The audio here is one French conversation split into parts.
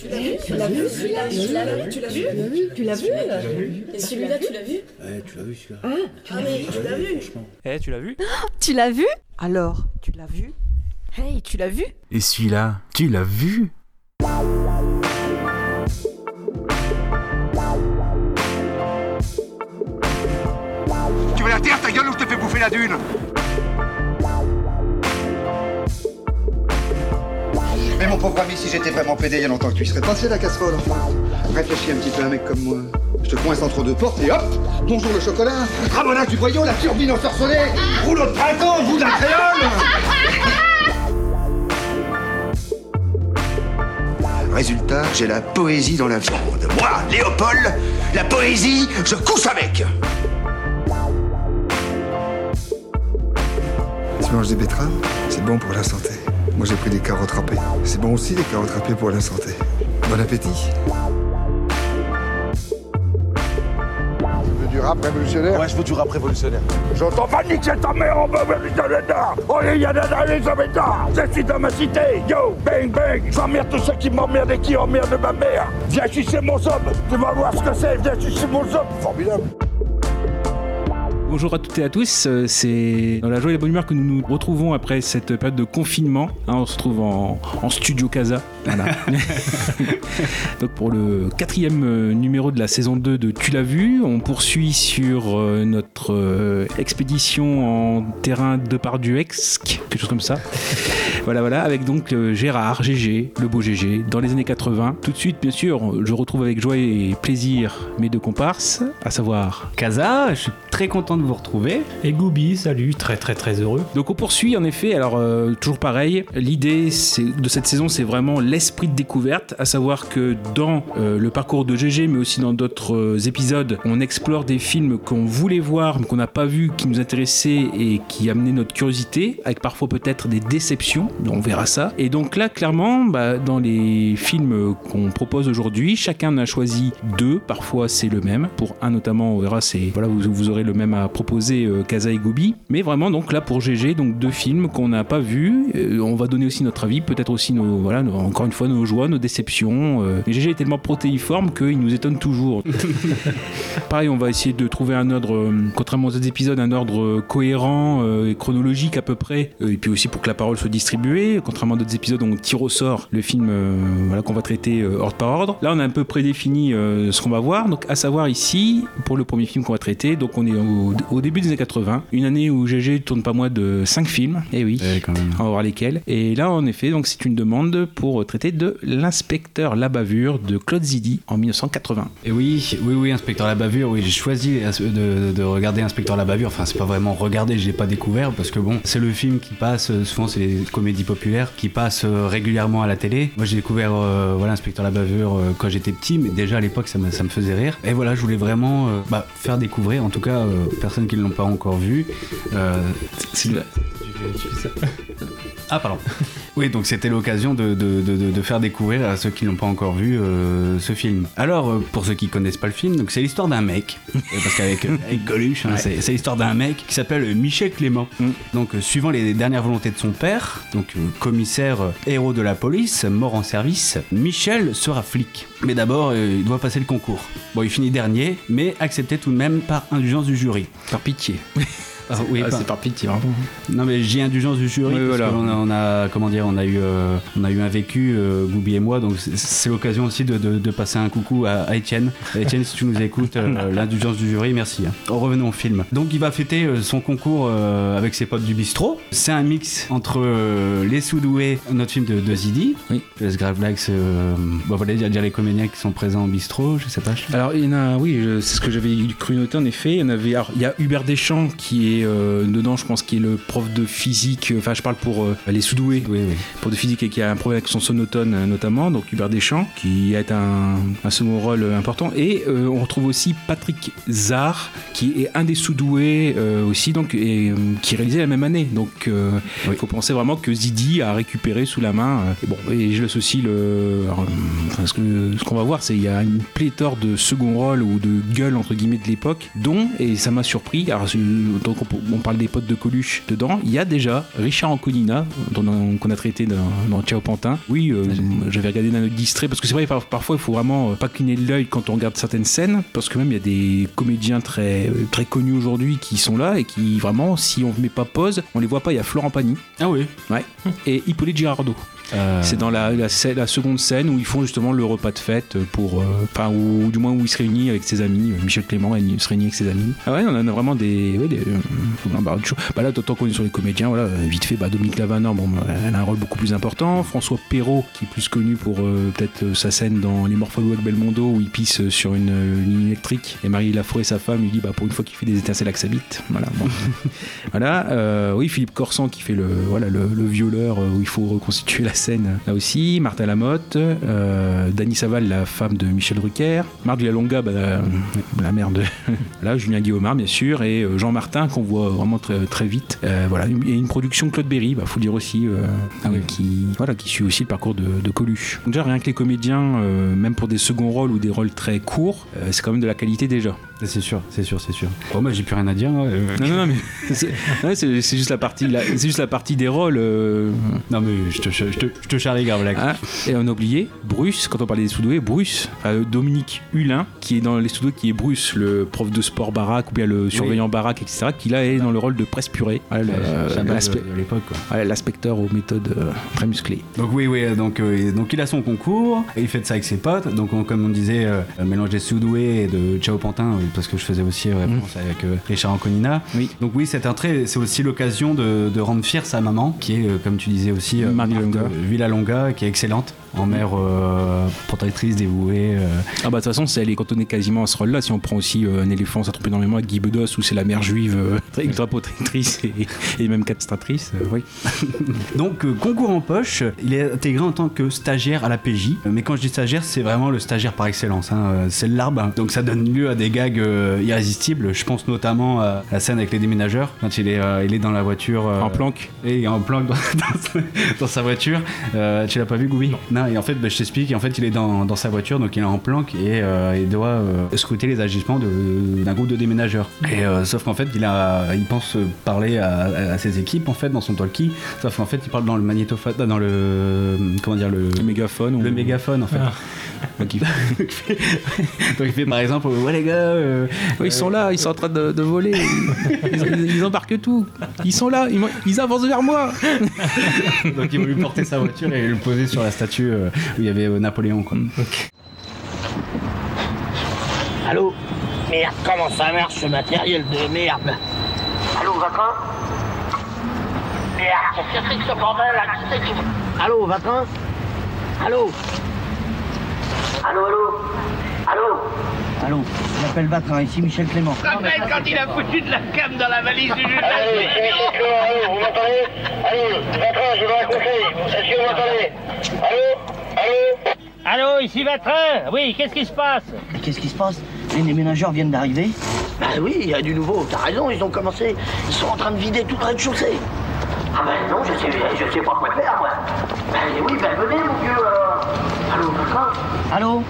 Tu l'as vu Tu l'as vu Tu l'as vu Tu l'as vu Tu l'as vu Et celui-là, tu l'as vu Ouais, tu l'as vu celui-là. Ah mais tu l'as vu. Eh, tu l'as vu Tu l'as vu Alors, tu l'as vu Hey, tu l'as vu Et celui-là, tu l'as vu Tu veux la terre, ta gueule, ou je te fais bouffer la dune pauvre ami, si j'étais vraiment pédé il y a longtemps que tu serais passé la casserole. Réfléchis un petit peu un mec comme moi. Je te coince entre deux portes et hop Bonjour le chocolat Ramonage du voyant, la turbine ensorcelée Rouleau de printemps, bout d'un créole Résultat, j'ai la poésie dans la viande. Moi, Léopold, la poésie, je couche avec Tu manges des betteraves? C'est bon pour la santé. Moi j'ai pris des carottes râpées. C'est bon aussi les carottes râpées pour la santé. Bon appétit. Tu veux du rap révolutionnaire? Ouais, je veux du rap révolutionnaire. J'entends pas niquer ta mère en révolutionnaire Oh, les y'a les amédas Je suis dans ma cité Yo, bang, bang J'emmerde tous ceux qui m'emmerdent et qui emmerdent ma mère Viens sucer mon zob Tu vas voir ce que c'est Viens sucer mon zob Formidable Bonjour à toutes et à tous, euh, c'est dans la joie et la bonne humeur que nous nous retrouvons après cette période de confinement. Hein, on se retrouve en, en studio Casa. Voilà. Donc pour le quatrième euh, numéro de la saison 2 de Tu l'as vu, on poursuit sur euh, notre expédition en terrain de Parduexque, quelque chose comme ça. Voilà, voilà, avec donc euh, Gérard, GG, le beau GG, dans les années 80. Tout de suite, bien sûr, je retrouve avec joie et plaisir mes deux comparses, à savoir Kaza, je suis très content de vous retrouver. Et Goubi, salut, très très très heureux. Donc on poursuit en effet, alors euh, toujours pareil, l'idée de cette saison c'est vraiment l'esprit de découverte, à savoir que dans euh, le parcours de GG mais aussi dans d'autres épisodes, on explore des films qu'on voulait voir mais qu'on n'a pas vu, qui nous intéressaient et qui amenaient notre curiosité, avec parfois peut-être des déceptions, on verra ça. Et donc là clairement, bah, dans les films qu'on propose aujourd'hui, chacun en a choisi deux, parfois c'est le même, pour un notamment on verra c'est, voilà vous, vous aurez le même à proposer euh, Kaza et Gobi, mais vraiment donc là pour GG donc deux films qu'on n'a pas vus, Euh, on va donner aussi notre avis, peut-être aussi nos voilà nos- encore une fois nos joies, nos déceptions. euh. Mais GG est tellement protéiforme qu'il nous étonne toujours. Pareil, on va essayer de trouver un ordre, euh, contrairement aux autres épisodes, un ordre euh, cohérent euh, et chronologique à peu près, Euh, et puis aussi pour que la parole soit Contrairement à d'autres épisodes, on tire au sort le film euh, voilà, qu'on va traiter euh, ordre par ordre. Là, on a un peu prédéfini euh, ce qu'on va voir. Donc, à savoir ici, pour le premier film qu'on va traiter, donc on est au, au début des années 80, une année où GG tourne pas moins de 5 films. Et oui. Ouais, quand même. On va voir lesquels. Et là, en effet, donc c'est une demande pour traiter de l'inspecteur La Bavure de Claude Zidi en 1980. Et oui, oui, oui, Inspecteur la bavure, oui, j'ai choisi de, de regarder Inspecteur la bavure. Enfin, c'est pas vraiment regarder, je l'ai pas découvert parce que bon, c'est le film qui passe, souvent c'est les comédies populaires qui passent euh, régulièrement à la télé. Moi, j'ai découvert, euh, voilà, Inspecteur la bavure euh, quand j'étais petit, mais déjà à l'époque, ça me, ça me faisait rire. Et voilà, je voulais vraiment euh, bah, faire découvrir, en tout cas, personnes qui ne l'ont pas encore vu. Ah, pardon. Oui, donc c'était l'occasion de, de- de- de- de faire découvrir à ceux qui n'ont pas encore vu euh, ce film. Alors, euh, pour ceux qui connaissent pas le film, donc c'est l'histoire d'un mec, parce qu'avec avec Coluche, hein, Ouais. c'est c'est l'histoire d'un mec qui s'appelle Michel Clément. Mm. Donc, euh, suivant les dernières volontés de son père, donc euh, commissaire euh, héros de la police, mort en service, Michel sera flic. Mais d'abord, il doit passer le concours. Bon, il finit dernier, mais accepté tout de même par indulgence du jury. Par pitié. Ah, oui, Ah, c'est par pitié, vraiment. non mais j'ai indulgence du jury Oui, parce voilà. qu'on a, on a comment dire on a eu euh, on a eu un vécu euh, Goubi et moi donc c'est- l'occasion aussi de, de- de passer un coucou à, à Étienne Étienne si tu nous écoutes euh, l'indulgence du jury merci hein. revenons au film donc il va fêter euh, son concours euh, avec ses potes du bistrot c'est un mix entre euh, les Soudoués notre film de, de Zidi Oui. laisse Grave Black euh, bon voilà dire, dire les comédiens qui sont présents au bistrot je sais pas je- Alors, il y en a, oui, c'est ce que j'avais cru noter en effet. Il y en avait, alors, il y a Hubert Deschamps qui est euh, dedans, je pense, qui est le prof de physique. Enfin, je parle pour euh, les sous-doués, oui oui prof de physique et qui a un problème avec son sonotone euh, notamment. Donc, Hubert Deschamps qui a un, un second rôle important. Et on retrouve aussi Patrick Zard qui est un des sous-doués euh, aussi, donc, et qui réalisait la même année. Donc, il Oui. faut penser vraiment que Zidi a récupéré sous la main. et bon, et je aussi le. alors, enfin, ce qu'on va voir, c'est qu'il y a une pléthore de second rôle ou de gueule entre guillemets de l'époque, dont, et ça m'a surpris, alors, donc on on parle des potes de Coluche dedans, il y a déjà Richard Anconina, dont on- qu'on a traité dans, dans Ciao Pantin. Oui, euh, j'avais regardé d'un œil distrait, parce que c'est vrai, par- parfois il faut vraiment euh, pas cligner de l'œil quand on regarde certaines scènes, parce que même il y a des comédiens très, euh, très connus aujourd'hui qui sont là et qui vraiment, si on ne met pas pause, on les voit pas. Il y a Florent Pagny. Ah oui. Ouais. Et Hippolyte Girardot. Euh, C'est dans la, la, scè- la seconde scène où ils font justement le repas de fête pour. euh, Enfin, ou du moins où il se réunit avec ses amis. euh, Michel Clément il se réunit avec ses amis. Ah ouais, on a vraiment des. Ouais, des bah, bah là, tant qu'on est sur les comédiens, voilà, vite fait, bah, Dominique Lavanant, bon, bah, elle a un rôle beaucoup plus important. François Perrault, qui est plus connu pour peut-être sa scène dans Les Morphologues avec Belmondo, où il pisse sur une ligne électrique. Et Marie Lafroy, sa femme, lui dit bah, pour une fois qu'il fait des étincelles avec sa bite. Voilà. bon. Voilà, euh, oui, Philippe Corsan qui fait le, voilà, le, le violeur où il faut reconstituer la scène là aussi. Martha Lamotte, euh, Dany Saval, la femme de Michel Drucker, Marc Villalonga, bah, la, la mère de. là, Julien Guillaumard, bien sûr, et euh, Jean Martin qu'on voit vraiment très, très vite. Euh, voilà, il a une production Claude Berry, bah, faut dire aussi, euh, qui, voilà, qui suit aussi le parcours de, de Coluche. Donc, déjà, rien que les comédiens, euh, même pour des seconds rôles ou des rôles très courts, euh, c'est quand même de la qualité déjà. C'est sûr, c'est sûr, c'est sûr. Bon, bah, j'ai plus rien à dire. hein, euh. Non, non, non, mais c'est juste la partie, c'est juste la partie des rôles. euh, Non, mais je te, je te, je te charrie grave, là. hein. Et on a oublié Bruce, quand on parlait des Soudoués, Bruce, euh, Dominique Hulin, qui est dans les Soudoués, qui est Bruce, le prof de sport baraque ou bien le surveillant baraque, etc., qui là est dans le rôle de presse purée. Voilà, L'inspecteur aux méthodes euh, très musclées. Donc oui, oui, donc, euh, donc il a son concours, et il fait de ça avec ses potes. Donc on- comme on disait, euh, mélange des Soudoué et de Ciao Pantin, oui, parce que je faisais aussi euh, référence avec euh, Richard Anconina. Oui. Donc oui, c'est un trait, c'est aussi l'occasion de, de rendre fière sa maman, qui est, euh, comme tu disais aussi, euh, Marnie Longa. Euh, Villalonga, qui est excellente en mère euh, protectrice dévouée. euh. Ah bah de toute façon, c'est- elle est cantonnée quasiment à ce rôle-là. Si on prend aussi euh, un éléphant, ça trompe énormément avec Guy Bedos, où c'est la mère juive euh, ultra protectrice et, et même castratrice. oui. Donc concours en poche, il est intégré en tant que stagiaire à la PJ. Mais quand je dis stagiaire, c'est vraiment le stagiaire par excellence. hein. C'est l'arbre. hein. Donc ça donne lieu à des gags irrésistibles. Je pense notamment à la scène avec les déménageurs quand il est, il est dans la voiture. En planque. Et en planque dans, dans sa, dans sa voiture. Tu l'as pas vu, Goubi? Non. Et en fait, bah, je t'explique. En fait, il est dans, dans sa voiture, donc il est en planque et euh, il doit euh, scruter les agissements d'un groupe de déménageurs. Et euh, sauf qu'en fait, il a, il pense parler à, à- à ses équipes en fait dans son talkie. Sauf qu'en fait, il parle dans le magnétophone, dans le comment dire le Le mégaphone. ou- le mégaphone en fait. Donc, il- Donc il fait par exemple, ouais les gars, euh, Ouais, ils sont là, ils sont en train de, de voler. Ils, ils- ils embarquent tout. Ils sont là, ils, ils avancent vers moi. donc il va lui porter sa voiture et le poser sur la statue euh, où il y avait euh, Napoléon quoi. Allô? Merde, comment ça marche ce matériel de merde? Allô, Vatrin Merde, qu'est-ce que c'est que ce bordel là Allô, Vatrin Allô? Allô, allô Allô Allô, je m'appelle Vatrin, ici Michel Clément. Rappelle quand il a foutu de la cam dans la valise du juge Allez, c'est Michel Clément, allô, vous m'entendez Allô, Vatrin, je veux un conseil. Est-ce que vous m'entendez Allô Allô Allô, ici Vatrin Oui, qu'est-ce qui se passe Mais qu'est-ce qui se passe Les déménageurs viennent d'arriver Bah oui, il y a du nouveau, t'as raison, ils ont commencé. Ils sont en train de vider tout le rez-de-chaussée. Ah ben non, je sais, je sais pas quoi faire, moi. Ben oui, ben venez, mon vieux, alors. Allô, Vatrin Allô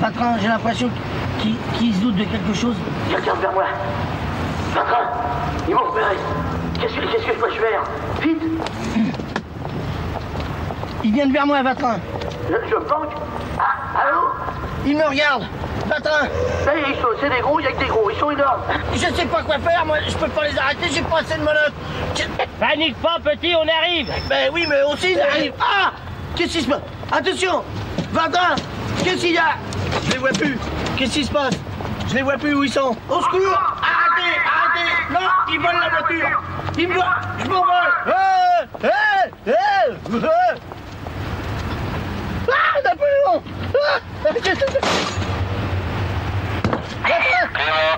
Vatrin, j'ai l'impression qu'ils qu'ils se doutent de quelque chose. Quelqu'un vers moi. Vatrin, ils m'ont repéré. Qu'est-ce que, qu'est-ce que je dois faire? Vite Ils viennent vers moi, Vatrin. Je, je planque Ah, allô Ils me regardent. Vatrin ils sont, c'est des gros, il y a que des gros, ils sont énormes. Je sais pas quoi faire, moi, je peux pas les arrêter, j'ai pas assez de menottes. Panique pas, petit, on arrive Ben oui, mais aussi ils arrivent. Ah Qu'est-ce qui se passe Attention Vatrin Qu'est-ce qu'il y a Je les vois plus. Qu'est-ce qui se passe Je les vois plus où ils sont. Au secours Arrêtez Arrêtez Non Ils volent la voiture Ils me volent Je m'envole Hé Hé Hé Hé Ah Napoléon Ah Qu'est-ce que c'est Vatrin Clément,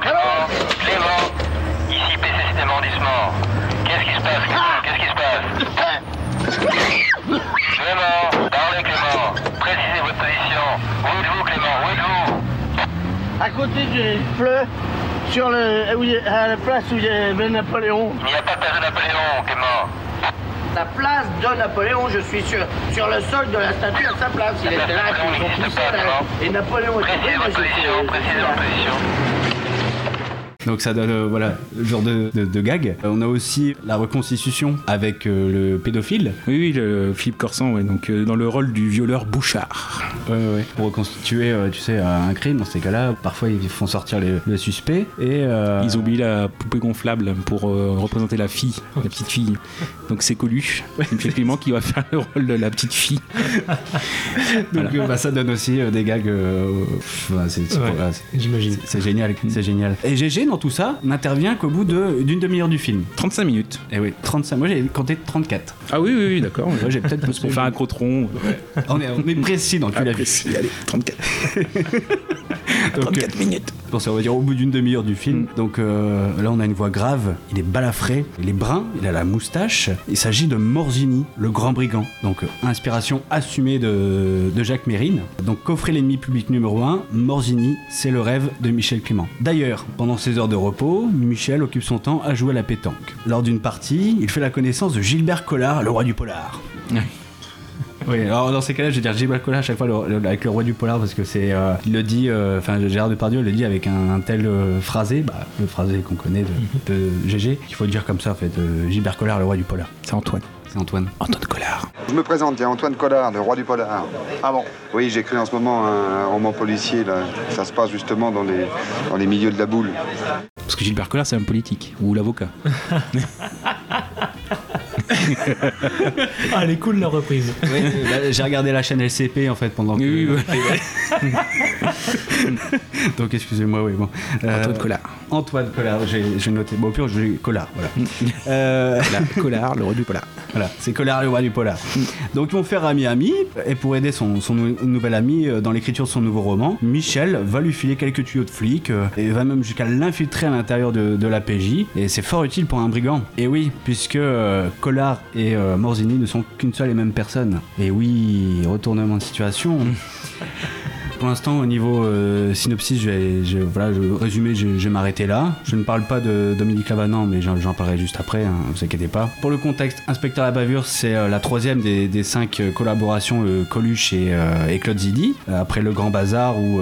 Clément, Clément. Ici PC Système. Qu'est-ce qui se passe, Clément Qu'est-ce qui se passe Clément, parlez, Clément. Précisez votre position. Où êtes-vous, Clément Où êtes-vous À côté du fleuve, sur le, à la place où il y avait Napoléon. Il n'y a pas de Napoléon, Clément. La place de Napoléon, je suis sur, sur le sol de la statue à sa place. Il était là, ils ont poussé là, et Napoléon était Précisez votre position, précisez là. votre position. Donc ça donne euh, voilà le genre de, de, de gag. Euh, On a aussi la reconstitution avec euh, le pédophile. Oui, oui, le Philippe Corsan, ouais, donc euh, dans le rôle du violeur Bouchard. Ouais, ouais, ouais. Pour reconstituer, euh, tu sais, un crime. Dans ces cas-là, parfois ils font sortir les- le suspect et euh, Ils ont oublié la poupée gonflable pour euh, représenter la fille, la petite fille. Donc c'est Coluche, Clément, qui va faire le rôle de la petite fille. donc euh, bah, ça donne aussi euh, des gags. euh, Ouais, c'est génial, c'est génial. Et GG tout ça n'intervient qu'au bout de- d'une demi-heure du film. 35 minutes. Et oui, 35. Moi j'ai compté 34. Ah oui, oui, oui, d'accord. Moi j'ai peut-être Pour faire un crotron. On est, on est précis dans l'as vu. Précis, allez, 34. Donc, 34 minutes. Bon, ça on va dire au bout d'une demi-heure du film. Donc euh, là, on a une voix grave. Il est balafré, il est brun, il a la moustache. Il s'agit de Morzini, le grand brigand. Donc, euh, inspiration assumée de, de Jacques Mérine. Donc, coffrer l'ennemi public numéro 1, Morzini, c'est le rêve de Michel Clément. D'ailleurs, pendant ses heures de repos, Michel occupe son temps à jouer à la pétanque. Lors d'une partie, il fait la connaissance de Gilbert Collard, le roi du polar. Oui, alors dans ces cas-là, je vais dire Gilbert Collard à chaque fois le- le- avec le roi du polar parce que c'est, euh, il le dit, euh, enfin Gérard Depardieu le dit avec un, un tel euh, phrasé, bah, le phrasé qu'on connaît de, de GG, qu'il faut le dire comme ça en fait, euh, Gilbert Collard, le roi du polar. C'est Antoine. C'est Antoine. Antoine Collard. Je me présente, tiens, Antoine Collard, le roi du polar. Ah bon? Oui, j'écris en ce moment un, un roman policier, là. Ça se passe justement dans les, dans les milieux de la boule. Parce que Gilbert Collard, c'est un politique. Ou l'avocat. Ah, elle est cool la reprise. Oui, bah, j'ai regardé la chaîne LCP en fait pendant que. Oui, oui, Donc excusez-moi, oui, bon. Euh, Antoine Collard. Antoine Collard, j'ai j'ai noté. Bon, au pire, j'ai Collard, voilà. Euh, Collard, le roi du polar. Voilà, c'est Collard le roi du polar. Donc ils vont faire ami-ami, et pour aider son, son nou- nouvel ami euh, dans l'écriture de son nouveau roman, Michel va lui filer quelques tuyaux de flic, euh, et va même jusqu'à l'infiltrer à l'intérieur de, de la PJ, et c'est fort utile pour un brigand. Et oui, puisque euh, Et euh, Morzini ne sont qu'une seule et même personne. Et oui, retournement de situation. Pour l'instant, au niveau euh, synopsis, je vais, je, voilà, je, résumé, je, je vais m'arrêter là. Je ne parle pas de Dominique Lavanant, mais j'en parlerai juste après, hein, vous inquiétez pas. Pour le contexte, Inspecteur la bavure, c'est euh, la troisième des, des cinq euh, collaborations euh, Coluche et, et Claude Zidi, après Le Grand Bazar ou,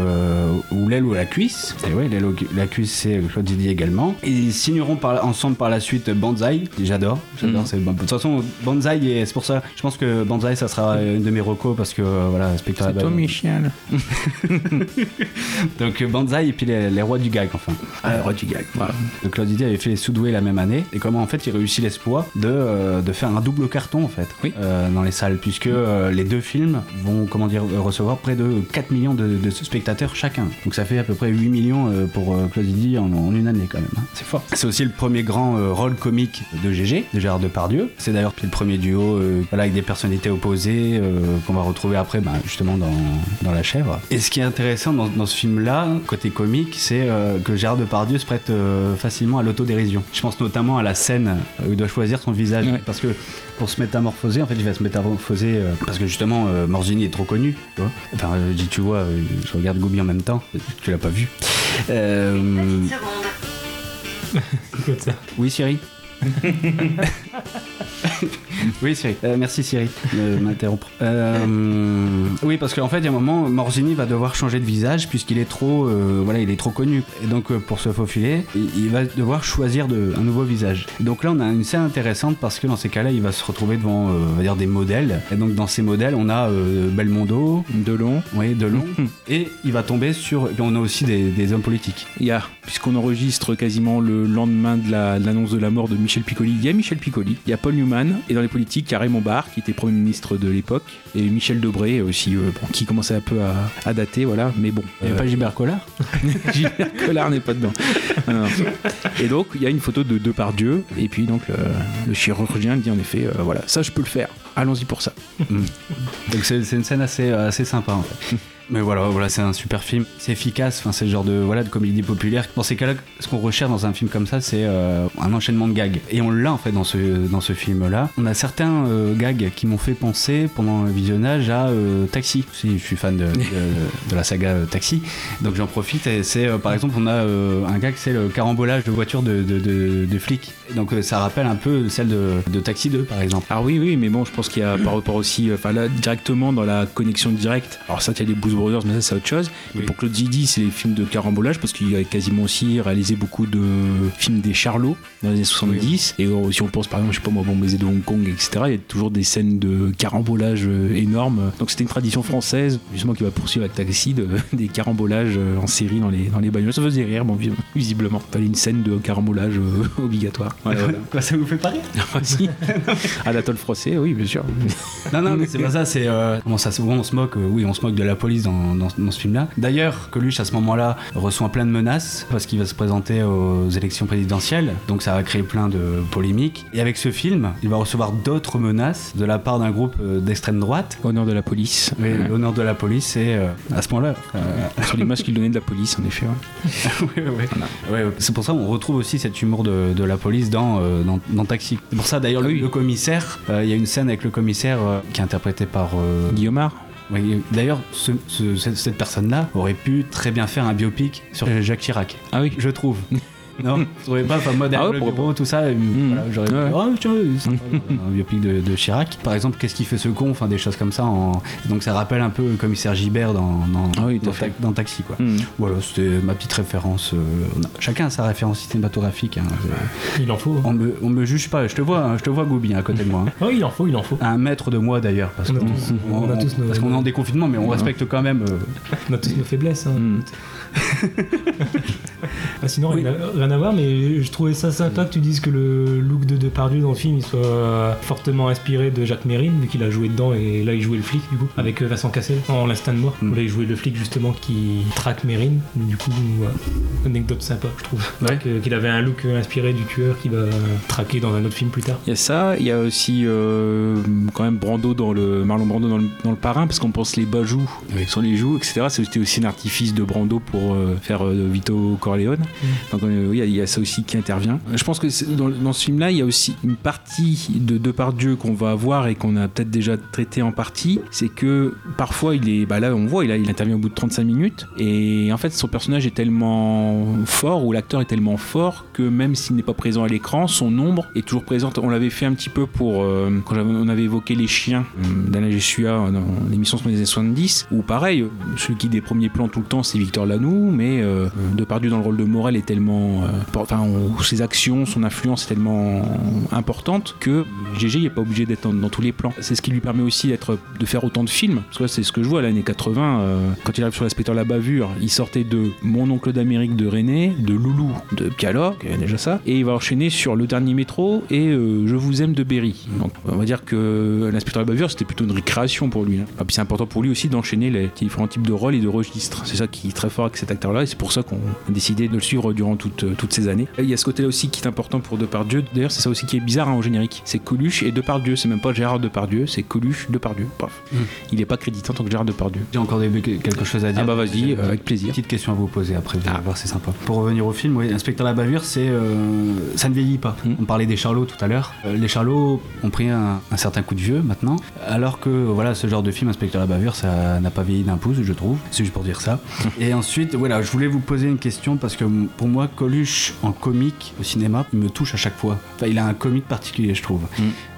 ou L'aile ou la cuisse. Et ouais, L'aile ou la cuisse, c'est Claude Zidi également. Ils signeront par, ensemble par la suite Banzai, j'adore, j'adore. Mhm. c'est. De toute façon, Banzai, c'est pour ça, je pense que Banzai, ça sera une de mes recos parce que voilà, Inspecteur la C'est toi, bavure. Michel. Donc euh, Banzai et puis les, les rois du gag enfin. Ah, le roi du gag. Voilà. Donc Claude Zidi avait fait les Soudoués la même année et comment en fait il réussit l'exploit de, euh, de faire un double carton en fait Oui. euh, dans les salles puisque euh, les deux films vont comment dire recevoir près de 4 millions de, de spectateurs chacun. Donc ça fait à peu près 8 millions pour Claude Zidi en, en une année quand même. hein. C'est fort. C'est aussi le premier grand rôle comique de GG, de Gérard Depardieu. C'est d'ailleurs le premier duo voilà, avec des personnalités opposées qu'on va retrouver après bah, justement dans, dans La Chèvre. Et ce qui est intéressant dans, dans ce film-là, côté comique, c'est euh, que Gérard Depardieu se prête euh, facilement à l'autodérision. Je pense notamment à la scène où il doit choisir son visage. Ouais. Parce que pour se métamorphoser, en fait, il va se métamorphoser euh, parce que justement, euh, Morzini est trop connu. Tu vois enfin, je dis, tu vois, je regarde Gobi en même temps. Tu l'as pas vu. Euh, Écoute ça. oui, Siri? oui, Siri. Euh, merci, Siri, de m'interrompre. Euh, oui, parce qu'en fait, il y a un moment, Morzini va devoir changer de visage puisqu'il est trop, euh, voilà, il est trop connu. Et donc, euh, pour se faufiler, il, va devoir choisir de, un nouveau visage. Et donc là, on a une scène intéressante parce que dans ces cas-là, il va se retrouver devant, euh, on va dire, des modèles. Et donc, dans ces modèles, on a euh, Belmondo, Delon. oui, Delon, et il va tomber sur. et on a aussi des, des hommes politiques. Il y a, puisqu'on enregistre quasiment le lendemain de la- de l'annonce de la mort de Michel Piccoli, il y a Michel Piccoli, il y a Paul Newman, et dans les politiques, il y a Raymond Barre, qui était Premier ministre de l'époque, et Michel Debré aussi, euh, bon, qui commençait un peu à, à dater, voilà, mais bon. Il n'y euh, a pas Gilbert Collard? Gilbert Collard n'est pas dedans. Non, non. Et donc, il y a une photo de Depardieu, et puis donc le, le chirurgien dit en effet, euh, voilà, ça je peux le faire, allons-y pour ça. Donc c'est c'est une scène assez, assez sympa en fait. Mais voilà, voilà c'est un super film. C'est efficace, enfin, c'est le genre de, voilà, de comédie populaire. Dans ces cas-là, ce qu'on recherche dans un film comme ça, c'est euh, un enchaînement de gags. Et on l'a en fait dans ce, dans ce film-là. On a certains euh, gags qui m'ont fait penser pendant le visionnage à euh, Taxi. Si, je suis fan de, de, la saga Taxi. Donc j'en profite. C'est par exemple, on a un gag, c'est le carambolage de voiture de, de, de flics. Donc euh, ça rappelle un peu celle de, de Taxi 2 par exemple. Alors oui, oui, mais bon, je pense qu'il y a par rapport aussi, enfin là, directement dans la connexion directe. Alors ça, il y a les Blues Brothers, mais ça, c'est autre chose. Mais pour Claude Zidi, c'est les films de carambolage, parce qu'il a quasiment aussi réalisé beaucoup de films des Charlots dans les années 70. Et euh, si on pense par exemple, je sais pas moi, Bon Baiser de Hong Kong, etc., il y a toujours des scènes de carambolage euh, énormes. Donc c'était une tradition française, justement, qui va poursuivre avec Taxi, de- des carambolages euh, en série dans les, dans les bagnoles. Ça faisait rire, bon, vis- visiblement. Il fallait une scène de carambolage euh, obligatoire. Voilà, voilà. Quoi, ça vous fait pas rire Ah, si. Tôle froissée, oui, bien sûr. Non, non, mais c'est pas ça, c'est. euh, ça, on se moque, euh, oui, on se moque de la police dans, dans- dans ce film-là. D'ailleurs, Coluche, à ce moment-là, reçoit plein de menaces parce qu'il va se présenter aux élections présidentielles, donc ça va créer plein de polémiques. Et avec ce film, il va recevoir d'autres menaces de la part d'un groupe euh, d'extrême droite. Honneur de la police. Oui, l'honneur de la police, c'est euh, à ce moment-là. euh, Sur l'image qu'il donnait de la police, en effet. ouais. Ouais, ouais, ouais. Ouais, ouais. C'est pour ça qu'on retrouve aussi cet humour de, de la police dans, euh, dans, dans Taxi. C'est pour ça d'ailleurs le, le commissaire, euh, il y a une scène avec le commissaire euh, qui est interprété par. Oui, D'ailleurs, ce- ce- cette, cette personne-là aurait pu très bien faire un biopic sur Jacques Chirac. Ah oui Je trouve. Non, vous trouvez pas, enfin, moi, derrière Ah ouais, le pourquoi bureau, tout ça, euh, voilà, j'aurais pu Ouais. dire, oh, tiens, c'est sympa, un biopic de, de Chirac. Par exemple, qu'est-ce qui fait ce con, enfin, des choses comme ça. En... Donc, ça rappelle un peu le commissaire Gibert dans, dans, Ah oui, dans. Ta- Taxi, quoi. Mm. Voilà, c'était ma petite référence. euh, on a- chacun a sa référence cinématographique. hein. Il en faut. On me, on me juge pas, je te vois, hein, je te vois, Goubi, hein, à côté de moi. hein. Oh, il en faut, il en faut. À un mètre de moi d'ailleurs, qu'on parce qu'on est en déconfinement, mais on respecte quand même. euh, On a tous nos faiblesses. Mm. Ah, sinon, rien, à, rien à voir, mais je trouvais ça sympa que tu dises que le look de Depardieu dans le film il soit fortement inspiré de Jacques Mérine, vu qu'il a joué dedans et là il jouait le flic, du coup, avec euh, Vincent Cassel en L'instinct de mort. Où là il jouait le flic justement qui traque Mérine. Du coup, voilà. anecdote sympa, je trouve. Qu'il avait un look inspiré du tueur qui va traquer dans un autre film plus tard. Il y a ça, il y a aussi euh, quand même Brando dans le Marlon Brando dans le, dans le parrain parce qu'on pense les bajoux sur les joues, etc. C'était aussi un artifice de Brando pour euh, faire euh, Vito Corleone. Donc euh, oui, il y a- ça aussi qui intervient. Je pense que dans, dans ce film-là, il y a aussi une partie de Depardieu qu'on va voir et qu'on a peut-être déjà traité en partie, c'est que parfois il est, bah là on voit, il, a- il intervient au bout de 35 minutes et en fait son personnage est tellement fort ou l'acteur est tellement fort que même s'il n'est pas présent à l'écran, son ombre est toujours présente. On l'avait fait un petit peu pour euh, quand on avait évoqué les chiens euh, d'Alain Gessua dans l'émission les années 70 où pareil, celui qui des premiers plans tout le temps c'est Victor Lanoux, mais euh, Depardieu dans le rôle de Morel est tellement, euh, enfin on- ses actions, son influence est tellement importante que GG n'est pas obligé d'être dans, dans tous les plans. C'est ce qui lui permet aussi d'être, de faire autant de films. Parce que là, c'est ce que je vois à l'année 80. euh, quand il arrive sur l'inspecteur La Bavure, il sortait de Mon oncle d'Amérique de René, de Loulou de Piala, qui déjà ça, et il va enchaîner sur Le dernier métro et euh, Je vous aime de Berry. Donc on va dire que l'inspecteur La Bavure, c'était plutôt une récréation pour lui. hein. Et puis c'est important pour lui aussi d'enchaîner les différents types de rôles et de registres. C'est ça qui est très fort avec cet acteur-là, et c'est pour ça qu'on a décidé de le suivre durant toutes, euh, toutes ces années. Et il y a ce côté-là aussi qui est important pour Depardieu. D'ailleurs, c'est ça aussi qui est bizarre hein, au générique. C'est Coluche et Depardieu. C'est même pas Gérard Depardieu, c'est Coluche Depardieu. Paf. Il n'est pas crédité en tant que Gérard Depardieu. J'ai encore des- quelque chose à dire. Ah bah vas-y, euh, avec plaisir. Petite question à vous poser après, vous allez voir, c'est sympa. Pour revenir au film, oui, Inspecteur la bavure, c'est euh, ça ne vieillit pas. On parlait des Charlots tout à l'heure. Euh, les Charlots ont pris un, un certain coup de vieux maintenant, alors que voilà, ce genre de film, Inspecteur la bavure, ça n'a pas vieilli d'un pouce, je trouve. C'est juste pour dire ça. Et ensuite, voilà, je voulais vous poser une question parce que pour moi, Coluche en comique au cinéma, il me touche à chaque fois. Enfin, il a un comique particulier, je trouve.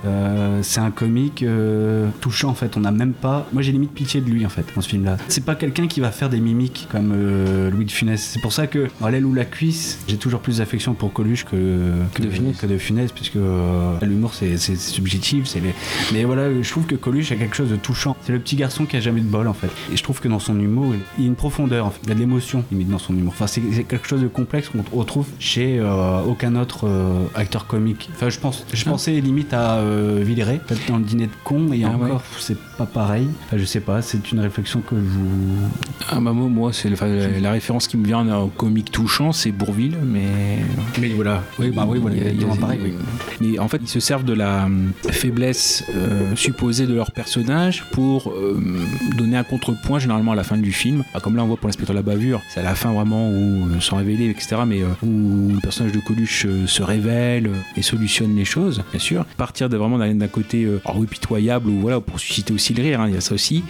Euh, c'est un comique euh, touchant en fait. On n'a même pas. Moi j'ai limite pitié de lui en fait dans ce film-là. C'est pas quelqu'un qui va faire des mimiques comme euh, Louis de Funès. C'est pour ça que dans l'aile ou la cuisse, j'ai toujours plus d'affection pour Coluche que, que, de, Funès. que de Funès, puisque l'humour c'est c'est subjectif. C'est les... Mais voilà, je trouve que Coluche a quelque chose de touchant. C'est le petit garçon qui a jamais de bol en fait. Et je trouve que dans son humour, il y a une profondeur. En fait. Il y a de l'émotion limite dans son humour. Enfin, c'est quelque chose de complexe qu'on retrouve chez euh, aucun autre euh, acteur comique. Enfin, je pense, je pensais limite à euh, Villeray, peut-être dans le dîner de con, et Ah encore, ouais. c'est pas pareil. Enfin, je sais pas, c'est une réflexion que je vous. Ah bah moi, moi, c'est la, la référence qui me vient en comique touchant, c'est Bourville, mais. Mais voilà. Oui, bah oui, voilà, Il y a- il y a- exactement pareil, oui. Mais en fait, ils se servent de la hum, faiblesse euh, supposée de leur personnage pour euh, donner un contrepoint généralement à la fin du film. Ah, comme là, on voit pour l'inspecteur la bavure, c'est à la fin vraiment où euh, sans révéler, etc. Mais euh, où le personnage de Coluche euh, se révèle euh, et solutionne les choses, bien sûr. Partir de vraiment d'un d'un côté euh, alors oui, pitoyable ou voilà pour susciter aussi rire. hein, il y a ça aussi.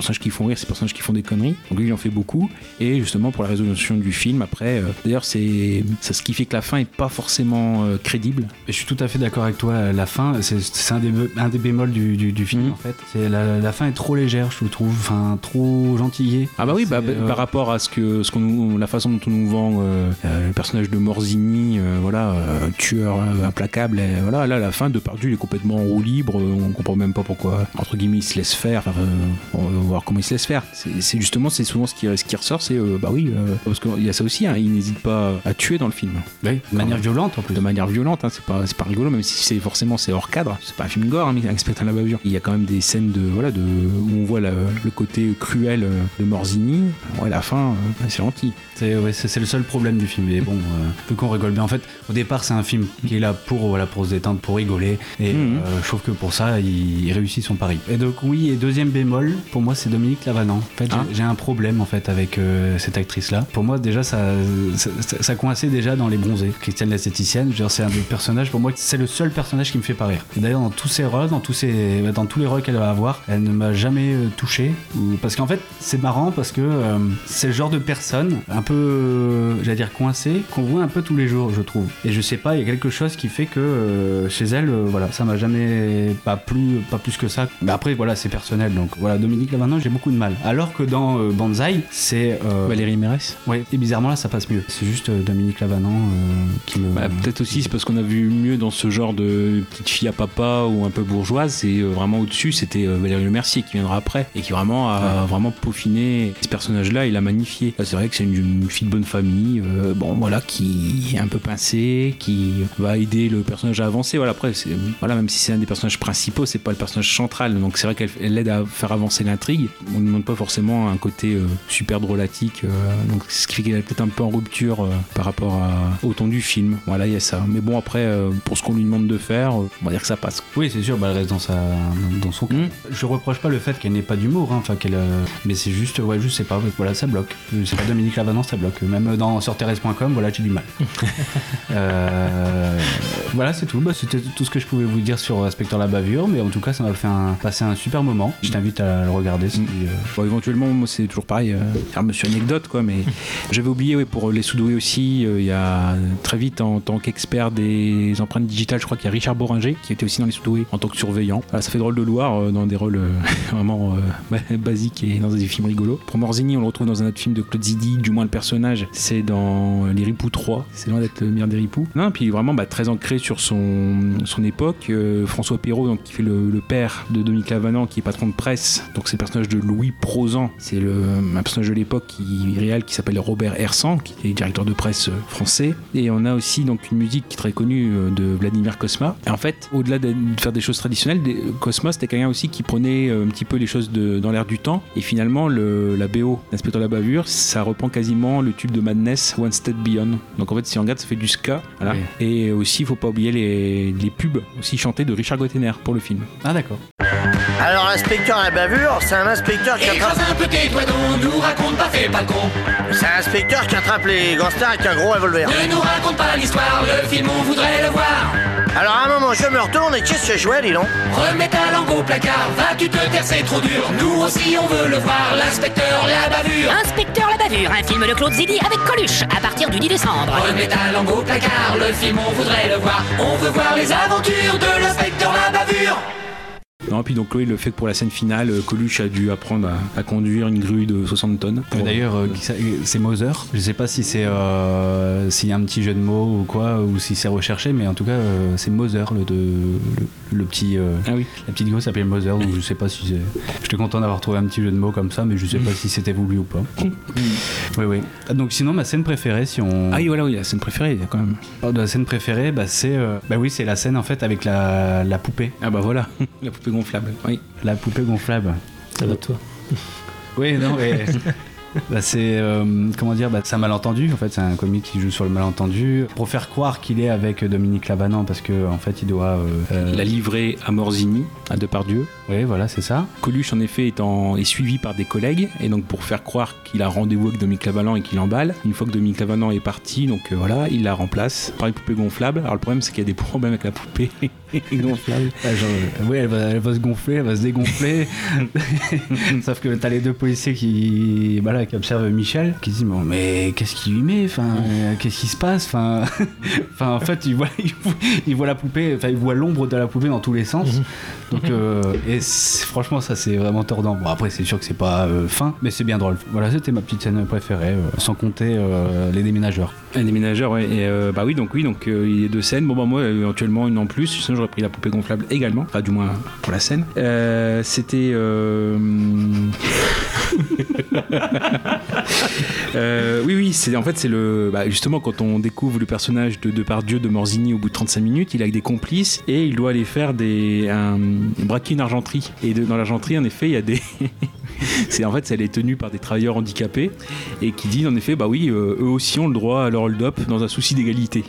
Personnages qui font rire, c'est des personnages qui font des conneries. Donc lui, il en fait beaucoup. Et justement, pour la résolution du film, après, euh, d'ailleurs, c'est ce qui fait que la fin est pas forcément euh, crédible. Je suis tout à fait d'accord avec toi. La fin, c'est- un des, un des bémols du, du- du film Mhm. en fait. C'est la, la fin est trop légère, je trouve. Enfin, trop gentillée. Ah bah oui, bah, euh, par rapport à ce que, ce qu'on nous- la façon dont on nous vend euh, euh, le personnage de Morzini, euh, voilà, euh, tueur euh, implacable, et voilà, là, la fin, Depardieu, il est complètement en roue libre, euh, on comprend même pas pourquoi, entre guillemets, il se laisse faire, enfin, euh, on va voir comment il se laisse faire. C'est justement, c'est souvent ce qui, ce qui ressort, c'est, euh, bah oui, euh, parce qu'il y a ça aussi, hein, il n'hésite pas à tuer dans le film. Oui, de manière violente en plus. De manière violente, hein, c'est pas, pas rigolo, même si c'est forcément c'est hors cadre. C'est pas un film gore, hein, mais Inspecteur la bavure. Il y a quand même des scènes de voilà de où on voit la- le côté cruel euh, de Morzini. Ouais, à la fin, euh, c'est gentil. C'est ouais, le seul problème du film. Mais bon, vu qu'on rigole bien. En fait, au départ, c'est un film qui est là pour, voilà, pour se détendre, pour rigoler. Et euh, je trouve que pour ça, il, il réussit son pari. Et donc, oui, et deuxième bémol, pour moi, c'est Dominique Lavanant. En fait, j'ai- Ah. j'ai un problème en fait avec euh, cette actrice-là. Pour moi, déjà, ça, ça, ça- ça coinçait déjà dans Les Bronzés. Christiane l'esthéticienne, c'est un des personnages, pour moi, c'est le seul personnage qui me fait pas rire. D'ailleurs, dans tous ses rôles, dans tous, ses, dans tous les rôles qu'elle va avoir, elle ne m'a jamais euh, touché. Ou- Parce qu'en fait, c'est marrant parce que euh, c'est le genre de personne un peu, euh, j'allais dire, coincée, qu'on voit un peu tous les jours, je trouve. Et je sais pas, il y a quelque chose qui fait que chez elle, voilà, ça m'a jamais pas plus, pas plus que ça. Mais après, voilà, c'est personnel. Donc voilà, Dominique Lavanant, j'ai beaucoup de mal. Alors que dans euh, Banzai, c'est. euh, Valérie Mérès. Ouais, et bizarrement là, ça passe mieux. C'est juste euh, Dominique Lavanant qui me. Bah, Peut-être aussi c'est parce qu'on a vu mieux dans ce genre de petite fille à papa ou un peu bourgeoise. C'est vraiment au-dessus, c'était Valérie Le Mercier qui viendra après et qui vraiment a vraiment peaufiné ce personnage-là. Il l'a magnifié. C'est vrai que c'est une, une fille de bonne famille, bon voilà, qui est un peu pincée, qui va aider le personnage à avancer. Voilà après, voilà même si c'est un des personnages principaux, c'est pas le personnage central. Donc c'est vrai qu'elle elle aide à faire avancer l'intrigue. On ne demande pas forcément un côté euh, super drôlatique. euh, donc ce qui fait qu'elle est peut-être un peu en rupture euh, par rapport à- au ton du film. Voilà, il y a ça. Mais bon, après, pour ce qu'on lui demande de faire, on va dire que ça passe. Oui, c'est sûr, bah, elle reste dans, sa, dans son cas. Je reproche pas le fait qu'elle n'ait pas d'humour, hein, enfin qu'elle, mais c'est juste, ouais, je sais pas, voilà, ça bloque. C'est pas Dominique Lavanant, ça bloque. Même dans sur Thérèse.com, voilà, j'ai du mal. Voilà, c'est tout. Bah, C'était tout ce que je pouvais vous dire sur Inspecteur la bavure, mais en tout cas, ça m'a fait un, passer un super moment. Je t'invite à le regarder. Si, euh, Bon, éventuellement, moi, c'est toujours pareil. Euh, faire monsieur anecdote, quoi. Mais j'avais oublié, ouais, pour les sous-doués aussi, euh, il y a très vite, en tant qu'expert des empreintes digitales, je crois qu'il y a Richard Boringer qui était aussi dans les sous-doués en tant que surveillant. Voilà, ça fait drôle de euh, dans des rôles euh, vraiment euh, ba- basiques et dans des films rigolos. Pour Morzini, on le retrouve dans un autre film de Claude Zidi, du moins le personnage, c'est dans Les Ripoux 3. C'est loin d'être le meilleur des Ripoux. Non, puis vraiment bah, très ancré sur son, son époque. Euh, François Perrault, donc, qui fait le, le père de Dominique Lavanant, qui est patron de presse. Donc c'est le personnage de Louis Prozan. C'est le, un personnage de l'époque qui réel qui s'appelle Robert Hersan, qui est directeur de presse euh, français. Et on a aussi donc une musique qui est très connue euh, de Vladimir Kosma. Et en fait, au-delà de de faire des choses traditionnelles, des- Kosma c'était quelqu'un aussi qui prenait euh, un petit peu les choses de- dans l'air du temps. Et finalement, le, la BO d'Inspecteur la bavure, ça reprend quasiment le tube de Madness One Step Beyond. Donc en fait, si on regarde, ça fait du ska. Voilà. Et aussi, il faut pas oublier les, les pubs aussi chantés de Richard Gottener pour le film. Ah d'accord. Alors, l'inspecteur à la bavure, c'est un inspecteur qui attrape. un peu tes doigts donc, nous raconte pas, fais pas le con. C'est un inspecteur qui attrape les gangsters avec un gros revolver. Ne nous raconte pas l'histoire, le film on voudrait le voir. Alors, à un moment, je me retourne et qu'est-ce que je jouais, dis donc Remets ta langue au placard, vas-tu te taire, c'est trop dur. Nous aussi on veut le voir, l'inspecteur la bavure. Inspecteur la bavure, un film de Claude Zidi avec Coluche, à partir du 10 décembre. Remets ta langue au placard, le film on voudrait le voir. On veut voir les aventures de l'inspecteur la bavure. Non, puis donc Chloé le fait que pour la scène finale, euh, Coluche a dû apprendre à, à conduire une grue de 60 tonnes. Euh, D'ailleurs, euh, c'est Moser. Je sais pas si c'est euh, s'il y a un petit jeu de mots ou quoi, ou si c'est recherché, mais en tout cas, euh, c'est Moser, le, de, le, le petit. Ah oui. La petite gosse s'appelle Moser, donc je sais pas si c'est. J'étais content d'avoir trouvé un petit jeu de mots comme ça, mais je sais pas si c'était voulu ou pas. oui, oui. Ah, Donc sinon, ma scène préférée, si on. Ah oui, voilà, oui, la scène préférée, il y a quand même. de la scène préférée, bah c'est. Bah oui, c'est la scène en fait avec la, la poupée. Ah bah voilà, la poupée gonflable. Oui. La poupée gonflable. Ça va de toi. Oui, non, mais. Bah, c'est euh, comment dire bah, c'est un malentendu en fait c'est un comique qui joue sur le malentendu pour faire croire qu'il est avec Dominique Lavanant parce que en fait il doit euh, euh, Il a livré à Morzini, à Depardieu. oui voilà c'est ça Coluche, en effet, est, en- est suivi par des collègues. Et donc, pour faire croire qu'il a rendez-vous avec Dominique Lavanant et qu'il emballe, une fois que Dominique Lavanant est parti, donc euh, voilà, il la remplace par une poupée gonflable. Alors, le problème, c'est qu'il y a des problèmes avec la poupée. gonflable. Ah, genre, euh, oui, elle va, elle va se gonfler, elle va se dégonfler. Sauf que t'as les deux policiers qui, voilà, qui observent Michel, qui disent mais qu'est-ce qu'il lui met Enfin, euh, qu'est-ce qui se passe Enfin, enfin, en fait, il voit, il voit, il voit la poupée, enfin, il voit l'ombre de la poupée dans tous les sens. Donc, euh, et franchement, ça c'est vraiment tordant. Bon, après, c'est sûr que c'est pas euh, fin, mais c'est bien drôle. Voilà, c'était ma petite scène préférée, sans compter les déménageurs. Un déménageur, ouais. Et bah oui, donc oui, donc il y a deux scènes. Bon, bah moi, éventuellement une en plus. Sinon, j'aurais pris la poupée gonflable également. Enfin, du moins pour la scène. Euh, C'était. euh, Euh, oui, oui, c'est en fait c'est le bah, justement quand on découvre le personnage de Depardieu de Morzini au bout de 35 minutes, il a des complices et il doit aller faire des un, braquer une argenterie. Et dans l'argenterie, en effet, il y a des c'est en fait elle est tenue par des travailleurs handicapés et qui disent en effet bah oui, eux aussi ont le droit à leur hold-up dans un souci d'égalité.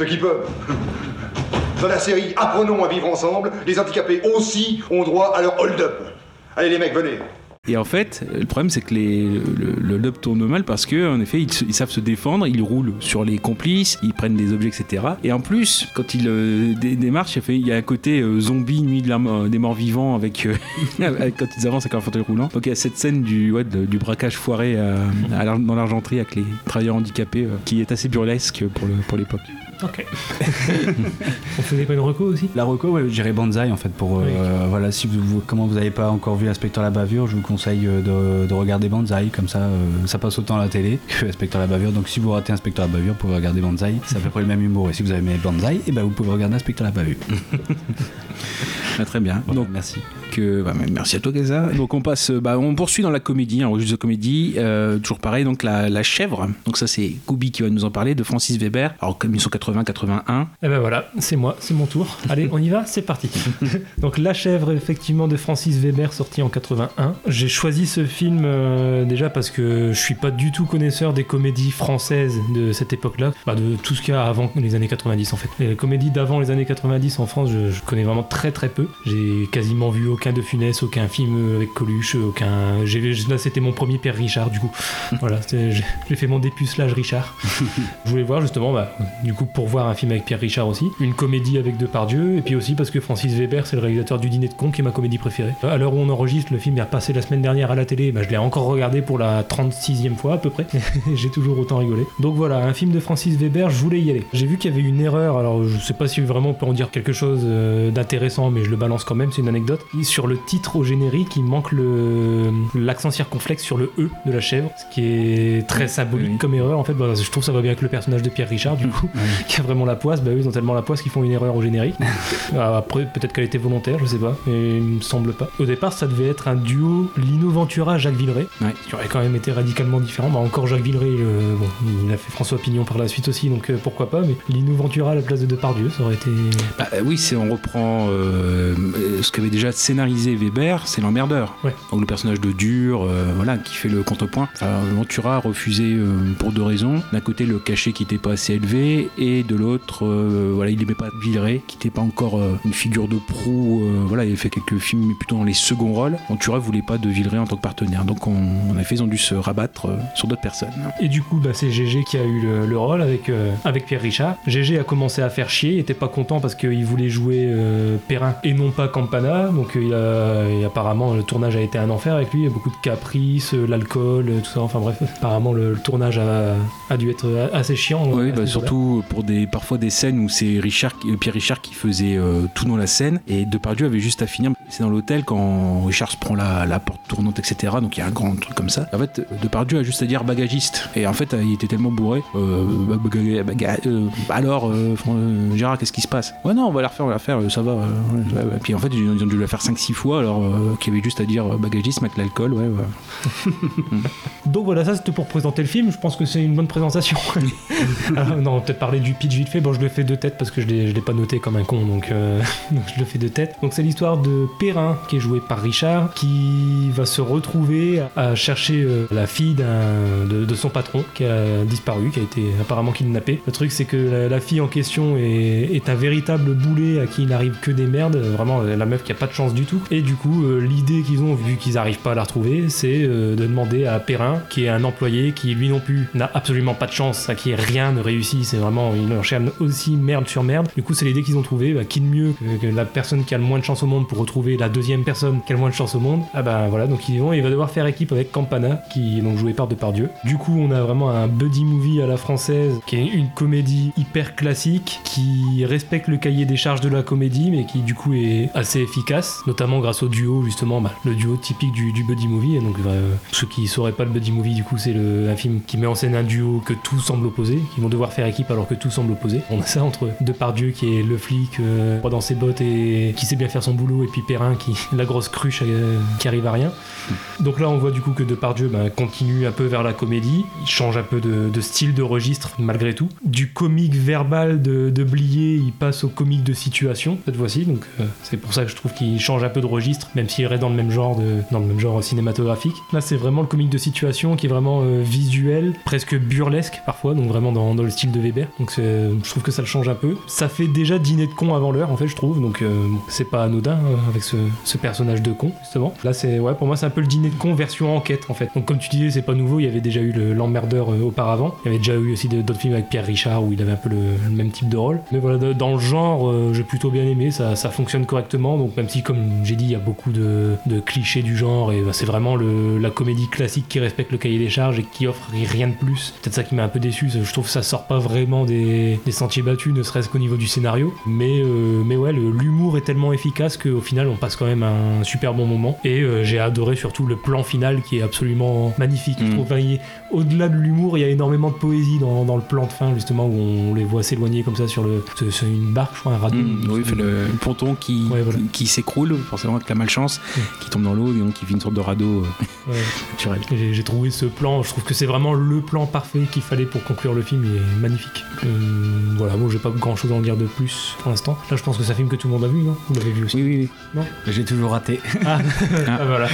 Ceux qui peuvent. Dans la série Apprenons à vivre ensemble, les handicapés aussi ont droit à leur hold-up. Allez les mecs, venez. Et en fait, le problème c'est que les, le, le hold-up tourne mal parce que en effet ils, savent se défendre, ils roulent sur les complices, ils prennent des objets, etc. Et en plus, quand ils euh, dé- démarchent, il y a un côté euh, zombie, nuit de la des morts vivants avec, euh, avec- quand ils avancent avec leur fauteuil roulant. Donc il y a cette scène du, du braquage foiré dans l'argenterie avec les travailleurs handicapés qui est assez burlesque pour le- pour l'époque. Ok. On faisait pas une reco aussi? La reco, ouais, j'irai Banzai en fait pour euh, voilà si vous, vous- comment vous n'avez pas encore vu Inspecteur la bavure, je vous conseille euh, de, de regarder Banzai comme ça euh, ça passe autant à la télé que Inspecteur la bavure. Donc si vous ratez Inspecteur la bavure, vous pouvez regarder Banzai, c'est à peu près le même humour. Et si vous avez aimé Banzai, et ben vous pouvez regarder Inspecteur la bavure. Ah, très bien. Donc merci. Que, bah, merci à toi Gaza. Donc on passe, bah, on poursuit dans la comédie, un registre de comédie, euh, toujours pareil. Donc la, la chèvre. Donc ça c'est Goubi qui va nous en parler de Francis Weber. Alors comme 1980-81. Et ben voilà, c'est moi, c'est mon tour. Allez, on y va, c'est parti. Donc La chèvre, effectivement, de Francis Weber, sorti en 81. J'ai choisi ce film euh, déjà parce que je suis pas du tout connaisseur des comédies françaises de cette époque-là, Bah, de tout ce qu'il y a avant les années 90 en fait. Les comédies d'avant les années 90 en France, je, je connais vraiment très très peu. J'ai quasiment vu aucun de Funès, aucun film avec Coluche, aucun. Là, c'était mon premier Père Richard, du coup. Voilà, j'ai fait mon dépucelage Richard. Je voulais voir justement, bah, du coup, pour voir un film avec Pierre Richard aussi, une comédie avec Depardieu, et puis aussi parce que Francis Weber, c'est le réalisateur du Dîner de con, qui est ma comédie préférée. À l'heure où on enregistre, le film est repassé la semaine dernière à la télé, bah, je l'ai encore regardé pour la 36e fois à peu près. J'ai toujours autant rigolé. Donc voilà, un film de Francis Weber, je voulais y aller. J'ai vu qu'il y avait une erreur, alors je sais pas si vraiment on peut en dire quelque chose euh, d'intéressant, mais je le balance quand même, c'est une anecdote. Sur le titre au générique, il manque le l'accent circonflexe sur le E de la chèvre, ce qui est très symbolique comme erreur en fait. Bah, je trouve que ça va bien avec le personnage de Pierre Richard du coup, qui a vraiment la poisse. Bah eux, ils ont tellement la poisse qu'ils font une erreur au générique. Ah, Après, peut-être qu'elle était volontaire, je sais pas, mais il me semble pas. Au départ, ça devait être un duo Lino Ventura Jacques Villeray, qui aurait quand même été radicalement différent. Bah, encore Jacques Villeray, euh, bon, il a fait François Pignon par la suite aussi, donc euh, pourquoi pas. Mais Lino Ventura à la place de Depardieu, ça aurait été. Bah, euh, oui, c'est on reprend euh, ce qu'avait déjà scénarisé Weber, c'est l'emmerdeur. Donc le personnage de dur, euh, voilà, qui fait le contrepoint. Enfin, Ventura a refusé euh, pour deux raisons. D'un côté, le cachet qui n'était pas assez élevé, et de l'autre, euh, voilà, il n'aimait pas Villeray, qui n'était pas encore une figure de proue. voilà, il avait fait quelques films, mais plutôt dans les seconds rôles. Ventura voulait pas de Villeray en tant que partenaire. Donc on, en effet, ils ont dû se rabattre sur d'autres personnes. Et du coup, bah, c'est GG qui a eu le, le rôle avec, avec Pierre Richard. GG a commencé à faire chier, il était pas content parce qu'il voulait jouer Perrin et non pas Campana. Donc euh, il a, et apparemment, le tournage a été un enfer avec lui. Il y a beaucoup de caprices, euh, l'alcool, euh, tout ça. Enfin bref, apparemment, le, le tournage a, a dû être assez chiant. Oui, bah, surtout pour des parfois des scènes où c'est Richard, Pierre Richard qui faisait euh, tout dans la scène et Depardieu avait juste à finir. C'est dans l'hôtel quand Richard se prend la, la porte tournante, etc. Donc il y a un grand truc comme ça. En fait, Depardieu a juste à dire bagagiste et en fait il était tellement bourré. Euh, baga- baga- euh, alors euh, euh, Gérard, qu'est-ce qui se passe? Ouais, non, on va la refaire, on va la refaire. euh, Ça va. euh, ouais, ouais, ouais. Puis en fait ils ont dû la faire 5-6 fois alors euh, qu'il y avait juste à dire euh, bagagiste, mettre l'alcool. Ouais, ouais. Donc voilà, ça c'était pour présenter le film. Je pense que c'est une bonne présentation. Alors, non, on va peut-être parler du pitch vite fait. Bon, je le fais de tête parce que je je l'ai pas noté comme un con, donc, euh, donc je le fais de tête. Donc c'est l'histoire de Perrin qui est joué par Richard, qui va se retrouver à chercher la fille de, son patron qui a disparu, qui a été apparemment kidnappé. Le truc c'est que la, la fille en question est, est un véritable boulet à qui il n'arrive que des merdes. Vraiment, la meuf qui a pas de chance du tout. Et du coup, euh, l'idée qu'ils ont, vu qu'ils n'arrivent pas à la retrouver, c'est euh, de demander à Perrin, qui est un employé qui lui non plus n'a absolument pas de chance, à qui rien ne réussit, c'est vraiment, il enchaîne aussi merde sur merde. Du coup, c'est l'idée qu'ils ont trouvée, bah, qui de mieux que, la personne qui a le moins de chance au monde pour retrouver la deuxième personne qui a le moins de chance au monde? Ah bah voilà, donc ils vont, il va devoir faire équipe avec Campana, qui est donc joué par Depardieu. Du coup, on a vraiment un buddy movie à la française, qui est une comédie hyper classique, qui respecte le cahier des charges de la comédie, mais qui du coup est assez efficace, notamment grâce au duo, justement, bah, le duo typique du, buddy movie. Et donc, euh, ceux qui sauraient pas le buddy movie, du coup, c'est un film qui met en scène un duo que tout semble opposer, qui vont devoir faire équipe alors que tout semble opposé. On a ça entre Depardieu qui est le flic, euh, dans ses bottes et qui sait bien faire son boulot, et puis Perrin qui la grosse cruche euh, qui arrive à rien. Donc là, on voit du coup que Depardieu bah, continue un peu vers la comédie. Il change un peu de, de style de registre malgré tout. Du comique verbal de, de Blier, il passe au comique de situation cette fois-ci. Donc euh, c'est pour ça que je trouve qu'il change un peu de registre, même s'il reste dans le même genre de, dans le même genre cinématographique. Là, c'est vraiment le comique de situation qui est vraiment euh, visuel, presque burlesque parfois, donc vraiment dans, dans le style de Weber. Donc je trouve que ça le change un peu. Ça fait déjà dîner de con avant l'heure, en fait, je trouve. Donc euh, c'est pas anodin euh, avec ce, ce personnage de con justement. Là, c'est ouais, pour moi, c'est un peu le dîner de con version enquête en fait. Donc comme tu disais, c'est pas nouveau. Il y avait déjà eu le- l'emmerdeur euh, auparavant. Il y avait déjà eu aussi d'autres films avec Pierre Richard où il avait un peu le, le même type de rôle. Mais voilà, dans le genre, j'ai plutôt bien aimé. Ça, ça fonctionne correctement. Donc même si, comme j'ai dit, il y a beaucoup de, de clichés du genre et bah, c'est vraiment le- la comédie classique qui respecte le cahier des charges et qui offre rien de plus. Peut-être ça qui m'a un peu déçu. Je trouve que ça sort pas vraiment des, des sentiers battus, ne serait-ce qu'au niveau du scénario. Mais, euh, mais ouais, l'humour est tellement efficace qu'au final, on passe quand même un super bon moment. Et euh, j'ai adoré surtout le plan final qui est absolument magnifique. Je trouve, enfin, il est- au-delà de l'humour, il y a énormément de poésie dans, dans le plan de fin, justement, où on les voit s'éloigner comme ça sur, le, sur- sur une barque, je crois, un radeau. Mmh, oui, le, le ponton qui, qui s'écroule, forcément avec la malchance, qui tombe dans l'eau et donc qui fait une sorte de radeau euh, Ouais. naturel. J'ai trouvé ce plan, je trouve que c'est vraiment le plan parfait qu'il fallait pour conclure le film, il est magnifique. Euh, voilà, bon, j'ai pas grand chose à en dire de plus pour l'instant. Là, je pense que c'est un film que tout le monde a vu, non Vous l'avez vu aussi Oui, oui, oui. Non J'ai toujours raté. Ah, Ah, voilà.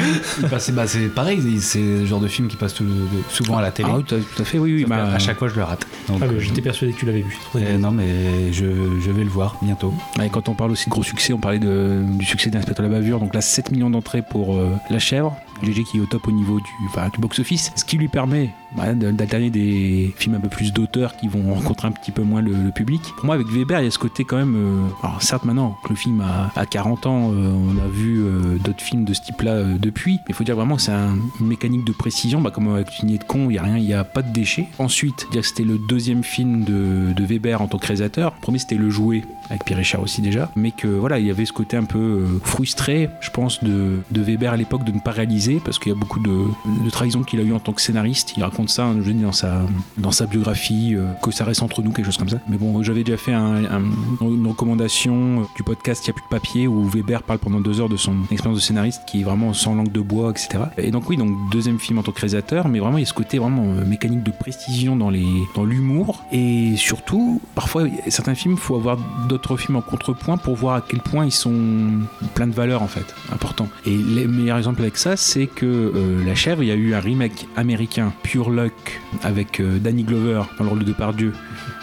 Bah, c'est pareil, c'est le genre de film qui passe tout- souvent à la télé. Ah oui, tout à- tout à fait, oui, oui. Bah, à chaque fois, je le rate. Donc, Ah, euh, J'étais persuadé que tu l'avais vu. euh, non, mais je, je vais le voir bientôt. Et quand on parle aussi de gros succès, on parlait de- du succès d'Inspecteur la bavure, donc là 7 millions d'entrées pour euh, La Chèvre, GG qui est au top au niveau du, box-office, ce qui lui permet d'alterner des films un peu plus d'auteur qui vont rencontrer un petit peu moins le, public. Pour moi, avec Weber, il y a ce côté quand même. euh, alors, certes, maintenant que le film a, a 40 ans, euh, on a vu euh, d'autres films de ce type-là depuis, mais il faut dire vraiment que c'est un- une mécanique de précision, bah, comme avec Fini de con, il n'y a rien, il n'y a pas de déchets. Ensuite, dire que c'était le deuxième film de, Weber en tant que réalisateur. Le premier, c'était Le Jouet, avec Pierre Richard aussi déjà, mais que voilà, il y avait ce côté un peu frustré, je pense, de, de Weber à l'époque de ne pas réaliser, parce qu'il y a beaucoup de, de trahison qu'il a eu en tant que scénariste. Il raconte ça, je dis, dans sa, dans sa biographie, euh, que ça reste entre nous, quelque chose comme ça. Mais bon, j'avais déjà fait un- un- une recommandation euh, du podcast Il n'y a plus de papier, où Weber parle pendant deux heures de son expérience de scénariste, qui est vraiment sans langue de bois, etc. Et donc oui, donc deuxième film en tant que réalisateur, mais vraiment il y a ce côté vraiment euh, mécanique de précision dans les dans l'humour et surtout parfois certains films faut avoir d'autres films en contrepoint pour voir à quel point ils sont plein de valeurs en fait important et le meilleur exemple avec ça c'est que La Chèvre il y a eu un remake américain Pure Avec euh, Danny Glover dans le rôle de Depardieu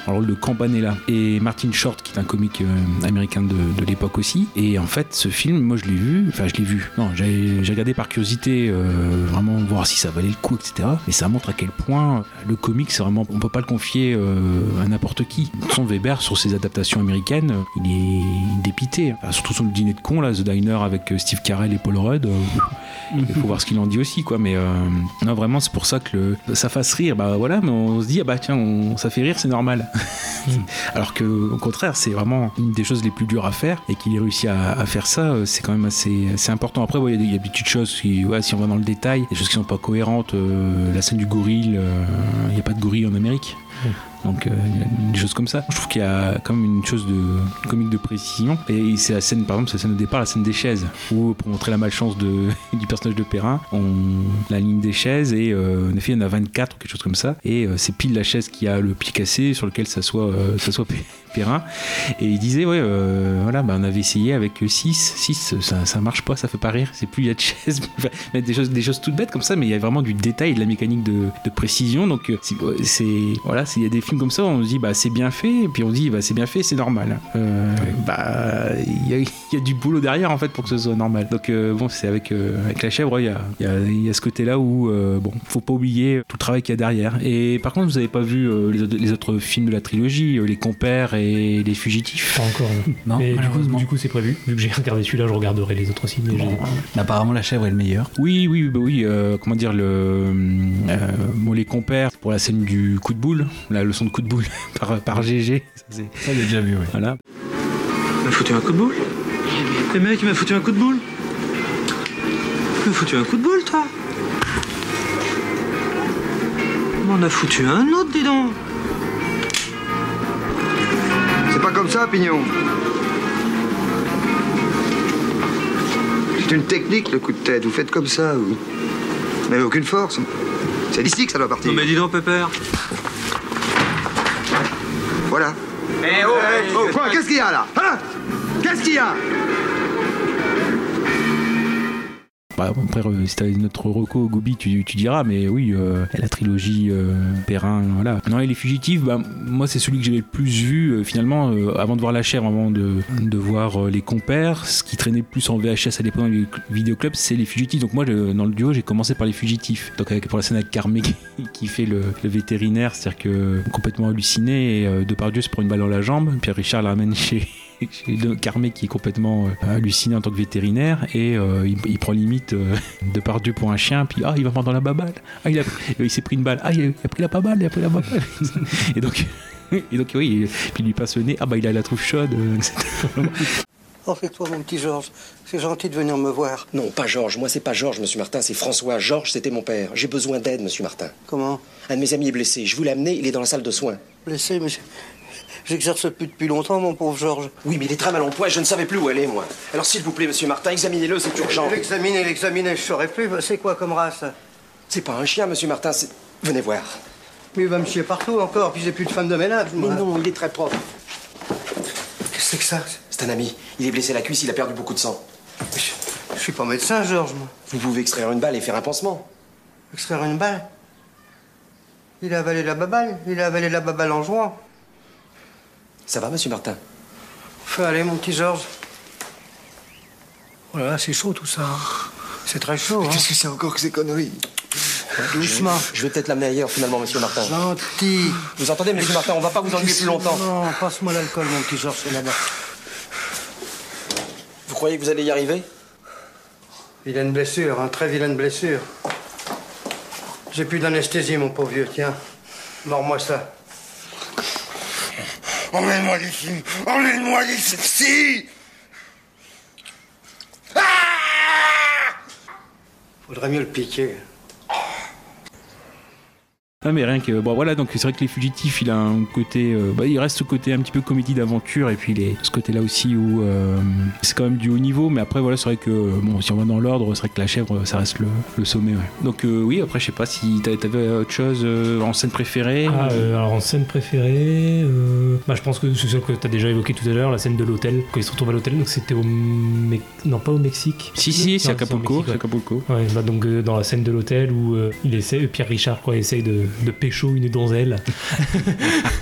dans le rôle de Campanella et Martin Short qui est un comique euh, américain de, l'époque aussi. Et en fait ce film moi je l'ai vu enfin je l'ai vu. Non j'ai regardé par curiosité euh, vraiment voir si ça valait le coup etc et ça montre à quel point le comique c'est vraiment on peut pas le confier à n'importe qui. Son Weber sur ses adaptations américaines il est dépité. Surtout sur le dîner de con là The Diner avec Steve Carell et Paul Rudd il faut voir ce qu'il en dit aussi quoi. Mais non vraiment c'est pour ça que le, ça fasse rire bah voilà mais on se dit ah bah tiens on- ça fait rire c'est normal. Alors que au contraire c'est vraiment une des choses les plus dures à faire et qu'il ait réussi à, à faire ça euh, c'est quand même assez, assez important. Après ouais, il y a des- il y, a des petites choses qui ouais, si on va dans le détail des choses qui sont pas cohérentes euh, la scène du gorille euh, il n'y a pas de gorille en Amérique donc euh, des choses comme ça. Je trouve qu'il y a quand même une chose de comique de précision. Et c'est la scène, par exemple, c'est la scène de départ, la scène des chaises, où pour montrer la malchance du personnage de Perrin, on la ligne des chaises et euh, en effet il y en a 24 ou quelque chose comme ça. Et euh, c'est pile la chaise qui a le pied cassé sur lequel s'assoit euh, s'assoit P- Perrin. Et il disait, ouais, euh, voilà, bah, on avait essayé avec 6. 6, ça, ça marche pas, ça fait pas rire. C'est plus il y a de chaises, mettre des choses, des choses toutes bêtes comme ça, mais il y a vraiment du détail, de la mécanique de, de précision. Donc, euh, c'est-. Voilà, s'il y a des films comme ça, on se dit, bah, c'est bien fait. Et puis on se dit, bah, c'est bien fait, c'est normal. Euh, Bah, il y a, il y a du boulot derrière, en fait, pour que ce soit normal. Donc, euh, bon, c'est avec, avec la chèvre, il y a, il y a- il y a ce côté-là où, bon, faut pas oublier tout le travail qu'il y a derrière. Et par contre, vous avez pas vu les, autres, les autres films de la trilogie, Les Compères et Les Fugitifs Pas encore. Non, Mais du coup, malheureusement. du coup, c'est prévu. Vu que j'ai regardé celui-là, je regarderai les autres aussi. mais Mais apparemment, la chèvre est le meilleur. Oui, oui, bah oui. euh, comment dire le euh, bon, les compères pour la scène du coup de boule, la leçon de coup de boule par, par GG. Ça, c'est- Ça, j'ai déjà vu, ouais. Voilà. Il m'a foutu un coup de boule Les mecs, il m'a foutu un coup de boule Il m'a foutu un coup de boule, toi On a foutu un autre, dis donc pas comme ça, Pignon. C'est une technique, le coup de tête. Vous faites comme ça, vous. Vous n'avez aucune force. C'est d'ici que ça doit partir. Non mais dis donc, Pépère Voilà. Eh oh, Eh, oh, quoi Qu'est-ce qu'il y a là Hein? Qu'est-ce qu'il y a? Bah, après, euh, si t'as notre reco Gobi, tu, tu diras, mais oui, euh, la trilogie euh, Perrin, voilà. Non, et les fugitifs, bah, moi, c'est celui que j'ai le plus vu, finalement, avant de voir la chèvre, avant de, de voir les compères. Ce qui traînait plus en VHS à l'époque dans les vidéoclubs, c'est les fugitifs. Donc, moi, dans le duo, j'ai commencé par les fugitifs. Donc, avec, pour la scène avec Carmé qui, fait le, le vétérinaire, c'est-à-dire que complètement halluciné, et Depardieu se prend une balle dans la jambe, Pierre Richard la ramène chez. De Carmé qui est complètement euh, halluciné en tant que vétérinaire et euh, il, il prend limite euh, Depardieu pour un chien puis ah il va prendre dans la baballe ah il, a- il s'est pris une balle ah il a, il a pris la baballe il a pris la baballe et donc et donc oui puis il lui passe le nez ah bah il a la truffe chaude euh, etc. Oh, fais-toi, mon petit Georges. C'est gentil de venir me voir. Non, pas Georges. Moi, c'est pas Georges, monsieur Martin, c'est François. Georges, c'était mon père. J'ai besoin d'aide, monsieur Martin. Comment? Un de mes amis est blessé. Je vous l'ai amené, il est dans la salle de soins. Blessé, mais j'exerce plus depuis longtemps, mon pauvre Georges. Oui, mais il est très mal en point, je ne savais plus où aller, moi. Alors, s'il vous plaît, monsieur Martin, examinez-le, c'est urgent. L'examiner, l'examiner, je saurais plus. C'est quoi comme race? C'est pas un chien, monsieur Martin, c'est. Venez voir. Mais il va me chier partout encore, puis j'ai plus de femme de ménage. Mais non, il est très propre. Qu'est-ce que c'est que ça? C'est un ami. Il est blessé à la cuisse, il a perdu beaucoup de sang. Je suis pas médecin, Georges, moi. Vous pouvez extraire une balle et faire un pansement. Extraire une balle? Il a avalé la baballe. Il a avalé la baballe en jouant. Ça va, monsieur Martin? Fais aller, mon petit Georges. Oh là là, c'est chaud tout ça. hein. C'est très chaud, hein. Qu'est-ce que c'est encore que ces conneries? Doucement. Je vais peut-être l'amener ailleurs, finalement, monsieur Martin. Gentil. Vous entendez, monsieur Martin, on va pas vous ennuyer plus longtemps. Non, passe-moi l'alcool, mon petit Georges, c'est là-bas. Vous croyez que vous allez y arriver? Vilaine blessure, hein, très vilaine blessure. J'ai plus d'anesthésie, mon pauvre vieux, tiens. Mords-moi ça. Emmène-moi d'ici Emmène-moi d'ici Faudrait mieux le piquer. Ah mais rien que bon voilà donc c'est vrai que les fugitifs il a un côté euh, bah, il reste ce côté un petit peu comédie d'aventure et puis il est ce côté là aussi où euh, c'est quand même du haut niveau mais après voilà c'est vrai que bon si on va dans l'ordre c'est vrai que la chèvre ça reste le, le sommet ouais. donc euh, oui après je sais pas si t'a- t'avais autre chose euh, en scène préférée Ah, euh, alors en scène préférée, euh, bah, je pense que c'est celle que tu as déjà évoqué tout à l'heure, la scène de l'hôtel, quand ils se retrouvent à l'hôtel, donc c'était au Me- non pas au Mexique. Si, si, c'est Non, à Acapulco, c'est Acapulco. Ouais, bah, donc euh, dans la scène de l'hôtel où euh, il essaie, Pierre Richard quoi, essaye de, de pécho une donzelle.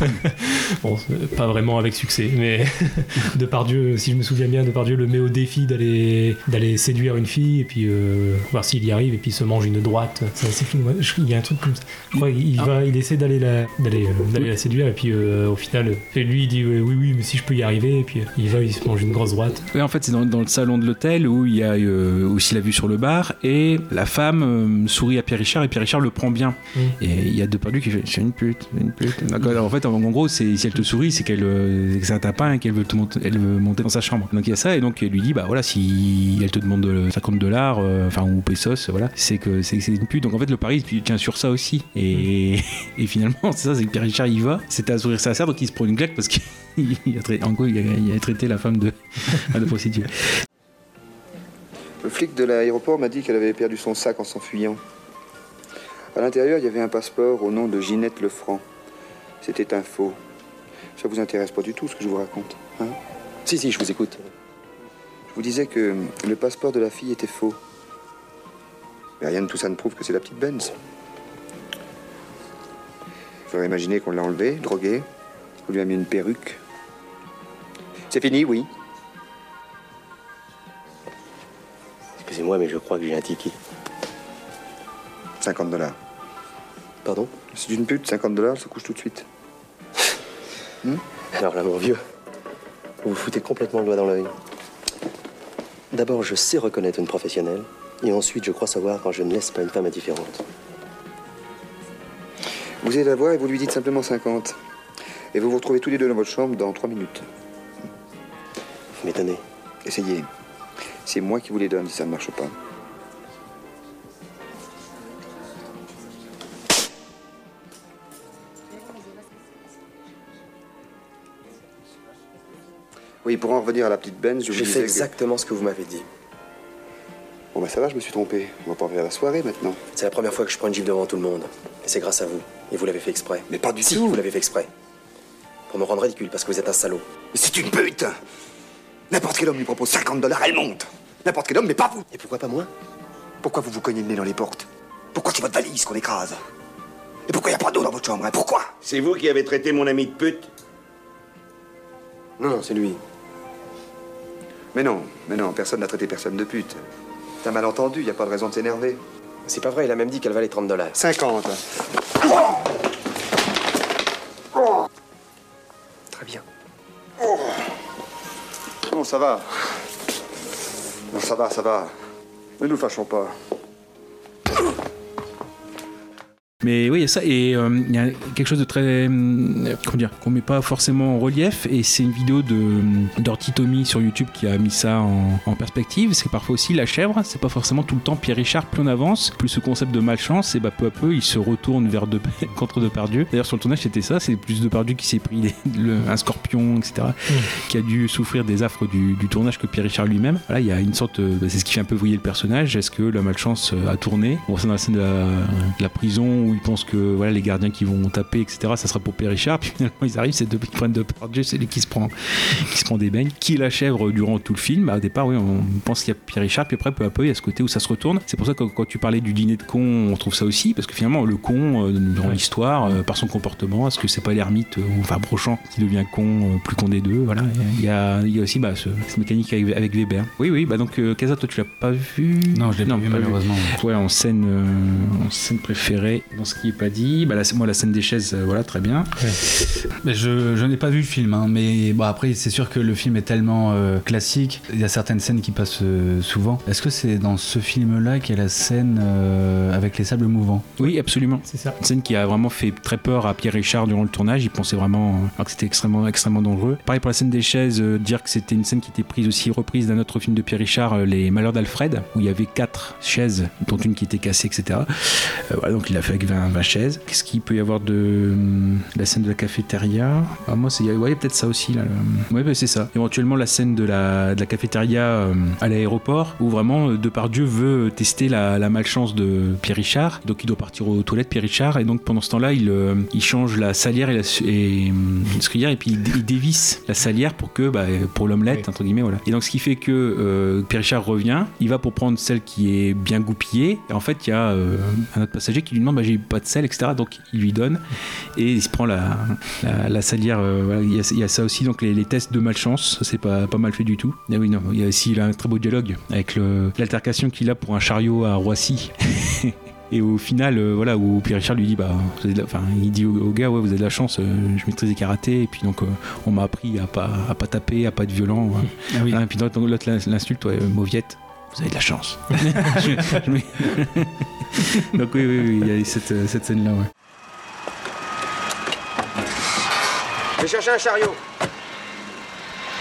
bon, pas vraiment avec succès, mais Depardieu, si je me souviens bien, Depardieu le met au défi d'aller d'aller séduire une fille et puis euh, voir s'il y arrive et puis il se mange une droite. C'est assez fou. Il y a un truc comme ça. Je crois qu'il Ah. va, il essaie d'aller la d'aller euh, d'aller la séduire et puis euh, au final, et lui il dit oui oui mais si je peux y arriver et puis euh, il va, il se mange une grosse droite. Ouais, en fait, c'est dans, dans le salon de l'hôtel où il y a euh, aussi la vue sur le bar et la femme sourit à Pierre Richard et Pierre Richard le prend bien. Mm. Et il y a Depardieu qui fait C'est une pute, c'est une pute. Donc, alors, en fait, en, en gros, c'est, si elle te sourit, c'est qu'elle euh, que c'est un tapin et qu'elle veut, te monter, elle veut monter dans sa chambre. Donc il y a ça et donc elle lui dit Bah voilà, si elle te demande de- 50 dollars, euh, enfin ou pesos, voilà, c'est que c'est, c'est une pute. Donc en fait, le pari il tient sur ça aussi. Et, et finalement, c'est ça, c'est que Pierre Richard y va, c'était à sourire sincère, donc il se prend une claque parce qu'il a, traité, en gros, il a, il a traité la femme de, de prostituée. Le flic de l'aéroport m'a dit qu'elle avait perdu son sac en s'enfuyant. À l'intérieur, il y avait un passeport au nom de Ginette Lefranc. C'était un faux. Ça vous intéresse pas du tout ce que je vous raconte, hein? Si, si, je vous écoute. Je vous disais que le passeport de la fille était faux. Mais rien de tout ça ne prouve que c'est la petite Benz. J'aurais imaginé qu'on l'a enlevé, drogué, qu'on lui a mis une perruque. C'est fini, oui. Excusez-moi, mais je crois que j'ai un ticket. 50 dollars. Pardon C'est une pute, 50 dollars, ça couche tout de suite. Alors là, mon vieux, vous vous foutez complètement le doigt dans l'œil. D'abord, je sais reconnaître une professionnelle, et ensuite, je crois savoir quand je ne laisse pas une femme indifférente. Vous allez la voir et vous lui dites simplement 50. Et vous vous retrouvez tous les deux dans votre chambre dans 3 minutes. Vous m'étonnez. Essayez. C'est moi qui vous les donne si ça ne marche pas. Oui, pour en revenir à la petite Benz, je vous J'ai disais fait que- exactement ce que vous m'avez dit. Bon, bah ça va, je me suis trompé. On va pas revenir à la soirée maintenant. C'est la première fois que je prends une gifle devant tout le monde. Et c'est grâce à vous. Et vous l'avez fait exprès. Mais pas du si, tout. vous l'avez fait exprès. Pour me rendre ridicule parce que vous êtes un salaud. Mais c'est une pute N'importe quel homme lui propose 50 dollars, elle monte N'importe quel homme, mais pas vous Et pourquoi pas moi? Pourquoi vous vous cognez le nez dans les portes? Pourquoi c'est votre valise qu'on écrase? Et pourquoi il n'y a pas d'eau dans votre chambre hein? Pourquoi? C'est vous qui avez traité mon ami de pute? Non, non, c'est lui. Mais non, mais non, personne n'a traité personne de pute. T'as mal entendu, il n'y a pas de raison de s'énerver. C'est pas vrai, il a même dit qu'elle valait 30 dollars. 50 Très bien. Bon, ça va. Non, ça va, ça va. Ne nous fâchons pas. Mais oui, il y a ça. Et euh, il y a quelque chose de très. hum, Comment dire Qu'on met pas forcément en relief. Et c'est une vidéo de hum, Dirty Tommy sur YouTube qui a mis ça en, en perspective. C'est parfois aussi la chèvre, c'est pas forcément tout le temps Pierre Richard. Plus on avance, plus ce concept de malchance, et bah peu à peu, il se retourne vers de, contre Depardieu. D'ailleurs, sur le tournage, c'était ça. C'est plus Depardieu qui s'est pris des- le- un scorpion, etc. Qui a dû souffrir des affres du, du tournage que Pierre Richard lui-même. Voilà, il y a une sorte. euh, bah, c'est ce qui fait un peu vriller le personnage. Est-ce que la malchance euh, a tourné? On voit ça dans la scène de la, de la prison où ils pensent que voilà, les gardiens qui vont taper, etc., ça sera pour Pierre Richard. Puis finalement, ils arrivent, c'est deux ils prennent de Dieu, c'est lui qui se prend, qui se prend des beignes. Qui la chèvre durant tout le film Bah, Au départ, oui, on pense qu'il y a Pierre Richard, puis après, peu à peu, il y a ce côté où ça se retourne. C'est pour ça que quand tu parlais du dîner de con, on trouve ça aussi, parce que finalement, le con, euh, dans l'histoire, euh, par son comportement, est-ce que c'est pas l'ermite, euh, ou enfin Brochant, qui devient con, euh, plus con des deux Voilà. Il y a, il y a aussi bah, ce- cette mécanique avec, avec Weber. Oui, oui, bah donc, Casa, toi, tu l'as pas vu? Non, je l'ai pas vu, malheureusement. Ouais, en scène, en scène préférée, dans ce qui est pas dit, bah, là, c'est moi, la scène des chaises, euh, voilà, très bien. Mais je, je n'ai pas vu le film, hein, mais bon, après, c'est sûr que le film est tellement euh, classique. Il y a certaines scènes qui passent euh, souvent. Est-ce que c'est dans ce film-là qu'il y a la scène euh, avec les sables mouvants? Oui, absolument. C'est ça. Une scène qui a vraiment fait très peur à Pierre Richard durant le tournage. Il pensait vraiment euh, que c'était extrêmement, extrêmement dangereux. Pareil pour la scène des chaises, euh, dire que c'était une scène qui était prise aussi reprise d'un autre film de Pierre Richard, euh, Les Malheurs d'Alfred, où il y avait quatre chaises, dont une qui était cassée, etc. Euh, voilà, donc il a fait avec 20, 20 chaises. Qu'est-ce qu'il peut y avoir de hum, la scène de la cafétéria? Ah, Moi, c'est, ouais, peut-être ça aussi là. le- Ouais, bah, c'est ça. Éventuellement la scène de la, de la cafétéria euh, à l'aéroport, où vraiment euh, Depardieu veut tester la, la malchance de Pierre Richard. Donc il doit partir aux toilettes, Pierre Richard, et donc pendant ce temps-là, il, euh, il change la salière et la et, hum, et puis il, dé- il dévisse la salière pour que bah, pour l'omelette entre guillemets voilà. Et donc ce qui fait que euh, Pierre Richard revient, il va pour prendre celle qui est bien goupillée, et en fait il y a euh, un autre passager qui lui demande bah, j'ai pas de sel etc. Donc il lui donne et il se prend la, la, la salière. euh, voilà. il, y a, il y a ça aussi donc les, les tests de malchance, c'est pas, pas mal fait du tout. Et oui non, il y a aussi il a un très beau dialogue avec l'altercation qu'il a pour un chariot à Roissy. Et au final, euh, voilà, où Pierre Richard lui dit, bah, vous avez de la- enfin, il dit au, au gars, ouais, vous avez de la chance, euh, je maîtrise les karatés, et puis donc, euh, on m'a appris à pas, à pas taper, à pas être violent. ouais. Ah oui. Voilà, et puis l'autre l'in- l'insulte, ouais, Mauviette, vous avez de la chance. Donc oui, oui, oui, il y a cette, euh, cette scène-là, ouais. Je vais chercher un chariot.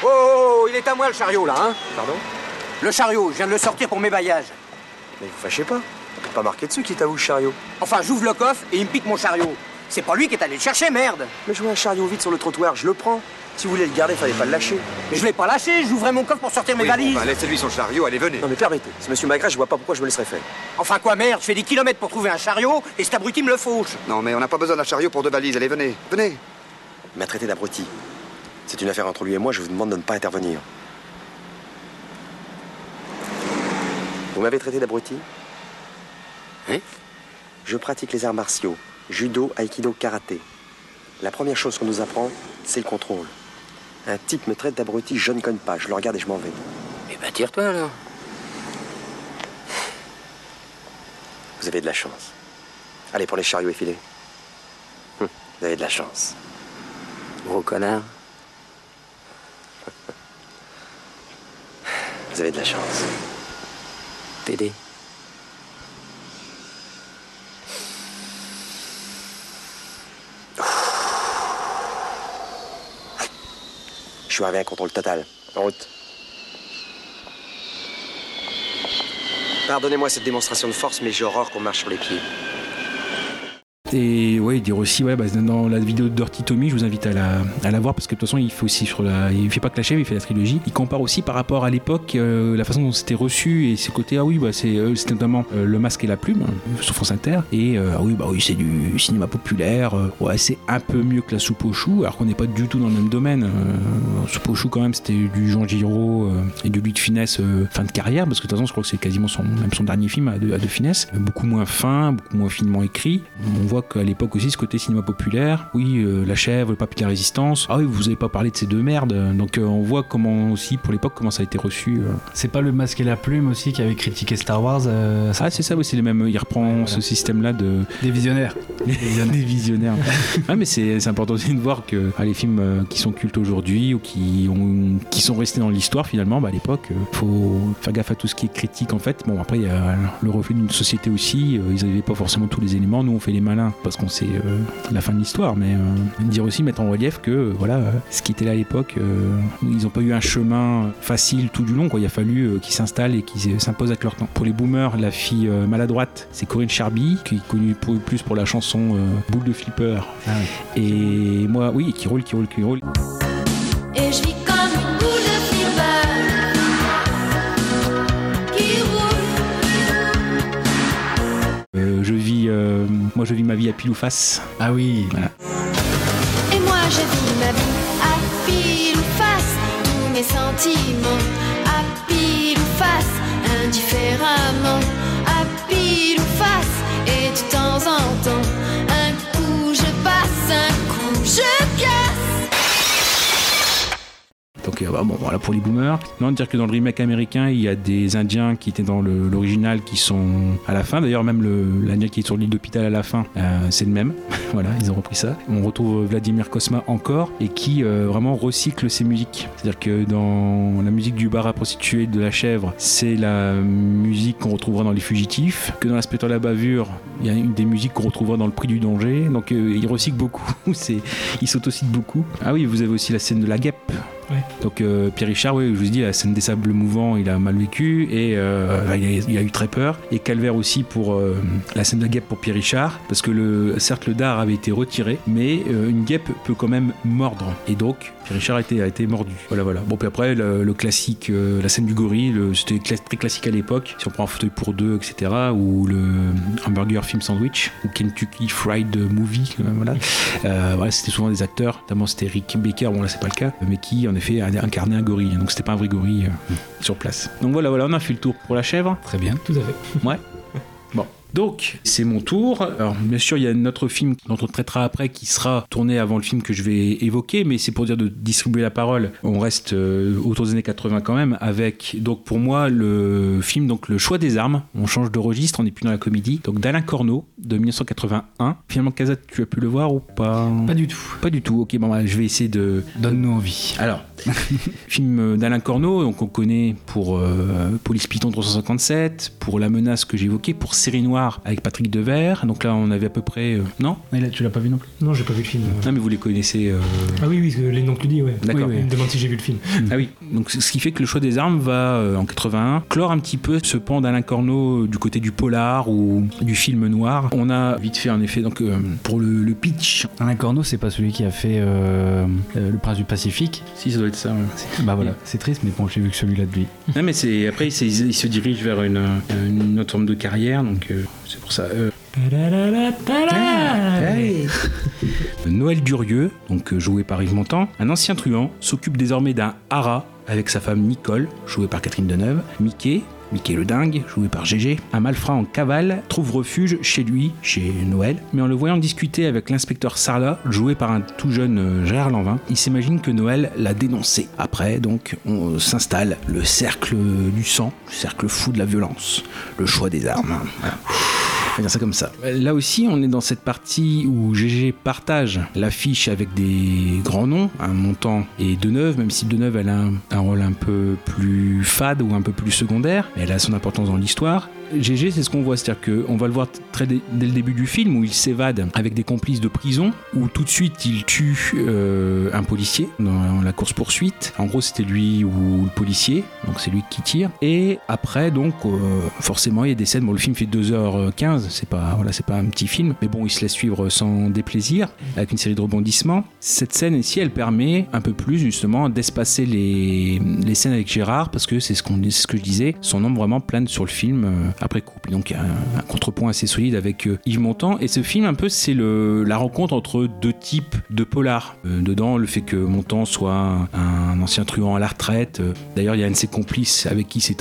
Oh, oh, oh, il est à moi le chariot là, hein Pardon? Le chariot, je viens de le sortir pour mes baillages. Mais vous fâchez pas. Pas marqué dessus qui t'a où le chariot. Enfin, j'ouvre le coffre et il me pique mon chariot. C'est pas lui qui est allé le chercher, merde Mais je vois un chariot vide sur le trottoir, je le prends. Si vous voulez le garder, fallait pas le lâcher. Mais je l'ai pas lâché, j'ouvrais mon coffre pour sortir mes Oui, bon, valises. bah, laissez-lui son chariot, allez, venez. Non mais permettez, c'est Monsieur Magret, je vois pas pourquoi je me laisserais faire. Enfin quoi, merde, je fais des kilomètres pour trouver un chariot et cet abruti me le fauche. Non, mais on n'a pas besoin d'un chariot pour deux valises, allez, venez, venez. Il m'a traité d'abruti. C'est une affaire entre lui et moi, je vous demande de ne pas intervenir. Vous m'avez traité d'abruti? Oui Je pratique les arts martiaux, judo, aïkido, karaté. La première chose qu'on nous apprend, c'est le contrôle. Un type me traite d'abruti, je ne cogne pas, je le regarde et je m'en vais. Eh ben, tire-toi alors. Vous avez de la chance. Allez, pour les chariots effilés. Hum, Vous avez de la chance. Gros connard. Vous avez de la chance. T'aider. Je suis arrivé à un contrôle total. En route. Pardonnez-moi cette démonstration de force, mais j'ai horreur qu'on marche sur les pieds. Et ouais, dire aussi, ouais, bah, dans la vidéo de Dirty Tommy, je vous invite à la, à la voir parce que de toute façon, il fait aussi sur la, il fait pas que la chèvre, il fait la trilogie. Il compare aussi par rapport à l'époque euh, la façon dont c'était reçu et ses côtés. Ah oui, bah, c'est euh, notamment euh, le masque et la plume hein, sur Inter. Et ah oui, bah oui, c'est du cinéma populaire. ouais, c'est un peu mieux que la soupe aux choux, alors qu'on n'est pas du tout dans le même domaine. Euh, soupe aux choux quand même, c'était du Jean Giraud et de Louis de Finesse fin de carrière, parce que de toute façon, je crois que c'est quasiment son, même son dernier film à de, Finesse. Beaucoup moins fin, beaucoup moins finement écrit. Voit qu'à l'époque aussi, ce côté cinéma populaire, oui, euh, La Chèvre, Le Papier de la Résistance. Ah oui, vous avez pas parlé de ces deux merdes. Donc euh, on voit comment aussi, pour l'époque, comment ça a été reçu. euh. C'est pas le masque et la plume aussi qui avait critiqué Star Wars Ah, c'est ça, oui, c'est le même. Il reprend ce système-là de. Des visionnaires. Des visionnaires. ah, mais c'est c'est important aussi de voir que ah, les films qui sont cultes aujourd'hui ou qui, ont, qui sont restés dans l'histoire, finalement, bah, à l'époque, faut faire gaffe à tout ce qui est critique en fait. Bon, après, il y a le reflet d'une société aussi. ils n'avaient pas forcément tous les éléments. Nous, on fait les malins parce qu'on sait euh, la fin de l'histoire. Mais euh, dire aussi, mettre en relief que euh, voilà, ce qui était là à l'époque, euh, ils n'ont pas eu un chemin facile tout du long. Quoi. Il a fallu euh, qu'ils s'installent et qu'ils s'imposent avec leur temps. Pour les boomers, la fille euh, maladroite, c'est Corinne Charby, qui est connue pour- plus pour la chanson euh, Boule de Flipper. Et moi, oui, qui roule, qui roule, qui roule. Et je moi, je vis ma vie à pile ou face. Ah oui. Voilà. Et moi je vis ma vie à pile ou face. Tous mes sentiments à pile ou face. Indifféremment à pile ou face. Euh, bah, bon, voilà pour les boomers. Non, dire que dans le remake américain, il y a des Indiens qui étaient dans l'original qui sont à la fin. D'ailleurs, même l'Indien qui est sur l'île d'hôpital à la fin, euh, c'est le même. voilà, ils ont repris ça. On retrouve Vladimir Kosma encore et qui euh, vraiment recycle ses musiques. C'est-à-dire que dans la musique du bar à prostituée de la chèvre, c'est la musique qu'on retrouvera dans Les Fugitifs. Que dans l'inspecteur de la bavure, il y a des musiques qu'on retrouvera dans Le Prix du danger. Donc euh, il recycle beaucoup. il s'autocite beaucoup. Ah oui, vous avez aussi la scène de la guêpe. Donc euh, Pierre Richard, oui, je vous dis, la scène des sables mouvants, il a mal vécu et euh, il, a, il a eu très peur. Et Calvaire aussi pour euh, la scène de la guêpe pour Pierre Richard, parce que le, certes le dard avait été retiré, mais une guêpe peut quand même mordre. Et donc Pierre Richard a été, mordu. Voilà, voilà. Bon, puis après, le, classique, la scène du gorille, le- c'était très classique à l'époque. Si on prend un fauteuil pour deux, etc., ou le hamburger film sandwich, ou Kentucky Fried Movie, voilà. Voilà, c'était souvent des acteurs, notamment c'était Rick Baker, bon là c'est pas le cas, mais qui en effet incarné un gorille, donc c'était pas un vrai gorille euh, sur place. Donc voilà, voilà, on a fait le tour pour la chèvre. Très bien. Tout à fait. Ouais. Bon. Donc, c'est mon tour. Alors, bien sûr, il y a notre film dont on traitera après qui sera tourné avant le film que je vais évoquer, mais c'est pour dire de distribuer la parole. On reste euh, autour des années 80 quand même, avec, donc pour moi, le film, donc Le choix des armes. On change de registre, on n'est plus dans la comédie. Donc, d'Alain Corneau, de 1981. Finalement, Casat, tu as pu le voir ou pas? Pas du tout. Pas du tout. Ok, bon, bah, je vais essayer de. Donne-nous envie. Alors, film d'Alain Corneau, donc on connaît pour euh, Police Python 357, pour La menace que j'évoquais, pour Série Noire avec Patrick Devers. Donc là, on avait à peu près. euh, non? Mais là, tu l'as pas vu non plus? Non, j'ai pas vu le film. Non, mais vous les connaissez. euh, Ah oui, oui, les noms que tu dis, ouais. D'accord. Oui, oui, Il me demande si j'ai vu le film. Ah oui, donc ce qui fait que le choix des armes va, euh, en 81, clore un petit peu ce pan d'Alain Corneau euh, du côté du polar ou du film noir. On a vite fait, en effet, donc euh, pour le, le pitch. Alain Corneau, c'est pas celui qui a fait euh, euh, Le Prince du Pacifique? Si, ça doit ça. ouais. Bah voilà, c'est triste, mais bon, j'ai vu que celui-là de lui. Non, mais c'est après, il se dirige vers une, une autre forme de carrière, donc euh, c'est pour ça. Euh, Noël Durieux, donc euh, joué par Yves Montand, un ancien truand, s'occupe désormais d'un hara avec sa femme Nicole, jouée par Catherine Deneuve, Mickey, Mickey le dingue, joué par Gégé, un malfrat en cavale, trouve refuge chez lui, chez Noël, mais en le voyant discuter avec l'inspecteur Sarla, joué par un tout jeune euh, Gérard Lanvin, il s'imagine que Noël l'a dénoncé. Après, donc, on s'installe le cercle du sang, le cercle fou de la violence, le choix des armes. Voilà. Ça. Là aussi, on est dans cette partie où GG partage l'affiche avec des grands noms, un montant et Deneuve, même si Deneuve elle a un, rôle un peu plus fade ou un peu plus secondaire, elle a son importance dans l'histoire. GG, c'est ce qu'on voit, c'est-à-dire qu'on va le voir très dès, le début du film où il s'évade avec des complices de prison, où tout de suite il tue euh, un policier dans la course poursuite. En gros, c'était lui ou le policier, donc c'est lui qui tire. Et après, donc, euh, forcément, il y a des scènes. Bon, le film fait 2h15, c'est pas, voilà, pas un petit film, mais bon, il se laisse suivre sans déplaisir, avec une série de rebondissements. Cette scène ici, elle permet un peu plus justement d'espacer les, les scènes avec Gérard, parce que c'est ce, ce que je disais, son nom vraiment plane sur le film euh, après coup. Donc il y a un, contrepoint assez solide avec euh, Yves Montand. Et ce film, un peu, c'est la rencontre entre deux types de polars. Euh, dedans, le fait que Montand soit un, ancien truand à la retraite. Euh, D'ailleurs, il y a un de ses complices avec qui s'est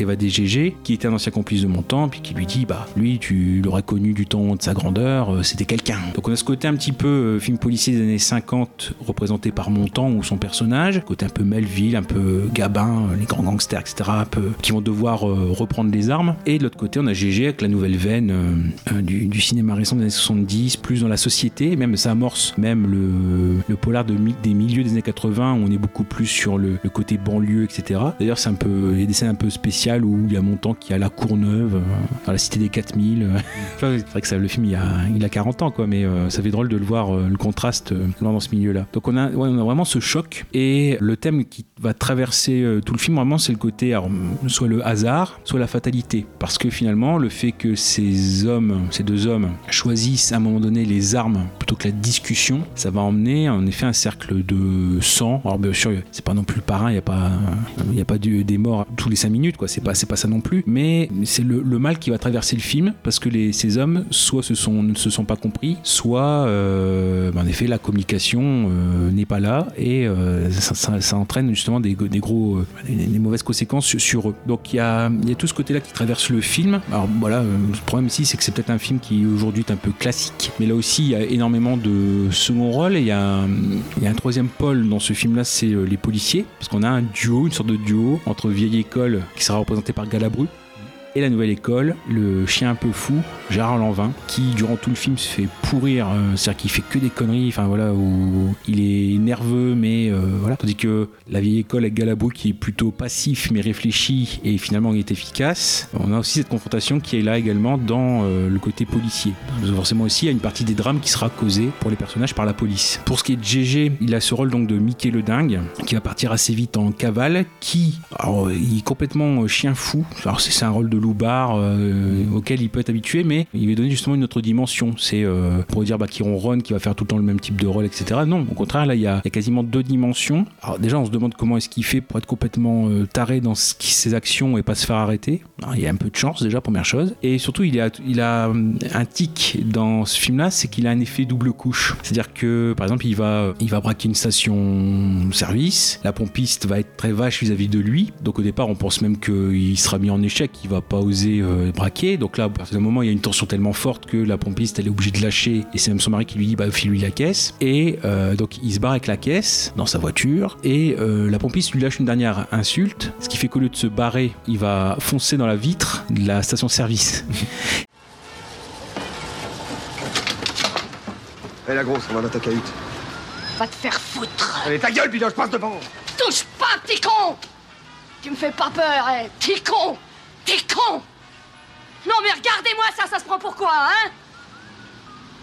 évadé GG, qui était un ancien complice de Montand, puis qui lui dit Bah, lui, tu l'aurais connu du temps de sa grandeur, c'était quelqu'un. Donc on a ce côté un petit peu film policier des années 50, représenté par Montand ou son personnage, côté un peu Melville, un peu Gabin, les grands gangsters, etc., qui vont devoir reprendre les Et de l'autre côté, on a GG avec la nouvelle veine euh, euh, du, cinéma récent des années 70, plus dans la société, même ça amorce même le, polar des milieux des années 80, où on est beaucoup plus sur le, côté banlieue, etc. D'ailleurs, c'est un peu, des scènes un peu spéciales où il y a Montand qui a la Courneuve, euh, dans la cité des 4000. euh. Enfin, c'est vrai que le film, il a, il a 40 ans, mais ça fait drôle de le voir, le contraste dans ce milieu-là. Donc on a, vraiment ce choc, et le thème qui va traverser tout le film, vraiment, c'est le côté, soit le hasard, soit la fatalité. Parce que finalement, le fait que ces hommes, ces deux hommes, choisissent à un moment donné les armes plutôt que la discussion, ça va emmener en effet un cercle de sang. Alors bien sûr, c'est pas non plus parrain, il n'y a pas, y a pas des morts tous les 5 minutes, quoi. C'est pas, pas ça non plus. Mais c'est le, le mal qui va traverser le film parce que ces hommes, soit se sont, ne se sont pas compris, soit euh, ben, en effet la communication euh, n'est pas là et euh, ça, entraîne justement des, gros, des, mauvaises conséquences sur, eux. Donc il y a, y a tout ce côté-là qui traverse le film. Alors voilà, euh, le problème ici, c'est que c'est peut-être un film qui aujourd'hui est un peu classique, mais là aussi il y a énormément de second rôle. Il y a, un- il y a un troisième pôle dans ce film-là, c'est euh, les policiers, parce qu'on a un duo, une sorte de duo entre vieille école qui sera représenté par Galabru et la nouvelle école, le chien un peu fou, Gérard Lanvin, qui durant tout le film se fait pourrir, euh, c'est-à-dire qu'il fait que des conneries, enfin voilà, où il est nerveux, mais euh, voilà. Tandis que la vieille école avec Galabru qui est plutôt passif mais réfléchi et finalement il est efficace. On a aussi cette confrontation qui est là également dans euh, le côté policier. Parce que forcément aussi, il y a une partie des drames qui sera causée pour les personnages par la police. Pour ce qui est de GG, il a ce rôle donc de Mickey le dingue, qui va partir assez vite en cavale, qui, alors, il est complètement chien fou. Alors c'est un rôle de loupard euh, auquel il peut être habitué, mais il va donner justement une autre dimension. C'est euh, pour dire bah, qu'il ronronne, qu'il va faire tout le temps le même type de rôle, etc. Non, au contraire, là, il y a, il y a quasiment deux dimensions. Alors déjà, on se demande comment est-ce qu'il fait pour être complètement euh, taré dans ce qui- ses actions et pas se faire arrêter. Alors, il y a un peu de chance déjà, première chose. Et surtout, il a, il a un tic dans ce film-là, c'est qu'il a un effet double couche. C'est-à-dire que, par exemple, il va, il va braquer une station-service. La pompiste va être très vache vis-à-vis de lui. Donc au départ, on pense même qu'il sera mis en échec, qu'il va pas oser euh, braquer. Donc là, à partir d'un moment, il y a une tension tellement forte que la pompiste, elle est obligée de lâcher. Et c'est même son mari qui lui dit, bah, file-lui la caisse. Et euh, donc, il se barre avec la caisse dans sa voiture. Et euh, la pompiste lui lâche une dernière insulte. Ce qui fait qu'au lieu de se barrer, il va foncer dans la vitre de la station-service. Hé la grosse, on va dans ta cahute. Va te faire foutre Allez, ta gueule, puis là, je passe devant Touche pas, petit con Tu me fais pas peur, hein Petit con Petit con! Non mais regardez-moi ça, ça se prend pour quoi, hein?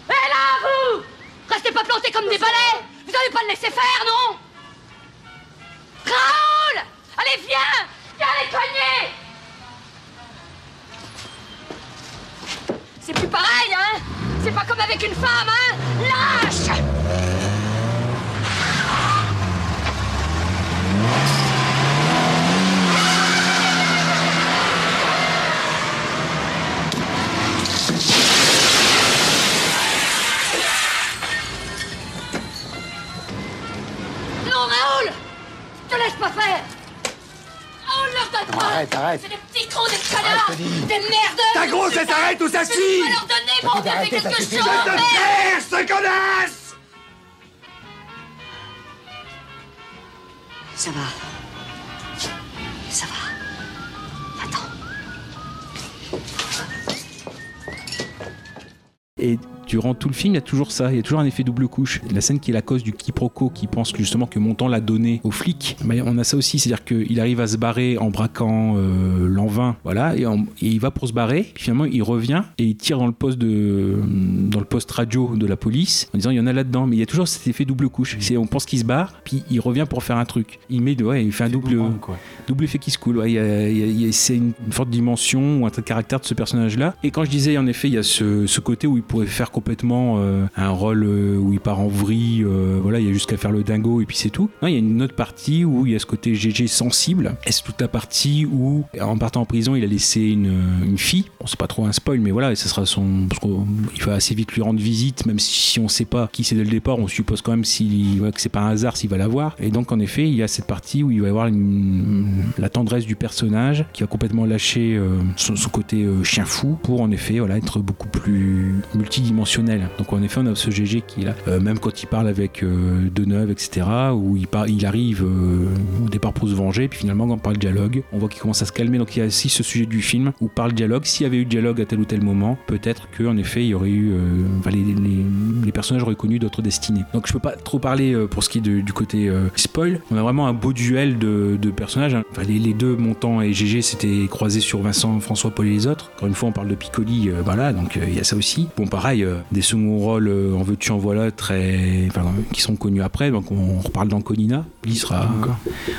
Hé là, vous! Restez pas plantés comme des balais Vous allez pas le laisser faire, non? Raoul! Allez, viens! Viens les cogner C'est plus pareil, hein? C'est pas comme avec une femme, hein? Lâche Hein, Raoul. Je te laisse pas faire. Raoul, leur donne pas Arrête, arrête. C'est des petits crocs, des connards Des merdeurs Ta grossesse, arrête ou ça chie Je vais leur donner, mon Dieu, quelque chose Je te perds, ce connasse. Ça va. Ça va. Attends. Et durant tout le film, il y a toujours ça, il y a toujours un effet double couche. La scène qui est la cause du quiproquo, qui pense justement que Montant l'a donné aux flics, bah, on a ça aussi, c'est-à-dire qu'il arrive à se barrer en braquant euh, l'an 20, voilà, et, en- et il va pour se barrer, puis finalement il revient et il tire dans le poste de dans le poste radio de la police en disant il y en a là-dedans, mais il y a toujours cet effet double couche. C'est on pense qu'il se barre, puis il revient pour faire un truc. Il met, ouais, il fait un double double effet qui se coule. Ouais, c'est une, une forte dimension ou un trait de caractère de ce personnage-là. Et quand je disais, en effet, il y a ce, ce côté où il pourrait faire complètement euh, un rôle euh, où il part en vrille, euh, voilà, il y a juste qu'à faire le dingo et puis c'est tout. Non, il y a une autre partie où il y a ce côté GG sensible. Et c'est toute la partie où, en partant en prison, il a laissé une, une fille? Bon, c'est pas trop un spoil, mais voilà, ce sera son. Qu'il va assez vite lui rendre visite, même si on sait pas qui c'est dès le départ, on suppose quand même voilà, que c'est pas un hasard s'il va la voir. Et donc, en effet, il y a cette partie où il va y avoir la tendresse du personnage qui va complètement lâcher son, côté chien fou pour, en effet, voilà, être beaucoup plus multidimensionnel. Donc, en effet, on a ce GG qui là. Euh, même quand il parle avec euh, Deneuve, etc., où il, par- il arrive euh, au départ pour se venger, puis finalement, quand on parle dialogue, on voit qu'il commence à se calmer. Donc, il y a aussi ce sujet du film où par le dialogue, s'il y avait eu dialogue à tel ou tel moment, peut-être qu'en effet, il y aurait eu. euh, les, personnages auraient connu d'autres destinées. Donc, je peux pas trop parler pour ce qui est du côté spoil. On a vraiment un beau duel de, personnages. hein. Les, deux, Montant et GG, s'étaient croisés sur Vincent, François, Paul et les autres. Encore une fois, on parle de Piccoli, voilà, donc il y a ça aussi. Bon, pareil, des seconds rôles euh, en veux-tu, en voilà, très. Enfin, qui sont connus après. Donc, on reparle d'Anconina, qui sera,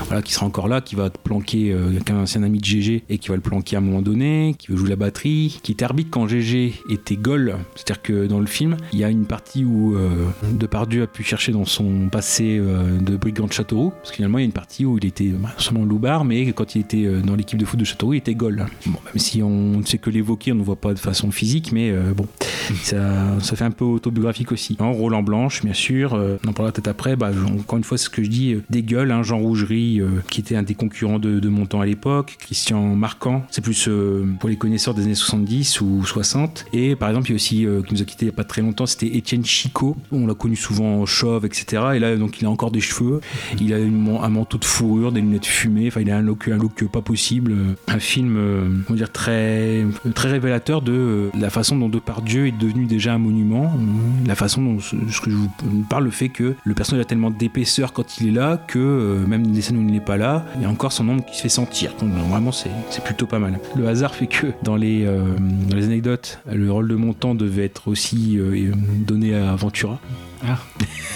voilà, qui sera encore là, qui va te planquer, euh, un ancien ami de GG et qui va le planquer à un moment donné, qui veut jouer la batterie, qui est arbitre quand GG était goal. C'est-à-dire que dans le film, il y a une partie où euh, Depardieu a pu chercher dans son passé euh, de brigand de Châteauroux, parce que finalement, il y a une partie où il était bah, seulement loupard, mais quand il était euh, dans l'équipe de foot de Châteauroux, il était goal. Bon, même si on ne sait que l'évoquer, on ne voit pas de façon physique, mais euh, bon, ça, ça fait un peu autobiographique aussi. En Roland Blanche, bien sûr, euh, on en parlera peut-être après. Bah, encore une fois, ce que je dis, euh, des gueules, hein, Jean Rougerie, euh, qui était un des concurrents de, de Montand à l'époque, Christian Marquand, c'est plus euh, pour les connaisseurs des années 70 ou 60. Et par exemple, il y a aussi, euh, qui nous a quitté il n'y a pas très longtemps, c'était Étienne Chicot. On l'a connu souvent chauve, etc. Et là, donc, il a encore des cheveux, il a un manteau de fourrure, des lunettes fumées, enfin, il a un look, un look pas possible. Un film, euh, on va dire, très, très révélateur de euh, la façon dont Depardieu est devenu déjà un monument, euh, la façon dont ce, que je vous parle, le fait que le personnage a tellement d'épaisseur quand il est là que euh, même des scènes où il n'est pas là, il y a encore son ombre qui se fait sentir. Donc, vraiment, c'est plutôt pas mal. Le hasard fait que dans les, euh, les anecdotes, le rôle de Montant devait être aussi euh, donné à Ventura. Ah,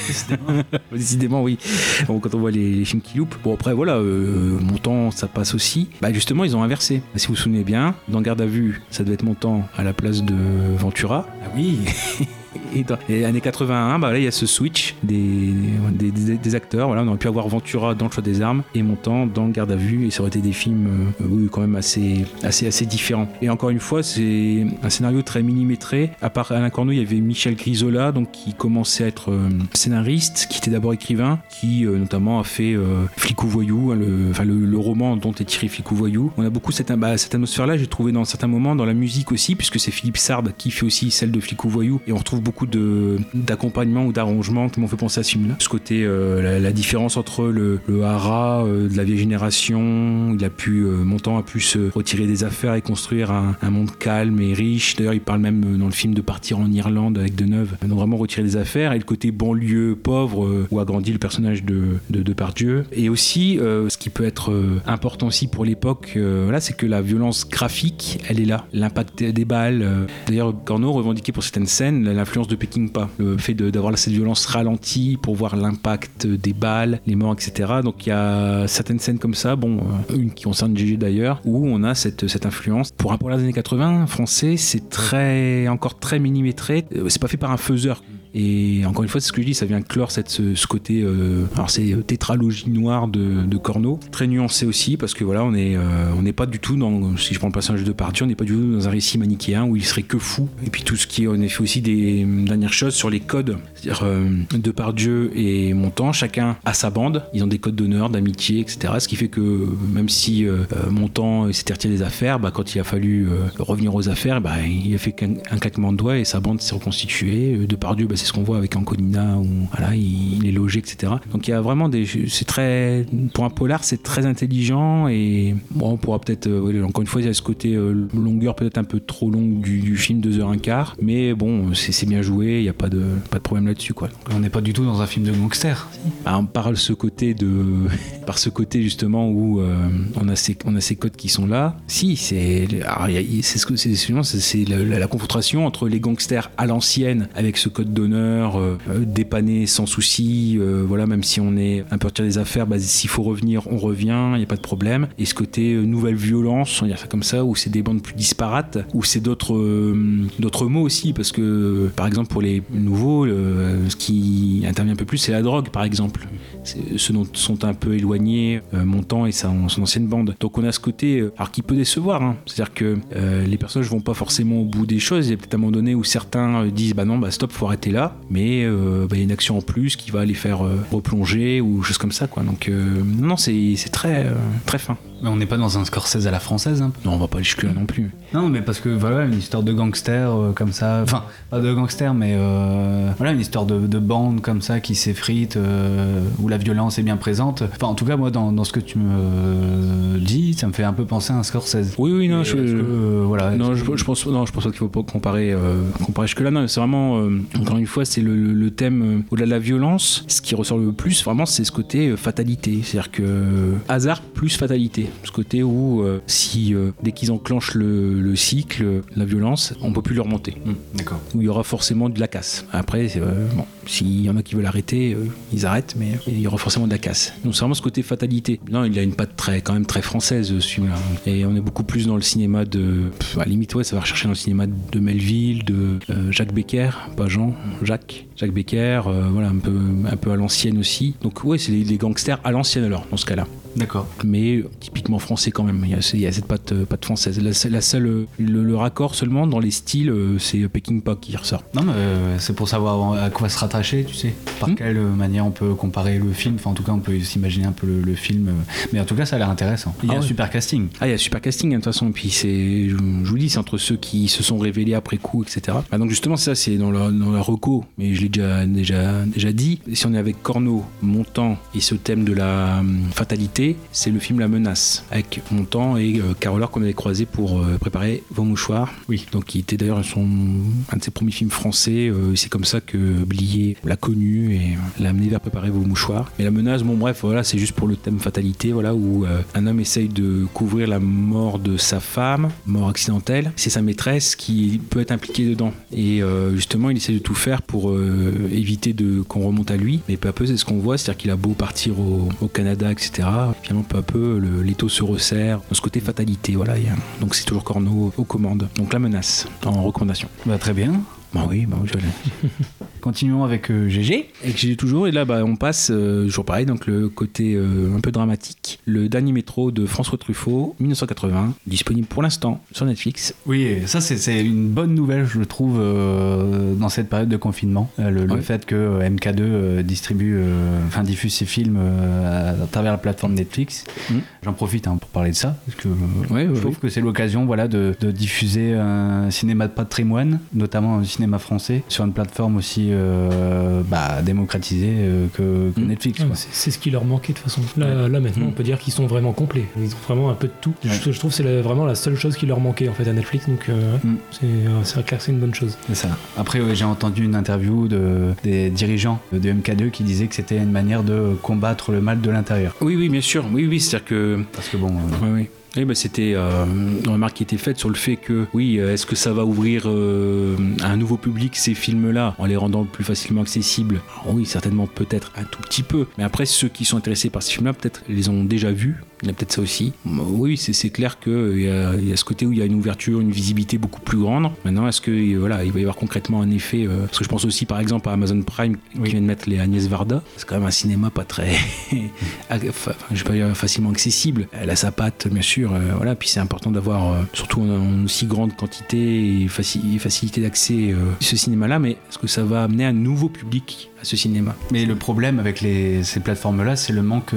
Décidément, oui. Bon, quand on voit les, les films qui loupent. Bon, après, voilà, euh, Montant, ça passe aussi. Bah, justement, ils ont inversé. Si vous vous souvenez bien, dans Garde à vue, ça devait être Montant à la place de Ventura. Ah oui Et dans les années 81, bah là, il y a ce switch des, des, acteurs. Voilà, on aurait pu avoir Ventura dans le choix des armes et Montant dans Garde à vue. Et ça aurait été des films, euh, oui, quand même assez, assez, assez différents. Et encore une fois, c'est un scénario très millimétré. À part Alain Corneau, il y avait Michel Grisola, donc qui commençait à être euh, scénariste, qui était d'abord écrivain, qui euh, notamment a fait euh, Flicou Voyou, hein, le, enfin, le, le roman dont est tiré Flicou Voyou. On a beaucoup cette, bah, cette atmosphère-là, j'ai trouvé dans certains moments, dans la musique aussi, puisque c'est Philippe Sard qui fait aussi celle de Flicou Voyou. Et on retrouve beaucoup de- d'accompagnement ou d'arrangement qui m'ont fait penser à ce film-là. Ce côté, euh, la, différence entre le, le hara euh, de la vieille génération, il a pu, euh, Montant a pu se retirer des affaires et construire un, monde calme et riche. D'ailleurs, il parle même dans le film de partir en Irlande avec Deneuve, donc vraiment retirer des affaires. Et le côté banlieue pauvre où a grandi le personnage de, de, de. Et aussi, ce qui peut être important aussi pour l'époque, voilà, c'est que la violence graphique, elle est là. L'impact des balles. D'ailleurs, Corneau revendiquait pour certaines scènes l'influence de Peckinpah, le fait d'avoir cette violence ralentie pour voir l'impact des balles, les morts, etc. Donc il y a certaines scènes comme ça, bon, euh, une qui concerne GG d'ailleurs, où on a cette, cette influence. Pour un pour les années 80 français, c'est très encore très millimétré. Euh, C'est pas fait par un faiseur. Et encore une fois, c'est ce que je dis, ça vient clore cette, ce, côté. euh, alors, c'est euh, tétralogie noire de, de Corneau. Très nuancé aussi, parce que voilà, euh, on n'est pas du tout dans. Si je prends le personnage de Pardieu, on n'est pas du tout dans un récit manichéen où il serait que fou. Et puis tout ce qui est en effet aussi des dernières choses sur les codes. C'est-à-dire, euh, Depardieu et Montand, chacun a sa bande. Ils ont des codes d'honneur, d'amitié, etc. Ce qui fait que même si euh, euh, Montand s'était retiré des affaires, bah, quand il a fallu euh, revenir aux affaires, bah, il a fait un claquement de doigts et sa bande s'est reconstituée. Euh, Depardieu, bah, c'est ce qu'on voit avec Anconina, où voilà, il, il est logé, etc. Donc il y a vraiment des. C'est très. Pour un polar, c'est très intelligent et bon, on pourra peut-être. euh, encore une fois, il y a ce côté euh, longueur peut-être un peu trop longue du, du film, 2h15. Mais bon, c'est bien joué, il n'y a pas de, pas de problème là-dessus. quoi. On n'est pas du tout dans un film de gangster. Bah, on parle ce côté de par ce côté justement où euh, on a ces on a ces codes qui sont là si c'est c'est ce que c'est justement, c'est- c'est la, la- la confrontation entre les gangsters à l'ancienne avec ce code d'honneur euh, euh, dépanné sans souci euh, voilà même si on est un peu retiré des affaires bah, s'il faut revenir on revient il n'y a pas de problème. Et ce côté nouvelle violence on va dire ça comme ça où c'est des bandes plus disparates où c'est d'autres mots aussi parce que par exemple pour les nouveaux ce qui intervient un peu plus c'est la drogue par exemple. Ceux dont sont un peu éloignés euh, Montant et son ancienne bande. Donc on a ce côté alors qui peut décevoir hein. c'est à dire que les personnages vont pas forcément au bout des choses. Il y a peut-être un moment donné où certains disent bah non bah stop faut arrêter là mais euh, bah, il y a une action en plus qui va les faire euh, replonger ou choses comme ça quoi. Donc euh, non c'est très fin Mais on n'est pas dans un Scorsese à la française, hein. non on va pas aller jusque là non plus Non, mais parce que voilà, une histoire de gangster euh, comme ça. Enfin, pas de gangster, mais euh, voilà, une histoire de, de bande comme ça qui s'effrite, euh, où la violence est bien présente. Enfin, en tout cas, moi, dans, dans ce que tu me dis, ça me fait un peu penser à un Scorsese. Oui, oui, non, je, que, euh, voilà. non, je, pense, non, je pense pas qu'il faut pas comparer, euh, comparer jusque là. Non, c'est vraiment, euh, encore une fois, c'est le, le- le thème euh, au-delà de la violence. Ce qui ressort le plus, vraiment, c'est ce côté euh, fatalité. C'est-à-dire que euh, hasard plus fatalité. Ce côté où, euh, si euh, dès qu'ils enclenchent le, le cycle, la violence, on peut plus le remonter. D'accord. Où il y aura forcément de la casse. Après, c'est, euh, bon, s'il y en a qui veulent arrêter, euh, ils arrêtent, mais il y aura forcément de la casse. Donc c'est vraiment ce côté fatalité. Non, il a une patte très, quand même très française, ce film-là. Et on est beaucoup plus dans le cinéma de. pff, à la limite, ouais, ça va rechercher dans le cinéma de Melville, de euh, Jacques Becker, pas Jean, Jacques. Jacques Becker, euh, voilà, un peu, un peu à l'ancienne aussi. Donc, ouais, c'est les, les gangsters à l'ancienne alors, dans ce cas-là. D'accord. Mais euh, typiquement français quand même. Il y a, il y a cette patte, euh, patte française. La, la seule, euh, le, le raccord seulement dans les styles, euh, c'est Peking Pop qui ressort. Non, mais euh, c'est pour savoir à quoi se tu sais. Par Hmm. quelle manière on peut comparer le film. Enfin, en tout cas, on peut s'imaginer un peu le, le film. Mais en tout cas, ça a l'air intéressant. Il y a Ah un ouais. super casting. Ah, il y a super casting de toute façon. Et puis c'est, je, je vous dis, c'est entre ceux qui se sont révélés après coup, etc. Ah, donc justement, ça c'est dans la, dans la reco, mais je l'ai déjà, déjà, déjà dit. Si on est avec Corneau, Montant et ce thème de la hum, fatalité, c'est le film La Menace avec Montant et euh, Caroleur qu'on avait croisé pour euh, préparer Vos mouchoirs. Oui. Donc qui était d'ailleurs son un de ses premiers films français. euh, c'est comme ça que L'a connu et l'a amené vers préparer Vos mouchoirs. Mais La Menace, bon bref, voilà, c'est juste pour le thème fatalité, voilà où euh, un homme essaye de couvrir la mort de sa femme, mort accidentelle. C'est sa maîtresse qui peut être impliquée dedans. Et euh, justement, il essaie de tout faire pour euh, éviter de qu'on remonte à lui. Mais peu à peu, c'est ce qu'on voit, c'est-à-dire qu'il a beau partir au, au Canada, etc. Finalement, peu à peu, le- l'étau se resserre dans ce côté fatalité. Voilà. donc c'est toujours Corneau aux commandes. Donc la menace en recommandation. Bah, très bien. Bah oui, bah oui, je l'ai. Continuons avec euh, GG. Et j'ai toujours, et là bah, on passe, euh, toujours pareil, donc le côté euh, un peu dramatique. Le dernier métro de François Truffaut, 1980, disponible pour l'instant sur Netflix. Oui, et ça c'est- une bonne nouvelle, je trouve, euh, dans cette période de confinement. Le, fait que euh, MK2 euh, distribue, enfin diffuse ses films à, à travers la plateforme Netflix. J'en profite hein, pour parler de ça, parce que je trouve que c'est l'occasion voilà, de, de diffuser un cinéma de patrimoine, notamment un cinéma français, sur une plateforme aussi euh, bah, démocratisée euh, que, que Netflix. Ouais, quoi. c'est- C'est ce qui leur manquait de toute façon. Là, là maintenant, Mm. on peut dire qu'ils sont vraiment complets. Ils ont vraiment un peu de tout. Je, je trouve que c'est la- vraiment la seule chose qui leur manquait en fait à Netflix. Donc euh, ouais, c'est euh, c'est clair que c'est une bonne chose. C'est ça. Après, ouais, j'ai entendu une interview de, des dirigeants de MK2 qui disaient que c'était une manière de combattre le mal de l'intérieur. Oui, oui, bien sûr. Oui, oui, c'est-à-dire que. Parce que bon. Oui, oui. Oui, bah, c'était euh, une remarque qui était faite sur le fait que, oui, euh, est-ce que ça va ouvrir euh, à un nouveau public ces films-là en les rendant plus facilement accessibles? Oui, certainement, peut-être un tout petit peu. Mais après, ceux qui sont intéressés par ces films-là, peut-être les ont déjà vus Il y a peut-être ça aussi. Oui, c'est clair qu'il y, a- il y a ce côté où il y a une ouverture, une visibilité beaucoup plus grande. Maintenant, est-ce que voilà, il va y avoir concrètement un effet euh, Parce que je pense aussi, par exemple, à Amazon Prime qui vient de mettre les Agnès Varda. C'est quand même un cinéma pas très, enfin, je vais pas dire facilement accessible. Elle a sa patte, bien sûr. euh, voilà, puis c'est important d'avoir, euh, surtout en, en aussi grande quantité et faci- facilité d'accès euh, ce cinéma-là. Mais est-ce que ça va amener un nouveau public? Ce cinéma Mais le problème avec les- ces plateformes-là, c'est le manque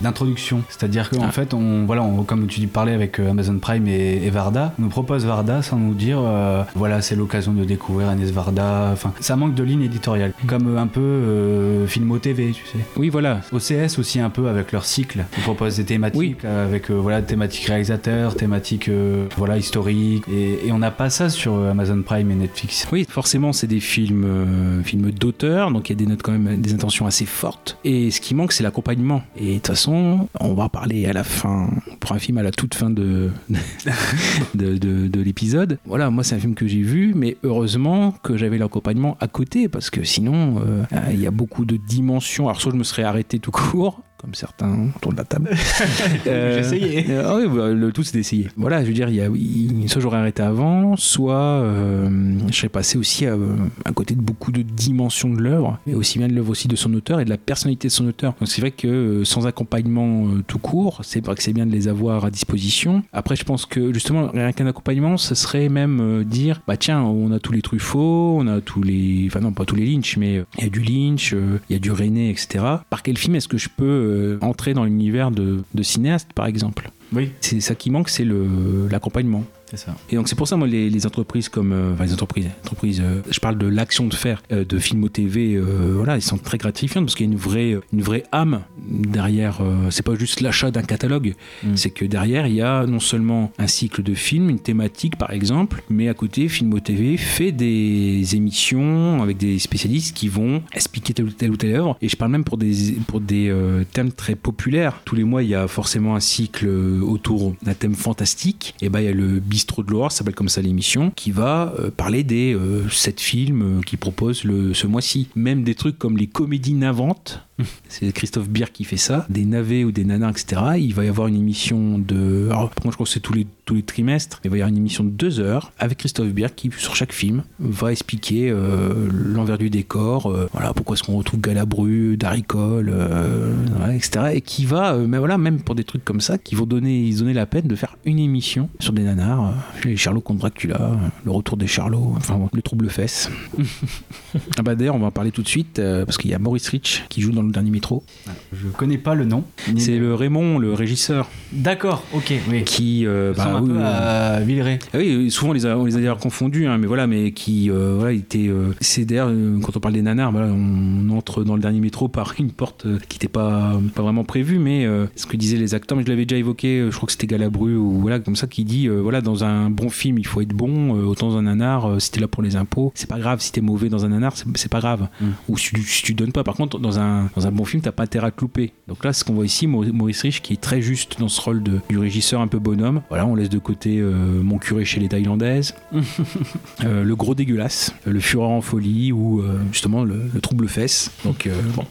d'introduction. C'est-à-dire qu'en Ah. fait, on, voilà, on- comme tu parlais avec euh, Amazon Prime et, et Varda, on nous propose Varda sans nous dire, euh, voilà, c'est l'occasion de découvrir Agnès Varda. Enfin, ça manque de ligne éditoriale, comme euh, un peu euh, Filmo TV, tu sais. Oui, voilà. OCS aussi un peu avec leur cycle. Ils proposent des thématiques euh, avec euh, voilà thématiques réalisateurs, thématiques euh, voilà historiques, et, et on n'a pas ça sur Amazon Prime et Netflix. Oui, forcément, c'est des films, films d'auteur, donc il y a des notes quand même, des intentions assez fortes. Et ce qui manque, c'est l'accompagnement. Et de toute façon, on va en parler à la fin, pour un film à la toute fin de, de, de- de l'épisode. Voilà, moi, c'est un film que j'ai vu, mais heureusement que j'avais l'accompagnement à côté, parce que sinon, euh, il y a beaucoup de dimensions. Alors, soit je me serais arrêté tout court, comme certains autour de la table. J'ai essayé. Euh, ah oui, bah, le tout c'est d'essayer. Voilà, je veux dire, il y a, il- soit j'aurais arrêté avant, soit euh, je serais passé aussi à, à côté de beaucoup de dimensions de l'œuvre, et aussi bien de l'œuvre aussi de son auteur et de la personnalité de son auteur. Donc c'est vrai que euh, sans accompagnement euh, tout court, c'est vrai que c'est bien de les avoir à disposition. Après, je pense que justement, rien qu'un accompagnement, ce serait même euh, dire, bah tiens, on a tous les Truffaut, on a tous les, enfin non, pas tous les Lynch, mais euh, il y a du Lynch, euh, il y a du René, etc. Par quel film est-ce que je peux euh, entrer dans l'univers de, de cinéaste, par exemple Oui. C'est ça qui manque, c'est le- l'accompagnement. Ça. Et donc c'est pour ça moi les, les entreprises comme euh, enfin les entreprises entreprises euh, je parle de l'action de faire euh, de Filmo TV voilà ils sont très gratifiantes parce qu'il y a une vraie une vraie âme derrière c'est pas juste l'achat d'un catalogue. C'est que derrière il y a non seulement un cycle de films une thématique par exemple mais à côté Filmo TV fait des émissions avec des spécialistes qui vont expliquer telle ou telle ou telle œuvre. Et je parle même pour des pour des thèmes très populaires. Tous les mois il y a forcément un cycle autour d'un thème fantastique. Et ben il y a le bistrot de ça s'appelle comme ça l'émission qui va euh, parler des euh, sept films euh, qui proposent ce mois-ci. Même des trucs comme les comédies navantes c'est Christophe Bier qui fait ça, des navets ou des nanars, etc. Il va y avoir une émission de. Alors, moi, je crois que c'est tous les, trimestres. Il va y avoir une émission de deux heures avec Christophe Bier qui, sur chaque film, va expliquer euh, l'envers du décor, euh, voilà, pourquoi est-ce qu'on retrouve Galabru, Daricole, euh, etc. Et qui va, euh, mais voilà, même pour des trucs comme ça, qui vont donner, ils la peine de faire une émission sur des nanars, les Charlots contre Dracula, le retour des Charlots, enfin, le trouble fesse. ah bah d'ailleurs, on va en parler tout de suite, parce qu'il y a Maurice Rich qui joue dans le dernier métro. Je connais pas le nom. C'est le Raymond, le régisseur. D'accord, ok, oui. Qui, euh, ressemble un peu à Villeray. Ah oui, souvent on les a, on les a d'ailleurs confondus, hein, mais voilà, mais qui, euh, voilà, il était. euh, c'est d'ailleurs euh, quand on parle des nanars, voilà, on entre dans le dernier métro par une porte euh, qui n'était pas, pas vraiment prévue, mais euh, ce que disaient les acteurs, mais je l'avais déjà évoqué, je crois que c'était Galabru ou voilà, comme ça, qui dit, voilà, dans un bon film, il faut être bon, autant dans un nanar, si t'es là pour les impôts, c'est pas grave, si t'es mauvais dans un nanar, c'est pas grave, ou si tu, si tu donnes pas. Par contre, dans un, dans un bon film, t'as pas intérêt à te louper. Donc là, ce qu'on voit ici, Mau- Maurice Rich, qui est très juste dans ce rôle de, du régisseur un peu bonhomme. Voilà, on laisse de côté euh, mon curé chez les Thaïlandaises, euh, le gros dégueulasse, le fureur en folie ou euh, justement le, le trouble fesse. Donc bon.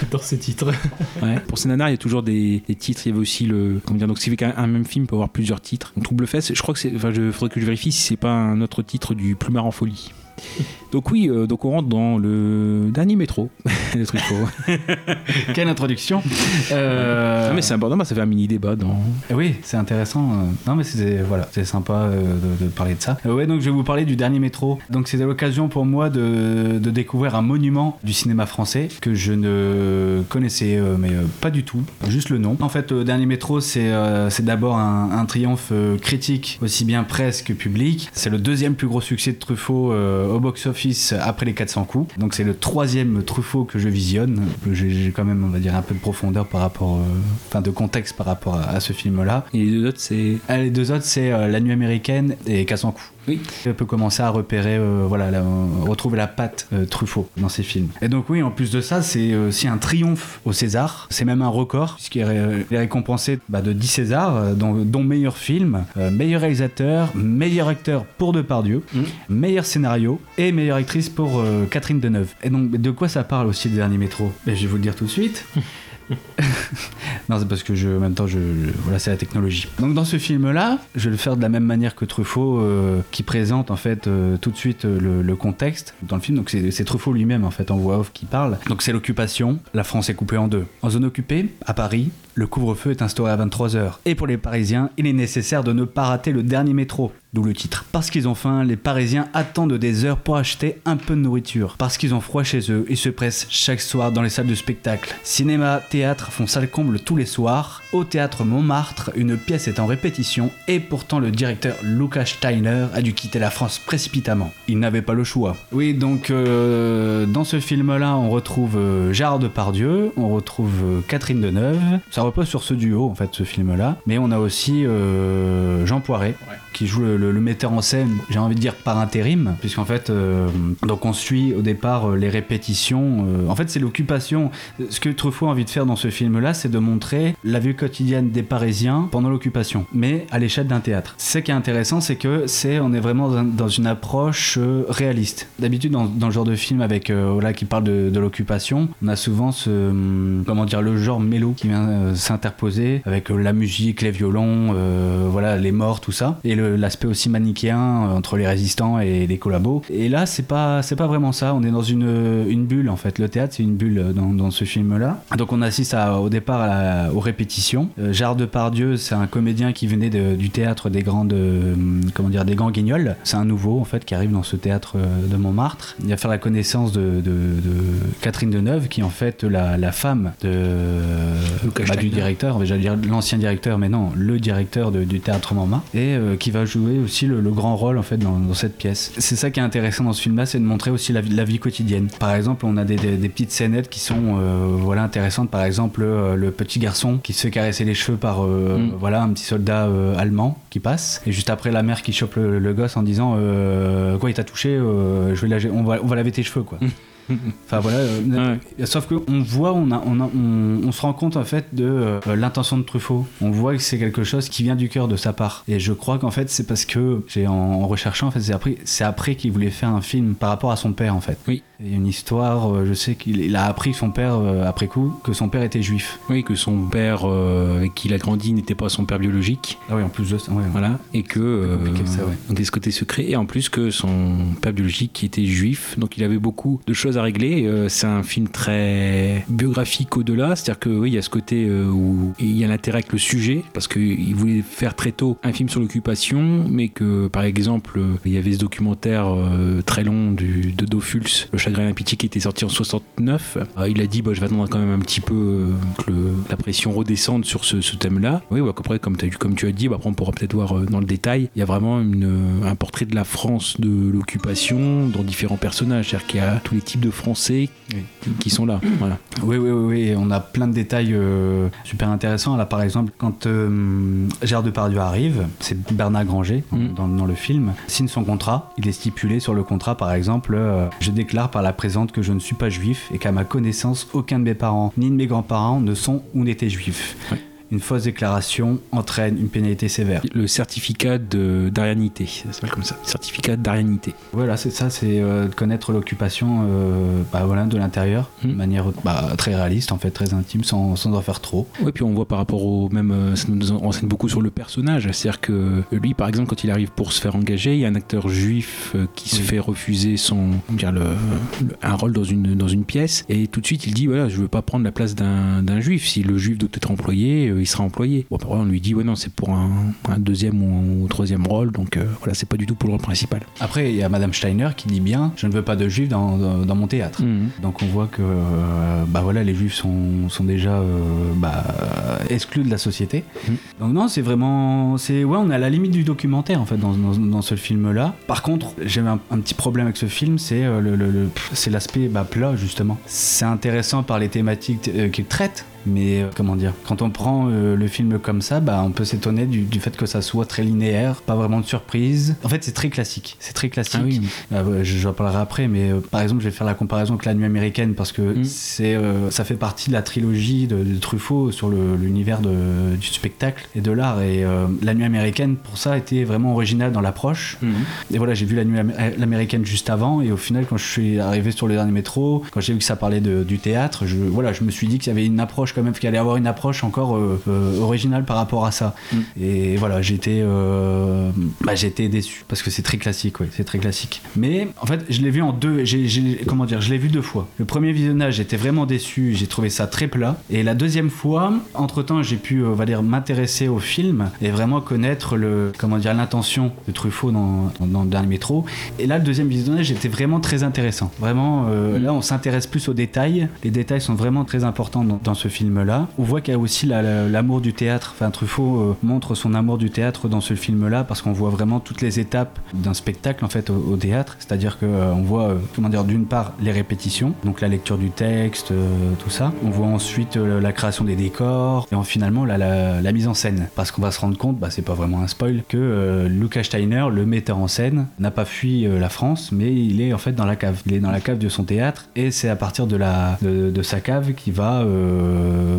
J'adore ces titres. Ouais. Pour ces nanars, il y a toujours des, des titres. Il y avait aussi le. Comment dire Donc, c'est qu'un un même film peut avoir plusieurs titres. Donc, Trouble Fesse, je crois que c'est. Enfin, il faudrait que je vérifie si c'est pas un autre titre du Plumard en folie. Donc, oui, euh, donc on rentre dans le dernier métro de Truffaut. Quelle introduction Euh, Ah, mais c'est important, ça fait un mini débat dans. Eh Oui, c'est intéressant. euh. Non, mais c'est voilà, c'est sympa de, de parler de ça. Euh, ouais, donc je vais vous parler du dernier métro. Donc c'était l'occasion pour moi de, de découvrir un monument du cinéma français que je ne connaissais mais pas du tout, juste le nom. En fait, le dernier métro, c'est c'est d'abord un, un triomphe critique, aussi bien presse que public. C'est le deuxième plus gros succès de Truffaut au box-office après les 400 coups. Donc c'est le troisième Truffaut que je visionne. J'ai quand même, on va dire, un peu de profondeur par rapport, euh, enfin de contexte par rapport à, à ce film-là. Et les deux autres, c'est. Ah, les deux autres, c'est euh, La Nuit américaine et 400 coups. Oui. On peut commencer à repérer, euh, voilà, la- retrouver la patte euh, Truffaut dans ces films. Et donc oui, en plus de ça, c'est aussi un triomphe au César. C'est même un record puisqu'il est ré- il est récompensé bah, de 10 Césars, euh, dont, dont meilleur film, euh, meilleur réalisateur, meilleur acteur pour Depardieu, meilleur scénario et meilleure actrice pour euh, Catherine Deneuve. Et donc de quoi ça parle aussi le dernier métro? Ben, Je vais vous le dire tout de suite. non, c'est parce que je, en même temps, je, voilà, c'est la technologie. Donc dans ce film-là, je vais le faire de la même manière que Truffaut, euh, qui présente en fait euh, tout de suite euh, le, contexte dans le film. Donc c'est Truffaut lui-même en fait en voix off qui parle. Donc c'est l'occupation. La France est coupée en deux. En zone occupée, à Paris, le couvre-feu est instauré à 23h. Et pour les Parisiens, il est nécessaire de ne pas rater le dernier métro. D'où le titre. Parce qu'ils ont faim, les Parisiens attendent des heures pour acheter un peu de nourriture. Parce qu'ils ont froid chez eux, ils se pressent chaque soir dans les salles de spectacle. Cinéma, théâtre font salle comble tous les soirs. Au théâtre Montmartre, une pièce est en répétition et pourtant le directeur Lucas Steiner a dû quitter la France précipitamment. Il n'avait pas le choix. Oui, donc euh, dans ce film-là, on retrouve euh, Gérard Depardieu, on retrouve euh, Catherine Deneuve. Ça repose sur ce duo en fait, ce film-là. Mais on a aussi euh, Jean Poiret qui joue le, metteur en scène, j'ai envie de dire par intérim, puisqu'en fait, euh, donc on suit au départ euh, les répétitions. euh, en fait, c'est l'occupation. Ce que Truffaut a envie de faire dans ce film-là, c'est de montrer la vie quotidienne des Parisiens pendant l'occupation, mais à l'échelle d'un théâtre. Ce qui est intéressant, c'est que c'est, on est vraiment dans, une approche réaliste. D'habitude, dans, dans le genre de film avec voilà qui parle de, l'occupation, on a souvent ce, hum, comment dire, le genre mélo qui vient s'interposer avec la musique, les violons, voilà, les morts, tout ça, et le- l'aspect aussi manichéen euh, entre les résistants et les collabos. Et là, c'est pas, c'est pas vraiment ça. On est dans une, une bulle en fait. Le théâtre, c'est une bulle euh, dans, dans ce film-là. Donc on assiste à- au départ à la- aux répétitions. Euh, Gérard Depardieu, c'est un comédien qui venait de- du théâtre des grandes, euh, comment dire, des grands guignols. C'est un nouveau en fait qui arrive dans ce théâtre euh, de Montmartre. Il va faire la connaissance de, de- de Catherine Deneuve, qui est en fait la, la femme de, bah, du directeur, j'allais dire l'ancien directeur, mais non, le directeur du théâtre Montmartre, et euh, qui va jouer aussi le, le grand rôle en fait dans, dans cette pièce. C'est ça qui est intéressant dans ce film-là, c'est de montrer aussi la, vie- la vie quotidienne. Par exemple, on a des, des- des petites scénettes qui sont euh, voilà intéressantes. Par exemple, euh, le petit garçon qui se fait caresser les cheveux par euh, Mm. voilà un petit soldat allemand qui passe, et juste après la mère qui chope le, le gosse en disant quoi il t'a touché, je vais la- on va on va laver tes cheveux quoi. Enfin voilà, euh, sauf qu'on voit, on, a, on, a- on, on se rend compte en fait de euh, l'intention de Truffaut. On voit que c'est quelque chose qui vient du cœur de sa part. Et je crois qu'en fait c'est parce que j'ai en, en recherchant, en fait c'est après, c'est après qu'il voulait faire un film par rapport à son père en fait. Oui. Il y a une histoire, euh, je sais qu'il il a appris son père euh, après coup que son père était juif. Oui, que son père euh, avec qui il a grandi n'était pas son père biologique. Ah oui, en plus de ça, ouais. Voilà, et que euh, ça, ouais. donc ce côté secret, et en plus que son père biologique qui était juif, donc il avait beaucoup de choses à régler. C'est un film très biographique au-delà, c'est-à-dire que oui, il y a ce côté où il y a l'intérêt avec le sujet, parce qu'il voulait faire très tôt un film sur l'occupation, mais que par exemple il y avait ce documentaire très long du, de Dofus, Le chagrin et l'impiété, qui était sorti en 69. Euh, il a dit bah, je vais attendre quand même un petit peu euh, que le- la pression redescende sur ce, ce thème-là. Oui, bah, après, comme, tu as dit, bah, après, on pourra peut-être voir euh, dans le détail. Il y a vraiment une, euh, un portrait de la France de l'occupation dans différents personnages. C'est-à-dire qu'il y a tous les types de Français qui, qui sont là. Voilà. Oui, oui, oui, on a plein de détails euh, super intéressants. Là, par exemple, quand euh, Gérard Depardieu arrive, c'est Bernard Granger dans, dans le film, signe son contrat. Il est stipulé sur le contrat, par exemple, euh, je déclare par la présente que je ne suis pas juif et qu'à ma connaissance, aucun de mes parents ni de mes grands-parents ne sont ou n'étaient juifs. Une fausse déclaration entraîne une pénalité sévère. Le certificat d'arianité, ça s'appelle comme ça. Certificat d'arianité. Voilà, c'est ça, c'est euh, de connaître l'occupation euh, bah, voilà, de l'intérieur, de manière bah, très réaliste, en fait, très intime, sans, sans en faire trop. Oui, puis on voit par rapport au même, euh, ça nous renseigne beaucoup sur le personnage. C'est-à-dire que lui, par exemple, quand il arrive pour se faire engager, il y a un acteur juif euh, qui se fait refuser son, dire, le, le- un rôle dans une, dans une pièce, et tout de suite il dit voilà, je veux pas prendre la place d'un d'un juif. Si le juif doit être employé, euh, il sera employé. Bon, après, on lui dit ouais, non, c'est pour un, un deuxième ou un troisième rôle, donc euh, voilà, c'est pas du tout pour le rôle principal. Après, il y a Madame Steiner qui dit bien Je ne veux pas de juifs dans, dans, dans mon théâtre. Donc on voit que euh, bah voilà, les juifs sont, sont déjà euh, bah, exclus de la société. Donc non, c'est vraiment. c'est Ouais, on est à la limite du documentaire en fait dans, dans, dans ce film-là. Par contre, j'ai un, un petit problème avec ce film c'est euh, le, le- le- c'est l'aspect bah, plat justement. C'est intéressant par les thématiques euh, qu'il traite. Mais euh, comment dire, quand on prend euh, le film comme ça, bah, on peut s'étonner du, du fait que ça soit très linéaire, pas vraiment de surprise. En fait, c'est très classique. C'est très classique. Euh, ouais, je- J'en parlerai après, mais euh, par exemple, je vais faire la comparaison avec la nuit américaine parce que c'est, euh, ça fait partie de la trilogie de, de Truffaut sur l'univers du spectacle et de l'art. Et la nuit américaine, pour ça, était vraiment originale dans l'approche. Et voilà, j'ai vu la nuit amé- l'américaine juste avant, et au final, quand je suis arrivé sur le dernier métro, quand j'ai vu que ça parlait de- du théâtre, je, voilà, je me suis dit qu'il y avait une approche quand même, qu'il allait avoir une approche encore euh, euh, originale par rapport à ça. Mm. Et voilà, j'étais euh, bah, j'étais déçu parce que c'est très classique, oui, c'est très classique. Mais en fait, je l'ai vu en deux, j'ai- comment dire, je l'ai vu deux fois. Le premier visionnage, j'étais vraiment déçu, j'ai trouvé ça très plat. Et la deuxième fois, entre temps, j'ai pu, on va dire, m'intéresser au film et vraiment connaître le, comment dire, l'intention de Truffaut dans, dans, dans le dernier métro. Et là, le deuxième visionnage était vraiment très intéressant. Vraiment, euh, là, on s'intéresse plus aux détails. Les détails sont vraiment très importants dans, dans ce film-là. On voit qu'il y a aussi la- la- l'amour du théâtre. Enfin, Truffaut euh, montre son amour du théâtre dans ce film-là parce qu'on voit vraiment toutes les étapes d'un spectacle en fait au, théâtre. C'est-à-dire que euh, voit, euh, comment dire, d'une part les répétitions, donc la lecture du texte, tout ça. On voit ensuite la création des décors et en, finalement la, mise en scène. Parce qu'on va se rendre compte, bah, c'est pas vraiment un spoil, que Lucas Steiner, le metteur en scène, n'a pas fui la France, mais il est en fait dans la cave. Il est dans la cave de son théâtre et c'est à partir de, la, de, sa cave qu'il va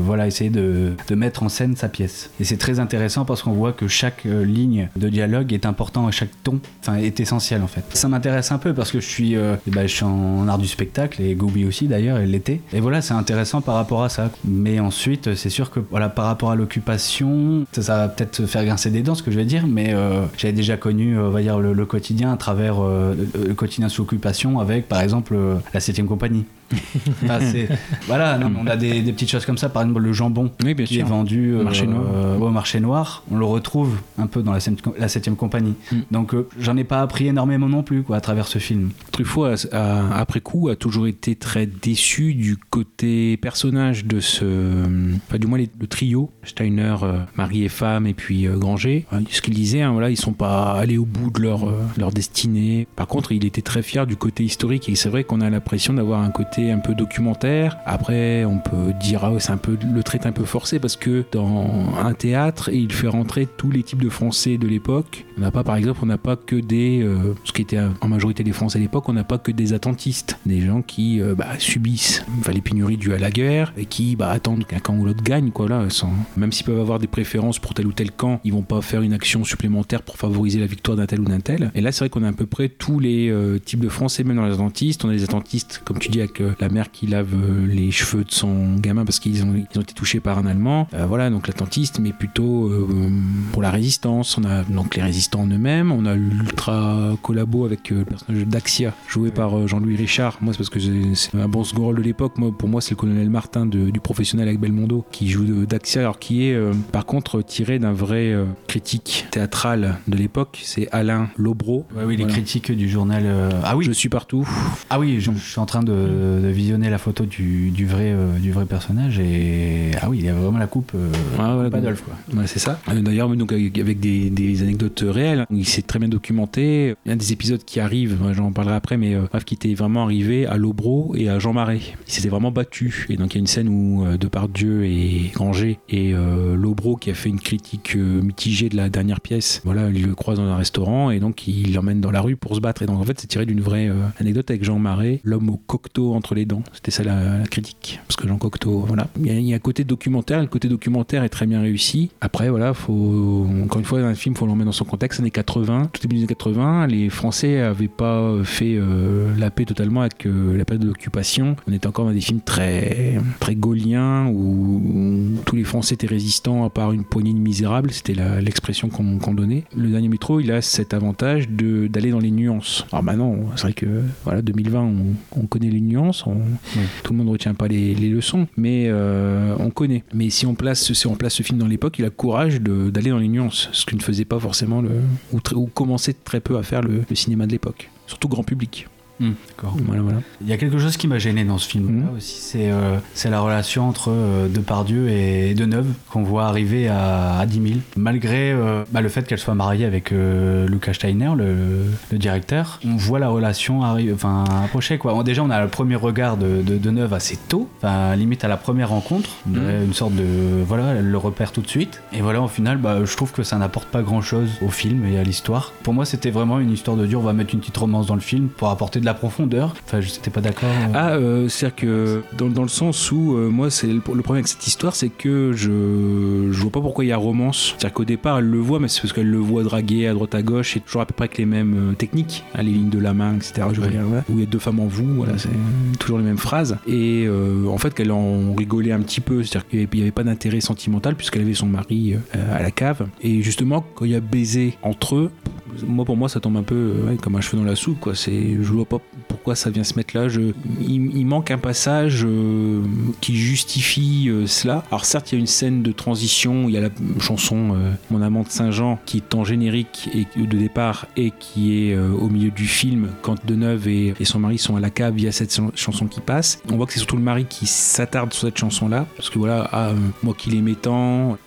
voilà, essayer de, de mettre en scène sa pièce. Et c'est très intéressant parce qu'on voit que chaque euh, ligne de dialogue est important, chaque ton est essentiel en fait. Ça m'intéresse un peu parce que je suis, euh, ben, je suis en art du spectacle et Gobi aussi d'ailleurs, elle l'était. Et voilà, c'est intéressant par rapport à ça. Mais ensuite, c'est sûr que voilà, par rapport à l'occupation, ça, va peut-être faire grincer des dents ce que je vais dire, mais euh, j'avais déjà connu, euh, on va dire, le, quotidien à travers euh, le, quotidien sous occupation avec par exemple euh, la 7 compagnie. Voilà, non, on a des, des petites choses comme ça. Par exemple, le jambon qui sûr. est vendu euh, Marché euh, au marché noir, on le retrouve un peu dans la 7 la septième compagnie. Donc, euh, j'en ai pas appris énormément non plus quoi, à travers ce film. Truffaut, a- a- après coup, a toujours été très déçu du côté personnage de ce. Enfin, du moins, les- le trio, Steiner, euh, mari et femme, et puis euh, Granger. Ce qu'il disait, hein, voilà, ils sont pas allés au bout de leur, leur destinée. Par contre, il était très fier du côté historique, et c'est vrai qu'on a l'impression d'avoir un côté un peu documentaire. Après, on peut dire, ah c'est un peu le trait un peu forcé, parce que dans un théâtre, il fait rentrer tous les types de Français de l'époque. On n'a pas, par exemple, on n'a pas que des, euh, ce qui était en majorité des Français à l'époque, on n'a pas que des attentistes, des gens qui euh, bah, subissent les pénuries dues à la guerre et qui bah, attendent qu'un camp ou l'autre gagne, quoi, là, sans... même s'ils peuvent avoir des préférences pour tel ou tel camp, ils vont pas faire une action supplémentaire pour favoriser la victoire d'un tel ou d'un tel. Et là, c'est vrai qu'on a à peu près tous les euh, types de Français, même dans les attentistes. On a des attentistes, comme tu dis, avec la mère qui lave euh, les cheveux de son gamin parce qu'ils ont, ils ont été touchés par un Allemand. Euh, voilà, donc l'attentiste, mais plutôt euh, pour la résistance. On a donc les résistants en eux-mêmes. On a l'ultra collabo avec euh, le personnage d'Axia, joué par euh, Jean-Louis Richard. Moi, c'est parce que c'est un bon second rôle de l'époque. Moi, pour moi, c'est le colonel Martin de- du professionnel avec Belmondo qui joue d'Axia, alors qui est euh, par contre tiré d'un vrai euh, critique théâtral de l'époque. C'est Alain Lobro. Ouais, oui, les critiques du journal. euh, Ah oui, Je suis partout. ah oui, je, je suis en train de, de visionner la photo du, du vrai, euh, du vrai personnage et ah oui, il y a vraiment la coupe. euh, Ah, Adolphe, quoi. Ouais, c'est ça. Euh, D'ailleurs, donc avec des, des anecdotes réelles, il s'est très bien documenté. Il y a des épisodes qui arrivent, j'en parlerai après, mais euh, bref, qui était vraiment arrivé à Lobro et à Jean Marais. Ils s'étaient vraiment battus. Et donc il y a une scène où euh, Depardieu et Granger et euh, Lobro qui a fait une critique euh, mitigée de la dernière pièce. Voilà, il le croise dans un restaurant et donc il l'emmène dans la rue pour se battre. Et donc en fait, c'est tiré d'une vraie euh, anecdote avec Jean Marais, l'homme au cocteau entre les dents. C'était ça la, critique. Parce que Jean Cocteau, voilà. Il y, a, il un côté documentaire, le côté documentaire est très bien réussi. Après, voilà, faut, encore une fois, un film, faut le remettre dans son contexte. Années 80, tout début des années 80, les Français avaient pas fait euh, la paix totalement avec euh, la période de l'occupation. On était encore dans des films très, très gauliens où, tous les Français étaient résistants à part une poignée de misérables. C'était l'expression qu'on donnait. Le dernier métro, il a cet avantage d'aller dans les nuances. Alors maintenant, c'est vrai que voilà, 2020, on, on connaît les nuances. Tout le monde ne retient pas les, leçons, mais euh, on connaît. Mais si on place, si on place ce film dans l'époque, il a le courage d'aller dans les nuances, ce que ne faisait pas forcément le, ou, commençait très peu à faire le cinéma de l'époque, surtout grand public. Hmm, D'accord. Voilà, voilà. Il y a quelque chose qui m'a gêné dans ce film-là aussi, c'est euh, c'est la relation entre euh, Depardieu et Deneuve qu'on voit arriver à, à 10 000. Malgré euh, bah, le fait qu'elle soit mariée avec euh, Lucas Steiner, le, le directeur, on voit la relation enfin, approcher. Quoi. Déjà, on a le premier regard de, de Deneuve assez tôt, limite à la première rencontre, on dirait une sorte de... Voilà, elle le repère tout de suite. Et voilà, au final, bah, je trouve que ça n'apporte pas grand-chose au film et à l'histoire. Pour moi, c'était vraiment une histoire de dire on va mettre une petite romance dans le film pour apporter de la profondeur. Enfin, je n'étais pas d'accord. Ah, euh, c'est-à-dire que dans, dans le sens où euh, moi, c'est le, le problème avec cette histoire, c'est que je je vois pas pourquoi il y a romance. C'est-à-dire qu'au départ, elle le voit, mais c'est parce qu'elle le voit draguer à droite à gauche et toujours à peu près avec les mêmes euh, techniques, hein, les lignes de la main, etc. Je dire, voilà. Où il y a deux femmes en vous, voilà, c'est toujours les mêmes phrases. Et euh, en fait, qu'elle en rigolait un petit peu, c'est-à-dire qu'il n'y avait pas d'intérêt sentimental puisqu'elle avait son mari euh, à la cave. Et justement, quand il y a baiser entre eux, moi pour moi ça tombe un peu euh, ouais, comme un cheveu dans la soupe quoi c'est je vois pas pourquoi ça vient se mettre là. Il, manque un passage euh, qui justifie euh, cela. Alors certes il y a une scène de transition il y a la chanson euh, mon amant de Saint-Jean qui est en générique et de départ et qui est au milieu du film quand Deneuve et, et son mari sont à la cave il y a cette chan- chanson qui passe. On voit que c'est surtout le mari qui s'attarde sur cette chanson là parce que voilà ah, moi qui l'aimais tant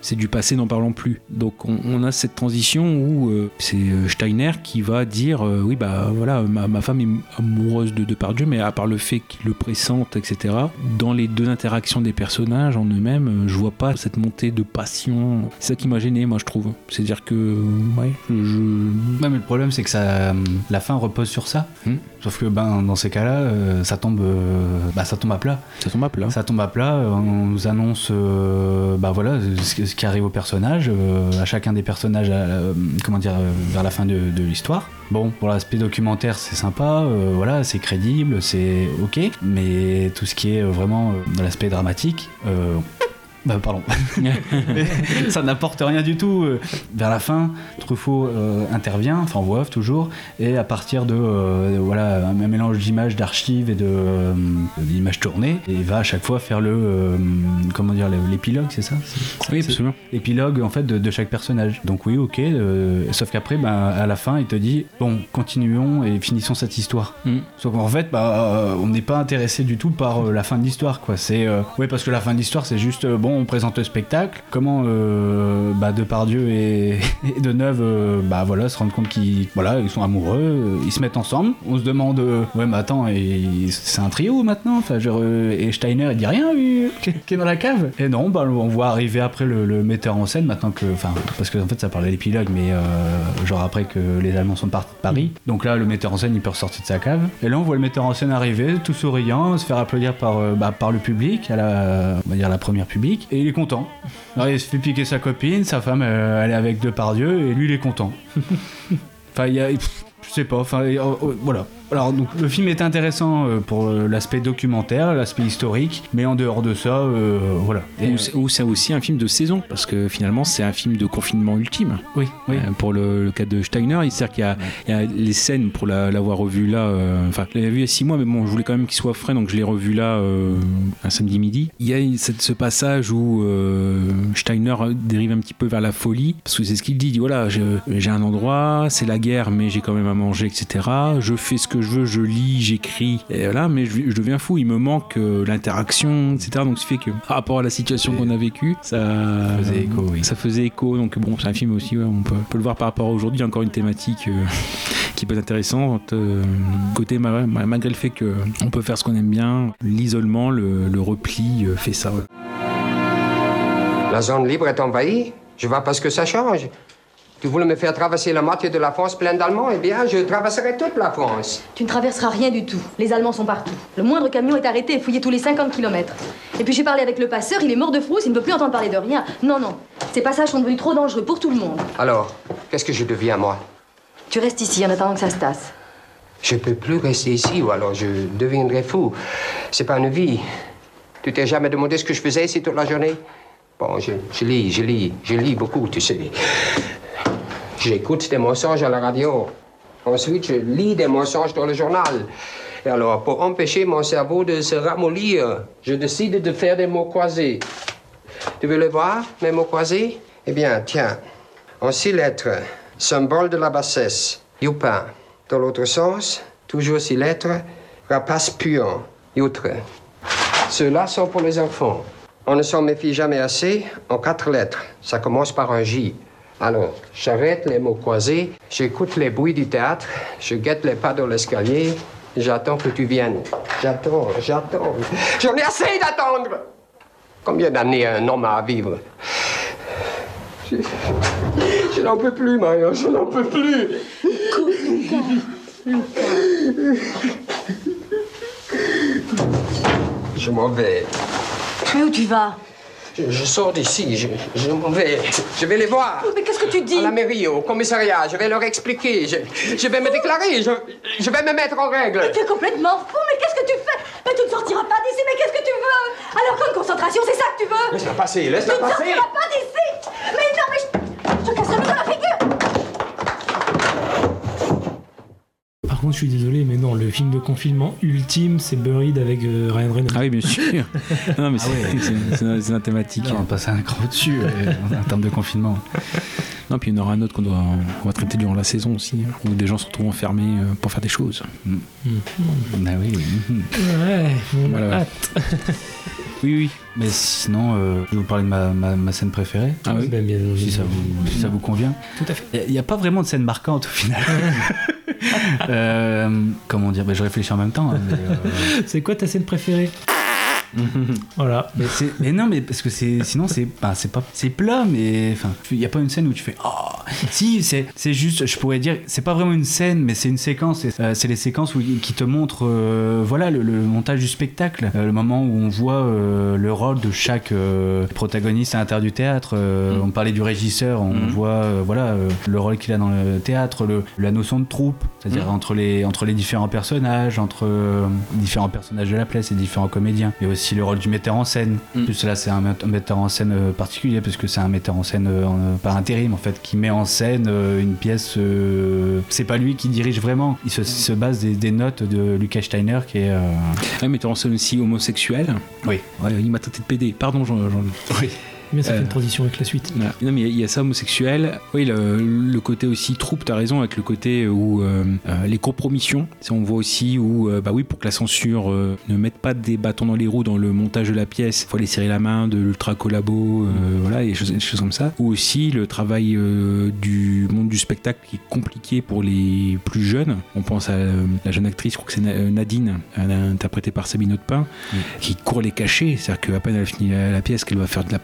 c'est du passé n'en parlons plus. Donc on, on a cette transition où c'est Steiner qui va dire oui bah voilà ma, ma femme amoureuse de Depardieu mais à part le fait qu'il le pressente etc dans les deux interactions des personnages en eux-mêmes euh, je vois pas cette montée de passion. C'est ça qui m'a gêné moi je trouve. C'est à dire que ouais je, Ouais, mais le problème, c'est que ça, la fin repose sur ça. Sauf que ben, dans ces cas-là, euh, ça, tombe, euh, bah, ça tombe à plat. Ça tombe à plat. Ça tombe à plat. euh, On nous annonce bah, voilà, ce, qui- ce qui arrive au personnage, à chacun des personnages, à- comment dire, vers la fin de, de l'histoire. Bon, pour l'aspect documentaire, c'est sympa, voilà, c'est crédible, c'est ok. Mais tout ce qui est vraiment dans l'aspect dramatique, euh, bah, pardon. Ça n'apporte rien du tout. Vers la fin, Truffaut euh, intervient, enfin en voix off toujours, et à partir de euh, voilà un mélange d'images, d'archives et de euh, d'images tournées, et il va à chaque fois faire le euh, comment dire l'épilogue, c'est ça? Oui, absolument. L'épilogue en fait de, de chaque personnage. Donc oui, ok. sauf qu'après, bah, à la fin, il te dit bon, continuons et finissons cette histoire. Sauf qu'en fait, bah, on n'est pas intéressé du tout par la fin de l'histoire, quoi. C'est oui, parce que la fin de l'histoire, c'est juste bon, on présente le spectacle. Comment euh, bah, Depardieu et, et Deneuve, euh, bah voilà, se rendent compte qu'ils voilà, ils sont amoureux, euh, ils se mettent ensemble. On se demande, euh, ouais, mais attends, et c'est un trio maintenant? Enfin, genre, et Steiner, il dit rien, lui, qui est dans la cave. Et non, bah, on voit arriver après le, le metteur en scène maintenant que, enfin, parce que en fait, ça parlait d'épilogue, mais genre après que les Allemands sont partis de Paris. Donc là, le metteur en scène, il peut ressortir de sa cave. Et là, on voit le metteur en scène arriver, tout souriant, se faire applaudir par, bah, par le public, à la, on va dire la première public, et il est content. Alors, il se fait piquer sa copine, sa femme, euh, elle est avec Depardieu, et lui, il est content. Enfin, il y a. pff, Je sais pas, enfin, euh, euh, voilà. Alors, donc, le film est intéressant euh, pour euh, l'aspect documentaire, l'aspect historique, mais en dehors de ça, euh, voilà. Ou c'est- ou c'est aussi un film de saison, parce que finalement c'est un film de confinement ultime. Oui, oui. Pour le, le cas de Steiner, il c'est-à-dire qu'il y a, il y a les scènes pour la- l'avoir revu là. Enfin, je l'avais vu il y a six mois, mais bon, je voulais quand même qu'il soit frais, donc je l'ai revu là un samedi midi. Il y a cette- ce passage où Steiner dérive un petit peu vers la folie, parce que c'est ce qu'il dit. Il dit voilà, j'ai un endroit, c'est la guerre, mais j'ai quand même à manger, etc. Je fais ce que je veux, je lis, j'écris, et voilà, mais je, je deviens fou. Il me manque euh, l'interaction, etc. Donc, ce qui fait que par rapport à la situation qu'on a vécue, ça faisait écho, oui. ça faisait écho. Donc bon, c'est un film aussi, ouais, on peut, peut le voir par rapport à aujourd'hui. Il y a encore une thématique euh, qui peut être intéressante. euh, côté ma- ma- malgré le fait que on peut faire ce qu'on aime bien, l'isolement, le, le repli euh, fait ça. ouais. La zone libre est envahie. Je vois pas ce que ça change. Tu voulais me faire traverser la moitié de la France pleine d'Allemands? Eh bien, je traverserai toute la France. Tu ne traverseras rien du tout. Les Allemands sont partout. Le moindre camion est arrêté et fouillé tous les 50 km. Et puis j'ai parlé avec le passeur, il est mort de frousse, il ne veut plus entendre parler de rien. Non, non. Ces passages sont devenus trop dangereux pour tout le monde. Alors, qu'est-ce que je deviens, moi? Tu restes ici en attendant que ça se tasse. Je peux plus rester ici ou alors je deviendrai fou. C'est pas une vie. Tu t'es jamais demandé ce que je faisais ici toute la journée? Bon, je, je lis, je lis, je lis beaucoup, tu sais. J'écoute des mensonges à la radio. Ensuite, je lis des mensonges dans le journal. Et alors, pour empêcher mon cerveau de se ramollir, je décide de faire des mots croisés. Tu veux le voir, mes mots croisés? Eh bien, tiens, en six lettres, symbole de la bassesse, youpin. Dans l'autre sens, toujours six lettres, rapace puant, youtre. Ceux-là sont pour les enfants. On ne s'en méfie jamais assez, en quatre lettres. Ça commence par un J. Alors, j'arrête les mots croisés, j'écoute les bruits du théâtre, je guette les pas dans l'escalier, j'attends que tu viennes. J'attends, j'attends. J'en ai assez d'attendre Combien d'années un homme a à vivre? Je, n'en peux plus, Marion, je n'en peux plus. Je m'en vais. Mais où tu vas? Je, je sors d'ici, je, je m'en vais. Je vais les voir. Mais qu'est-ce que tu dis? À la mairie, au commissariat, je vais leur expliquer. Je, je vais me déclarer, je, je vais me mettre en règle. Mais tu es complètement fou, mais qu'est-ce que tu fais? Mais tu ne sortiras pas d'ici, mais qu'est-ce que tu veux? Alors, comme concentration, c'est ça que tu veux? Laisse-la passer, Tu laisse-la ne passer. sortiras pas d'ici? Mais non, mais je, je te casserai dans la figure Par contre, je suis désolé, mais non, le film de confinement ultime, c'est Buried avec euh, Ryan Reynolds. Ah oui, bien sûr. non, mais Ah ouais. c'est c'est la thématique. on va passer un cran au-dessus euh, en termes de confinement. Non, puis il y en aura un autre qu'on doit, on va traiter durant la saison aussi, hein, où des gens se retrouvent enfermés euh, pour faire des choses. Bah oui. mhm. Ouais, on Voilà, ouais. hâte. Oui, oui. Mais sinon, euh, je vais vous parler de ma, ma, ma scène préférée. Ah oui. Ben, bien, si, ça vous, si ça vous convient. Tout à fait. Il n'y a, pas vraiment de scène marquante au final. Euh, comment dire? Ben, Je réfléchis en même temps. hein, euh, C'est quoi ta scène préférée? Voilà. Mais, mais non, mais parce que c'est sinon c'est bah, c'est pas c'est plat, mais enfin il y a pas une scène où tu fais oh si c'est c'est juste je pourrais dire c'est pas vraiment une scène, mais c'est une séquence. C'est euh, c'est les séquences où, qui te montrent euh, voilà le, le montage du spectacle, Euh, le moment où on voit euh, le rôle de chaque protagoniste à l'intérieur du théâtre. Euh, On parlait du régisseur, on voit euh, voilà le rôle qu'il a dans le théâtre, le, la notion de troupe, c'est-à-dire Mhm. entre les entre les différents personnages, entre différents personnages de la pièce et différents comédiens, et aussi le rôle du metteur en scène. En plus là c'est un, met- un metteur en scène euh, particulier parce que c'est un metteur en scène euh, en- euh, par intérim en fait qui met en scène une pièce. c'est pas lui qui dirige vraiment, il se, se base des, des notes de Lucas Steiner qui est. Un metteur en scène aussi homosexuel. Oui. Ouais, il m'a traité de PD. Pardon, Jean. Jean oui. Bien, ça fait Euh, une transition avec la suite? Voilà. Non, mais il y a- il y, a ça homosexuel. Oui, le, le côté aussi troupe, t'as raison, avec le côté où euh, euh, les compromissions. Si on voit aussi où, euh, bah oui, pour que la censure euh, ne mette pas des bâtons dans les roues dans le montage de la pièce, faut aller serrer la main de l'ultra collabo, euh, voilà, et des choses, des choses comme ça. Ou aussi le travail euh, du monde du spectacle qui est compliqué pour les plus jeunes. On pense à euh, la jeune actrice, je crois que c'est Na- euh, Nadine, elle est interprétée par Sabine Audepin, qui court les cachets. C'est-à-dire qu'à peine elle finit la, la pièce, qu'elle va faire de la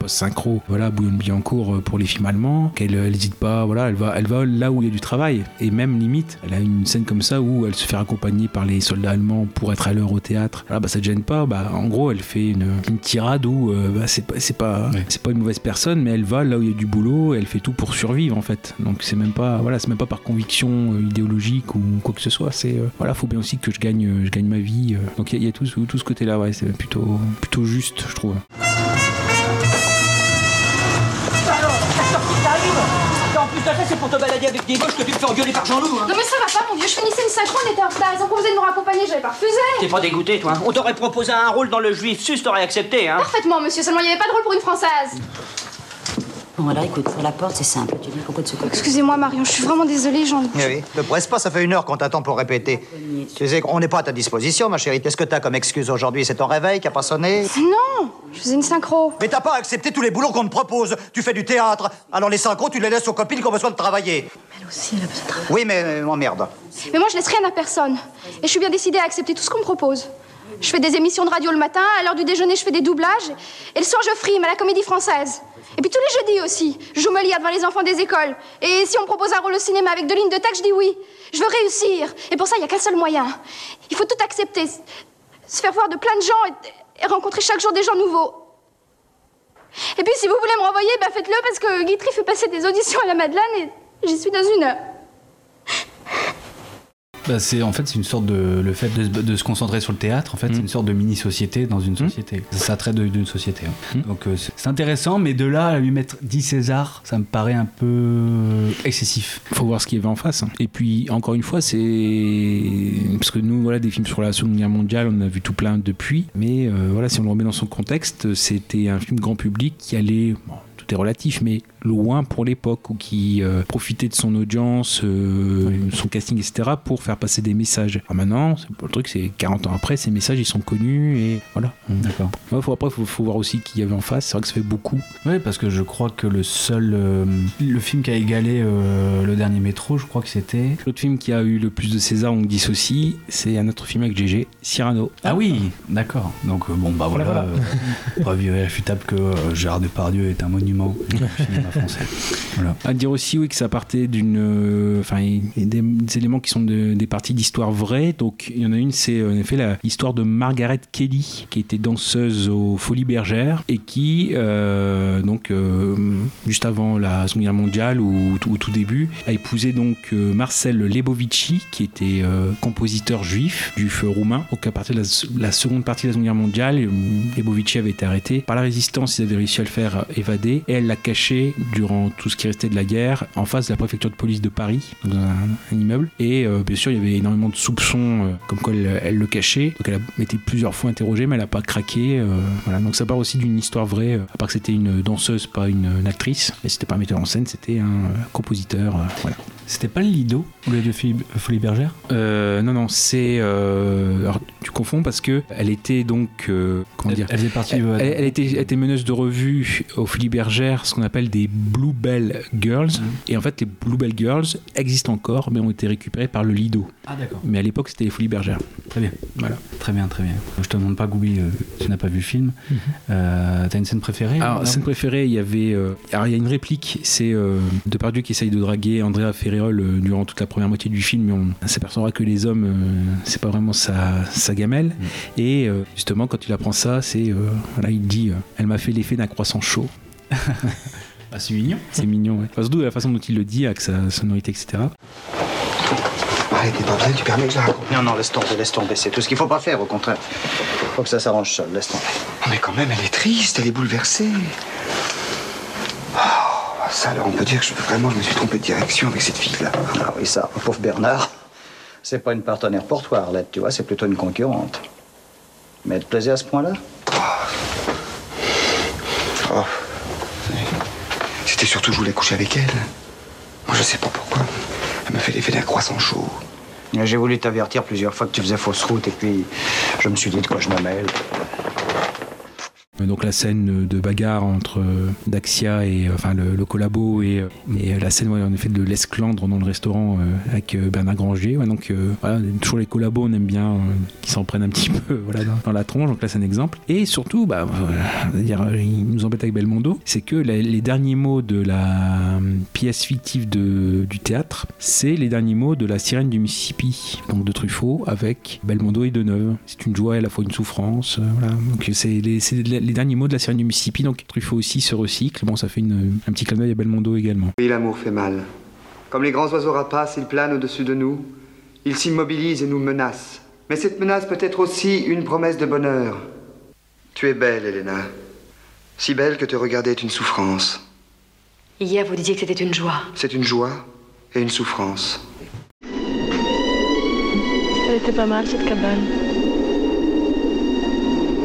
voilà, Bouillon Billancourt euh, pour les films allemands, qu'elle n'hésite pas, voilà, elle va, elle va là où il y a du travail. Et même limite, elle a une scène comme ça où elle se fait accompagner par les soldats allemands pour être à l'heure au théâtre. Voilà, bah ça te gêne pas. Bah, en gros, elle fait une, une tirade où euh, bah, c'est pas, c'est pas, c'est pas une mauvaise personne, mais elle va là où il y a du boulot, elle fait tout pour survivre en fait. Donc c'est même pas, voilà, c'est même pas par conviction euh, idéologique ou quoi que ce soit. C'est euh, voilà, faut bien aussi que je gagne, euh, je gagne ma vie. euh. Donc il y, a- il y a tout, ce- tout ce côté-là, ouais, c'est plutôt, plutôt juste, je trouve. C'est pour te balader avec des gauches que tu te fais engueuler par Jean-Loup, hein. Non mais ça va pas mon vieux, je finissais une synchro, on était en retard, ils ont proposé de me raccompagner, j'avais pas refusé. T'es pas dégoûté, toi hein. On t'aurait proposé un rôle dans le juif sus, t'aurais accepté, hein. Parfaitement monsieur, seulement il n'y avait pas de rôle pour une française Bon, alors écoute, pour la porte, c'est simple. Tu dis pourquoi de ce côté Excusez-moi Marion, je suis vraiment désolée, j'en... Eh oui, ne presse pas, ça fait une heure qu'on t'attend pour répéter. Tu sais qu'on n'est pas à ta disposition, ma chérie. Qu'est-ce que t'as comme excuse aujourd'hui? C'est ton réveil qui a pas sonné? Non, je faisais une synchro. Mais t'as pas accepté tous les boulots qu'on te propose. Tu fais du théâtre. Alors les synchros, tu les laisses aux copines qui ont besoin de travailler. Elle aussi, elle a besoin de travail. Oui, mais euh, emmerde. Mais moi je laisse rien à personne. Et je suis bien décidée à accepter tout ce qu'on me propose. Je fais des émissions de radio le matin, à l'heure du déjeuner je fais des doublages, et le soir je frime à la comédie française. Et puis tous les jeudis aussi, je joue Molière devant les enfants des écoles. Et si on me propose un rôle au cinéma avec deux lignes de texte, je dis oui. Je veux réussir. Et pour ça, il n'y a qu'un seul moyen. Il faut tout accepter. Se faire voir de plein de gens et, rencontrer chaque jour des gens nouveaux. Et puis si vous voulez me renvoyer, ben faites-le parce que Guitry fait passer des auditions à la Madeleine et j'y suis dans une heure. Bah, c'est en fait c'est une sorte de le fait de, se- de se concentrer sur le théâtre en fait c'est une sorte de mini société dans une société ça traite d'une société hein. donc euh, c'est intéressant mais de là à lui mettre 10 César ça me paraît un peu excessif faut voir ce qu'il y avait en face. hein. Et puis, encore une fois, c'est. Parce que nous, voilà, des films sur la Seconde Guerre mondiale, on en a vu tout plein depuis. Mais euh, voilà, si on le remet dans son contexte, c'était un film grand public qui allait. bon, tout est relatif, mais loin pour l'époque, ou qui euh, profitait de son audience, euh, son casting, etc., pour faire passer des messages. Alors maintenant, le truc, c'est 40 ans après, ces messages, ils sont connus, et voilà. D'accord. Ouais, faut, après, il faut, faut voir aussi qui y avait en face. C'est vrai que ça fait beaucoup. Oui, parce que je crois que le seul. euh, le film qui a égalé le dernier métro, je crois que c'était. L'autre film qui a eu le plus de César, on dissocie, c'est un autre film avec GG, Cyrano. Ah oui, d'accord. Donc bon bah voilà, Voilà, preuve irréfutable que Gérard Depardieu est un monument français. Voilà. À dire aussi oui que ça partait d'une, euh, enfin il y a des, des éléments qui sont de- des parties d'histoire vraies. Donc il y en a une, c'est en effet la- l'histoire de Margaret Kelly, qui était danseuse aux Folies Bergères et qui, euh, donc euh, juste avant la Seconde Guerre mondiale ou au tout début, a épousé donc euh, Marcel Lebovici, qui était euh, compositeur juif, juif roumain. Donc à partir de la, la seconde partie de la Seconde Guerre mondiale, euh, Lebovici avait été arrêté par la résistance. Ils avaient réussi à le faire évader et elle l'a caché durant tout ce qui restait de la guerre en face de la préfecture de police de Paris, dans un, un immeuble. Et euh, bien sûr, il y avait énormément de soupçons euh, comme quoi elle, elle le cachait. Donc elle a été plusieurs fois interrogée, mais elle n'a pas craqué. euh, voilà. Donc ça part aussi d'une histoire vraie, à part que c'était une danseuse, pas une, une actrice. Et c'était pas un metteur en scène, c'était un compositeur. voilà. C'était pas le Lido, au lieu de Folie, Folie Bergère? Non, non, c'est. alors, tu confonds parce que elle était donc. comment Elle- dire elle faisait partie, Elle, était, elle était meneuse de revue au Philippe Bergère, ce qu'on appelle des Bluebell Girls. Et en fait, les Bluebell Girls existent encore, mais ont été récupérées par le Lido. Ah, d'accord. Mais à l'époque, c'était les Folies Bergères. Très bien. Voilà. Très bien, très bien. Je te demande pas, Goubi, euh, tu n'as pas vu le film. Euh, T'as une scène préférée Alors, scène préférée, il y avait. euh, alors, il y a une réplique, c'est euh, Depardieu qui essaye de draguer Andrea Ferrerol durant toute la première moitié du film, mais on s'apercevra que les hommes, c'est pas vraiment sa, sa gamelle. Et euh, justement, quand il apprend ça, c'est. voilà, il dit Elle m'a fait l'effet d'un croissant chaud. Ah, c'est mignon. C'est mignon, ouais. Enfin, surtout la façon dont il le dit, avec sa sonorité, etc. Arrête, t'es pas bien, tu permets que je raconte. Non, non, laisse tomber, laisse tomber. C'est tout ce qu'il faut pas faire, au contraire. Faut que ça s'arrange seul, laisse tomber. Mais quand même, elle est triste, elle est bouleversée. Oh, ça, alors on peut dire que je, vraiment, je me suis trompé de direction avec cette fille-là. Ah oui, ça, pauvre Bernard. C'est pas une partenaire pour toi, Arlette, tu vois, c'est plutôt une concurrente. Mais elle te plaisait à ce point-là? Oh. C'était surtout je voulais coucher avec elle. Moi, je sais pas pourquoi. Elle me fait l'effet d'un croissant chaud. J'ai voulu t'avertir plusieurs fois que tu faisais fausse route, et puis je me suis dit de quoi je me mêle. Euh, Donc la scène de bagarre entre euh, Daxia et euh, enfin le, le collabo et, euh, et euh, la scène ouais, en effet de l'esclandre dans le restaurant euh, avec euh, Bernard Granger. Donc euh, voilà, toujours les collabos, on aime bien euh, qu'ils s'en prennent un petit peu voilà, dans, la tronche. Donc là c'est un exemple. Et surtout, bah, dire, euh, il nous embête avec Belmondo, c'est que les derniers mots de la euh, pièce fictive de, du théâtre, c'est les derniers mots de la sirène du Mississippi, donc de Truffaut avec Belmondo et Deneuve. C'est une joie et à la fois une souffrance. euh, voilà. Donc c'est les, les derniers mots de la sirène du Mississippi. Donc Truffaut aussi se recycle. Bon, ça fait une- un petit clin d'œil à Belmondo également. Oui, l'amour fait mal. Comme les grands oiseaux rapaces, il plane au-dessus de nous. Il s'immobilise et nous menace. Mais cette menace peut être aussi une promesse de bonheur. Tu es belle, Helena. Si belle que te regarder est une souffrance. Hier, vous disiez que c'était une joie. C'est une joie et une souffrance. Elle était pas mal, cette cabane.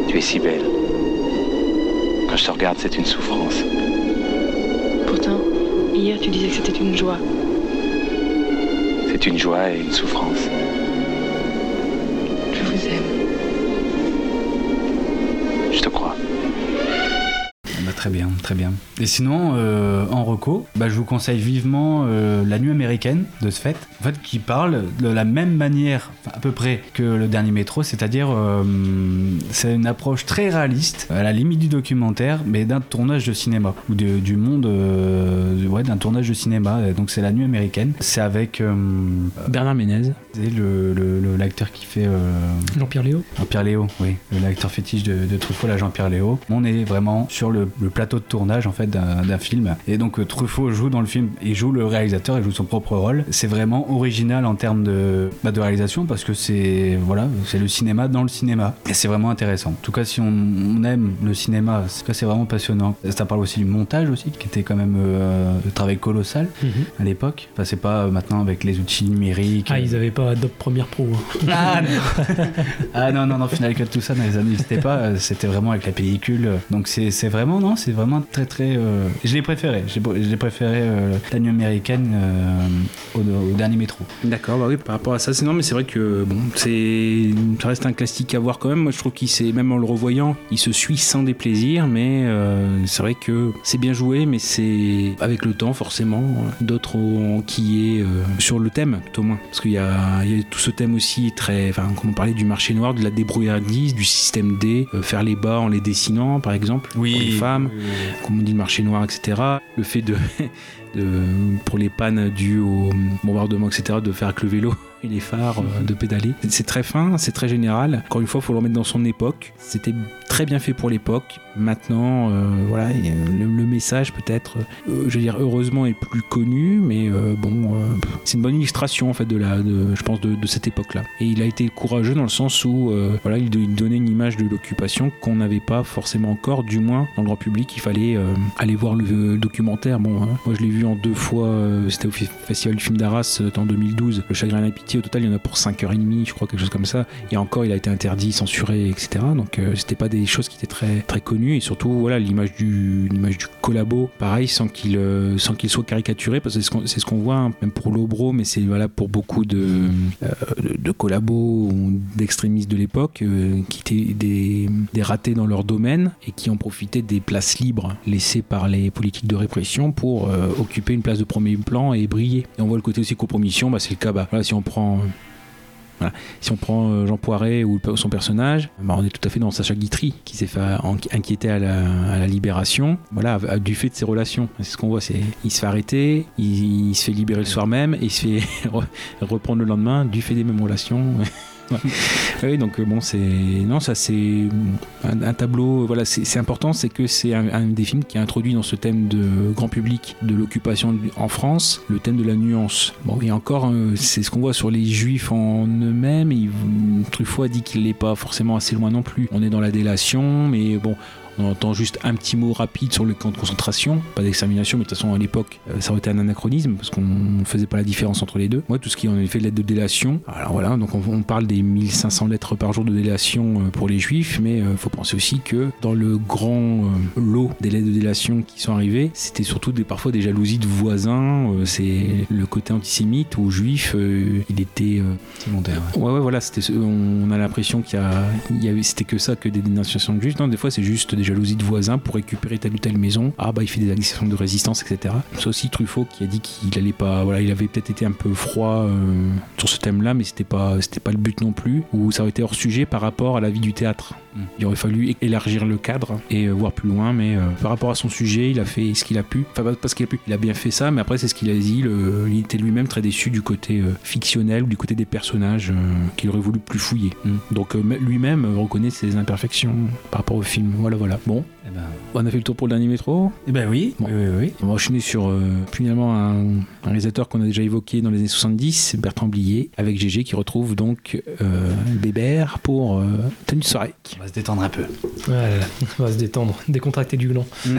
Tu es si belle. Quand je te regarde, c'est une souffrance. Pourtant, hier, tu disais que c'était une joie. C'est une joie et une souffrance. Je vous aime. Je te crois. Très bien, très bien. Et sinon, euh, en reco, bah, je vous conseille vivement euh, La Nuit américaine de ce fait, en fait, qui parle de la même manière, à peu près, que le dernier métro, c'est-à-dire euh, c'est une approche très réaliste, à la limite du documentaire, mais d'un tournage de cinéma ou du monde, ouais, d'un tournage de cinéma. Donc c'est La Nuit américaine. C'est avec Bernard Ménez, c'est le le- le- l'acteur qui fait euh, Jean-Pierre Léo Jean-Pierre Léo, oui, l'acteur fétiche de, de Truffaut, là Jean-Pierre Léo. On est vraiment sur le, le plateau de tournage en fait d'un film. Et donc euh, Truffaut joue dans le film, il joue le réalisateur, il joue son propre rôle. C'est vraiment original en termes de, bah, de réalisation parce que c'est voilà, c'est le cinéma dans le cinéma. Et c'est vraiment intéressant. En tout cas, si on, on aime le cinéma, c'est vraiment passionnant. Ça parle aussi du montage aussi, qui était quand même euh, un travail colossal Mhm. à l'époque. Enfin, c'est pas euh, maintenant avec les outils numériques. Ah, ils avaient pas Adobe Premiere Pro. hein. Ah non. ah non, non, non, Final Cut, tout ça, non, ça n'existait pas. euh, C'était vraiment avec la pellicule. Donc c'est c'est vraiment, non, c'est vraiment très, très. euh, Je l'ai préféré. J'ai- Je l'ai préféré euh, la nuit américaine euh, au, au dernier métro. D'accord, bah oui, par rapport à ça, c'est non, mais c'est vrai que bon, c'est, ça reste un classique à voir quand même. Moi, je trouve qu'il s'est, même en le revoyant, il se suit sans déplaisir, mais euh, c'est vrai que c'est bien joué, mais c'est avec le temps, forcément, euh, d'autres ont qui est euh, sur le thème, tout au moins, parce qu'il y a, il y a tout ce thème aussi très, enfin, comme on parlait du marché noir, de la débrouillardise, du système D, euh, faire les bas en les dessinant, par exemple, pour les femmes, comme on dit le marché noir, etc. Le fait de de, pour les pannes dues au bombardement, etc., de faire avec le vélo. Les phares euh, de pédaler. C'est très fin, c'est très général. Encore une fois, il faut le remettre dans son époque. C'était très bien fait pour l'époque. Maintenant, euh, voilà, le, message peut-être, euh, je veux dire, heureusement est plus connu, mais bon, c'est une bonne illustration en fait de la, je pense, de, cette époque-là. Et il a été courageux dans le sens où, voilà, il, donnait une image de l'occupation qu'on n'avait pas forcément encore, du moins dans le grand public. Il fallait aller voir le, documentaire. Bon, hein, moi je l'ai vu en deux fois. C'était au Festival du film d'Arras en 2012. Le Chagrin et Pitié, au total, il y en a pour 5h30, je crois, quelque chose comme ça. Et encore, il a été interdit, censuré, etc. Donc, euh, c'était pas des choses qui étaient très, très connues. Et surtout, voilà, l'image du, l'image du collabo, pareil, sans qu'il, euh, sans qu'il soit caricaturé, parce que c'est ce qu'on, ce qu'on voit, hein, même pour Lobro, mais c'est voilà pour beaucoup de, euh, de, collabos ou d'extrémistes de l'époque euh, qui étaient des, des ratés dans leur domaine et qui ont profité des places libres laissées par les politiques de répression pour occuper une place de premier plan et briller. Et on voit le côté aussi compromission, bah, c'est le cas, bah, voilà, si on prend. Si on prend euh, Jean Poiret ou son personnage, bah, on est tout à fait dans Sacha Guitry qui s'est fait inquiéter à la, libération, voilà, du fait de ses relations. C'est ce qu'on voit, c'est il se fait arrêter, il, se fait libérer le soir même et il se fait re- reprendre le lendemain du fait des mêmes relations. Oui, donc euh, bon, c'est non, ça c'est un, tableau. Voilà, c'est important, c'est que c'est un, des films qui a introduit dans ce thème de grand public de l'occupation en France le thème de la nuance. Bon, et encore, euh, c'est ce qu'on voit sur les Juifs en eux-mêmes. Truffaut a dit qu'il n'est pas forcément assez loin non plus. On est dans la délation, mais bon. On entend juste un petit mot rapide sur le camp de concentration, pas d'extermination, mais de toute façon à l'époque euh, ça aurait été un anachronisme parce qu'on ne faisait pas la différence entre les deux. Moi, tout ce qui est en effet lettres de délation, alors voilà, donc on, on parle des 1500 lettres par jour de délation euh, pour les juifs, mais il faut penser aussi que dans le grand euh, lot des lettres de délation qui sont arrivées, c'était surtout des, parfois des jalousies de voisins, euh, c'est le côté antisémite ou juif, euh, il était. euh, Secondaire. Ouais, ouais, voilà, c'était, ce- on a l'impression qu'il y y c'était que ça, que des dénonciations de juifs. Non, des fois, c'est juste des jalousies de voisins pour récupérer telle ou telle maison. Ah, bah, il fait des actions de résistance, etc. C'est aussi Truffaut qui a dit qu'il allait pas, voilà, il avait peut-être été un peu froid euh, sur ce thème-là, mais c'était pas, c'était pas le but non plus. Ou ça aurait été hors sujet par rapport à la vie du théâtre. Il aurait fallu élargir le cadre et euh, voir plus loin, mais euh, par rapport à son sujet, il a fait ce qu'il a pu. Enfin, pas ce qu'il a pu, il a bien fait ça, mais après, c'est ce qu'il a dit. le- il était lui-même très déçu du côté euh, fictionnel ou du côté des personnages qu'il aurait voulu plus fouiller. Donc, euh, lui-même reconnaît ses imperfections par rapport au film. Voilà, voilà. Bon, Eh ben, on a fait le tour pour le dernier métro eh ben oui, Bon. oui, oui, oui. On va enchaîner sur euh, finalement un, un réalisateur qu'on a déjà évoqué dans les années 70, Bertrand Blier, avec GG qui retrouve donc euh, Bébert pour euh, Tenue de soirée. On va se détendre un peu. Voilà, on va se détendre, décontracter du gland.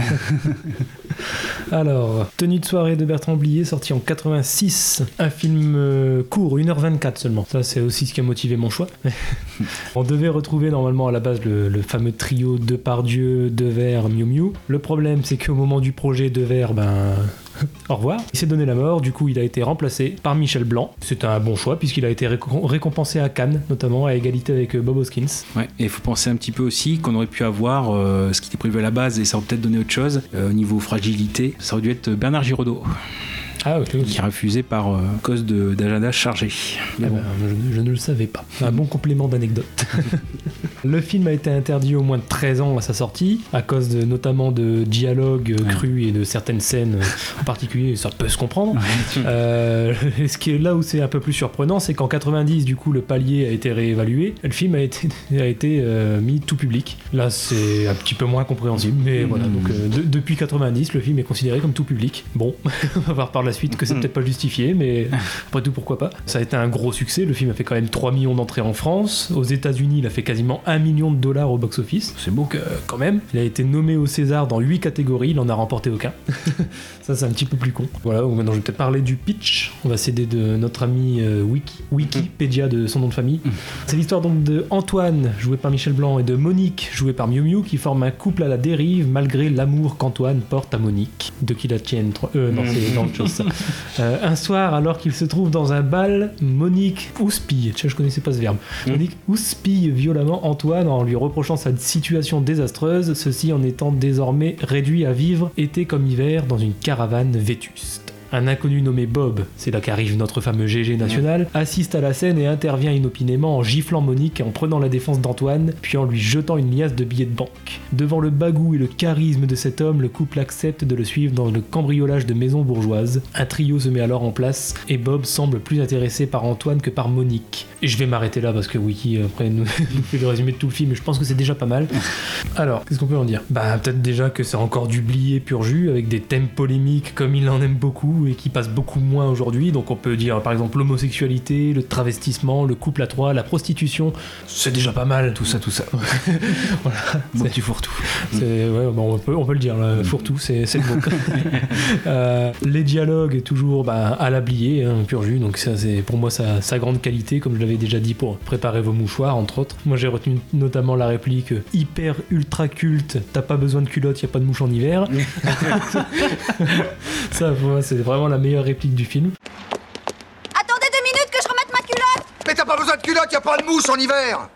Alors, Tenue de soirée de Bertrand Blier, sorti en 86. Un film euh, court, 1h24 seulement. Ça, c'est aussi ce qui a motivé mon choix. On devait retrouver normalement à la base le, le fameux trio Depardieu, Le problème, c'est qu'au moment du projet Devers, ben. Au revoir. Il s'est donné la mort, du coup il a été remplacé par Michel Blanc. C'est un bon choix puisqu'il a été récom- récompensé à Cannes, notamment à égalité avec euh, Bob Hoskins. Ouais, et il faut penser un petit peu aussi qu'on aurait pu avoir euh, ce qui était prévu à la base et ça aurait peut-être donné autre chose euh, au niveau fragilité. Ça aurait dû être Bernard Giraudot. Ah, ok. Qui a refusé par euh, cause d'agenda chargé. Mais Ah bon. ben, je, je ne le savais pas. Un bon complément d'anecdote. le film a été interdit au moins de 13 ans à sa sortie, à cause de, notamment de dialogues euh, crus et de certaines scènes euh, en particulier, ça peut se comprendre. Euh, ce qui est là où c'est un peu plus surprenant, c'est qu'en 90, du coup, le palier a été réévalué. Le film a été, a été euh, mis tout public. Là, c'est un petit peu moins compréhensible, mais voilà. Donc, euh, de- depuis 90, le film est considéré comme tout public. Bon, on va voir par la suite que c'est peut-être pas justifié, mais après tout, pourquoi pas. Ça a été un gros succès. Le film a fait quand même 3 millions d'entrées en France. Aux États-Unis, il a fait quasiment 1 million de dollars au box-office. C'est beau que, quand même. Il a été nommé au César dans 8 catégories. Il en a remporté aucun. Ça, c'est un petit peu plus con. Voilà, donc maintenant je vais peut-être parler du pitch. On va s'aider de notre ami euh, Wiki, Wikipédia de son nom de famille. C'est l'histoire donc de Antoine, joué par Michel Blanc, et de Monique, jouée par Miu Miu, qui forment un couple à la dérive malgré l'amour qu'Antoine porte à Monique. De qui la tienne Euh, non, c'est dans autre chose ça. Euh, un soir, alors qu'il se trouve dans un bal, Monique houspille. Tiens, je connaissais pas ce verbe. Monique houspille violemment Antoine en lui reprochant sa situation désastreuse, ceci en étant désormais réduit à vivre été comme hiver dans une caravane vétuste. Un inconnu nommé Bob, c'est là qu'arrive notre fameux GG national, assiste à la scène et intervient inopinément en giflant Monique, en prenant la défense d'Antoine, puis en lui jetant une liasse de billets de banque. Devant le bagou et le charisme de cet homme, le couple accepte de le suivre dans le cambriolage de maisons bourgeoises. Un trio se met alors en place et Bob semble plus intéressé par Antoine que par Monique. Et je vais m'arrêter là parce que Wiki après nous, nous fait le résumé de tout le film et je pense que c'est déjà pas mal. Alors, qu'est-ce qu'on peut en dire? Bah peut-être déjà que c'est encore du blié pur jus avec des thèmes polémiques comme il en aime beaucoup et qui passent beaucoup moins aujourd'hui. Donc on peut dire par exemple l'homosexualité, le travestissement, le couple à trois, la prostitution. C'est déjà pas mal. Tout ça, tout ça. voilà. Bon, C'est- tu ouais, bon, on, peut, on peut le dire, là, fourre-tout, c'est le mot. Euh, les dialogues, toujours bah, à l'ablié, hein, pur jus, donc ça, c'est pour moi sa, sa grande qualité, comme je l'avais déjà dit pour préparer vos mouchoirs, entre autres. Moi, j'ai retenu notamment la réplique hyper ultra culte t'as pas besoin de culotte, y a pas de mouche en hiver. ça, pour moi, c'est vraiment la meilleure réplique du film. Attendez deux minutes que je remette ma culotte Mais t'as pas besoin de culotte, y a pas de mouche en hiver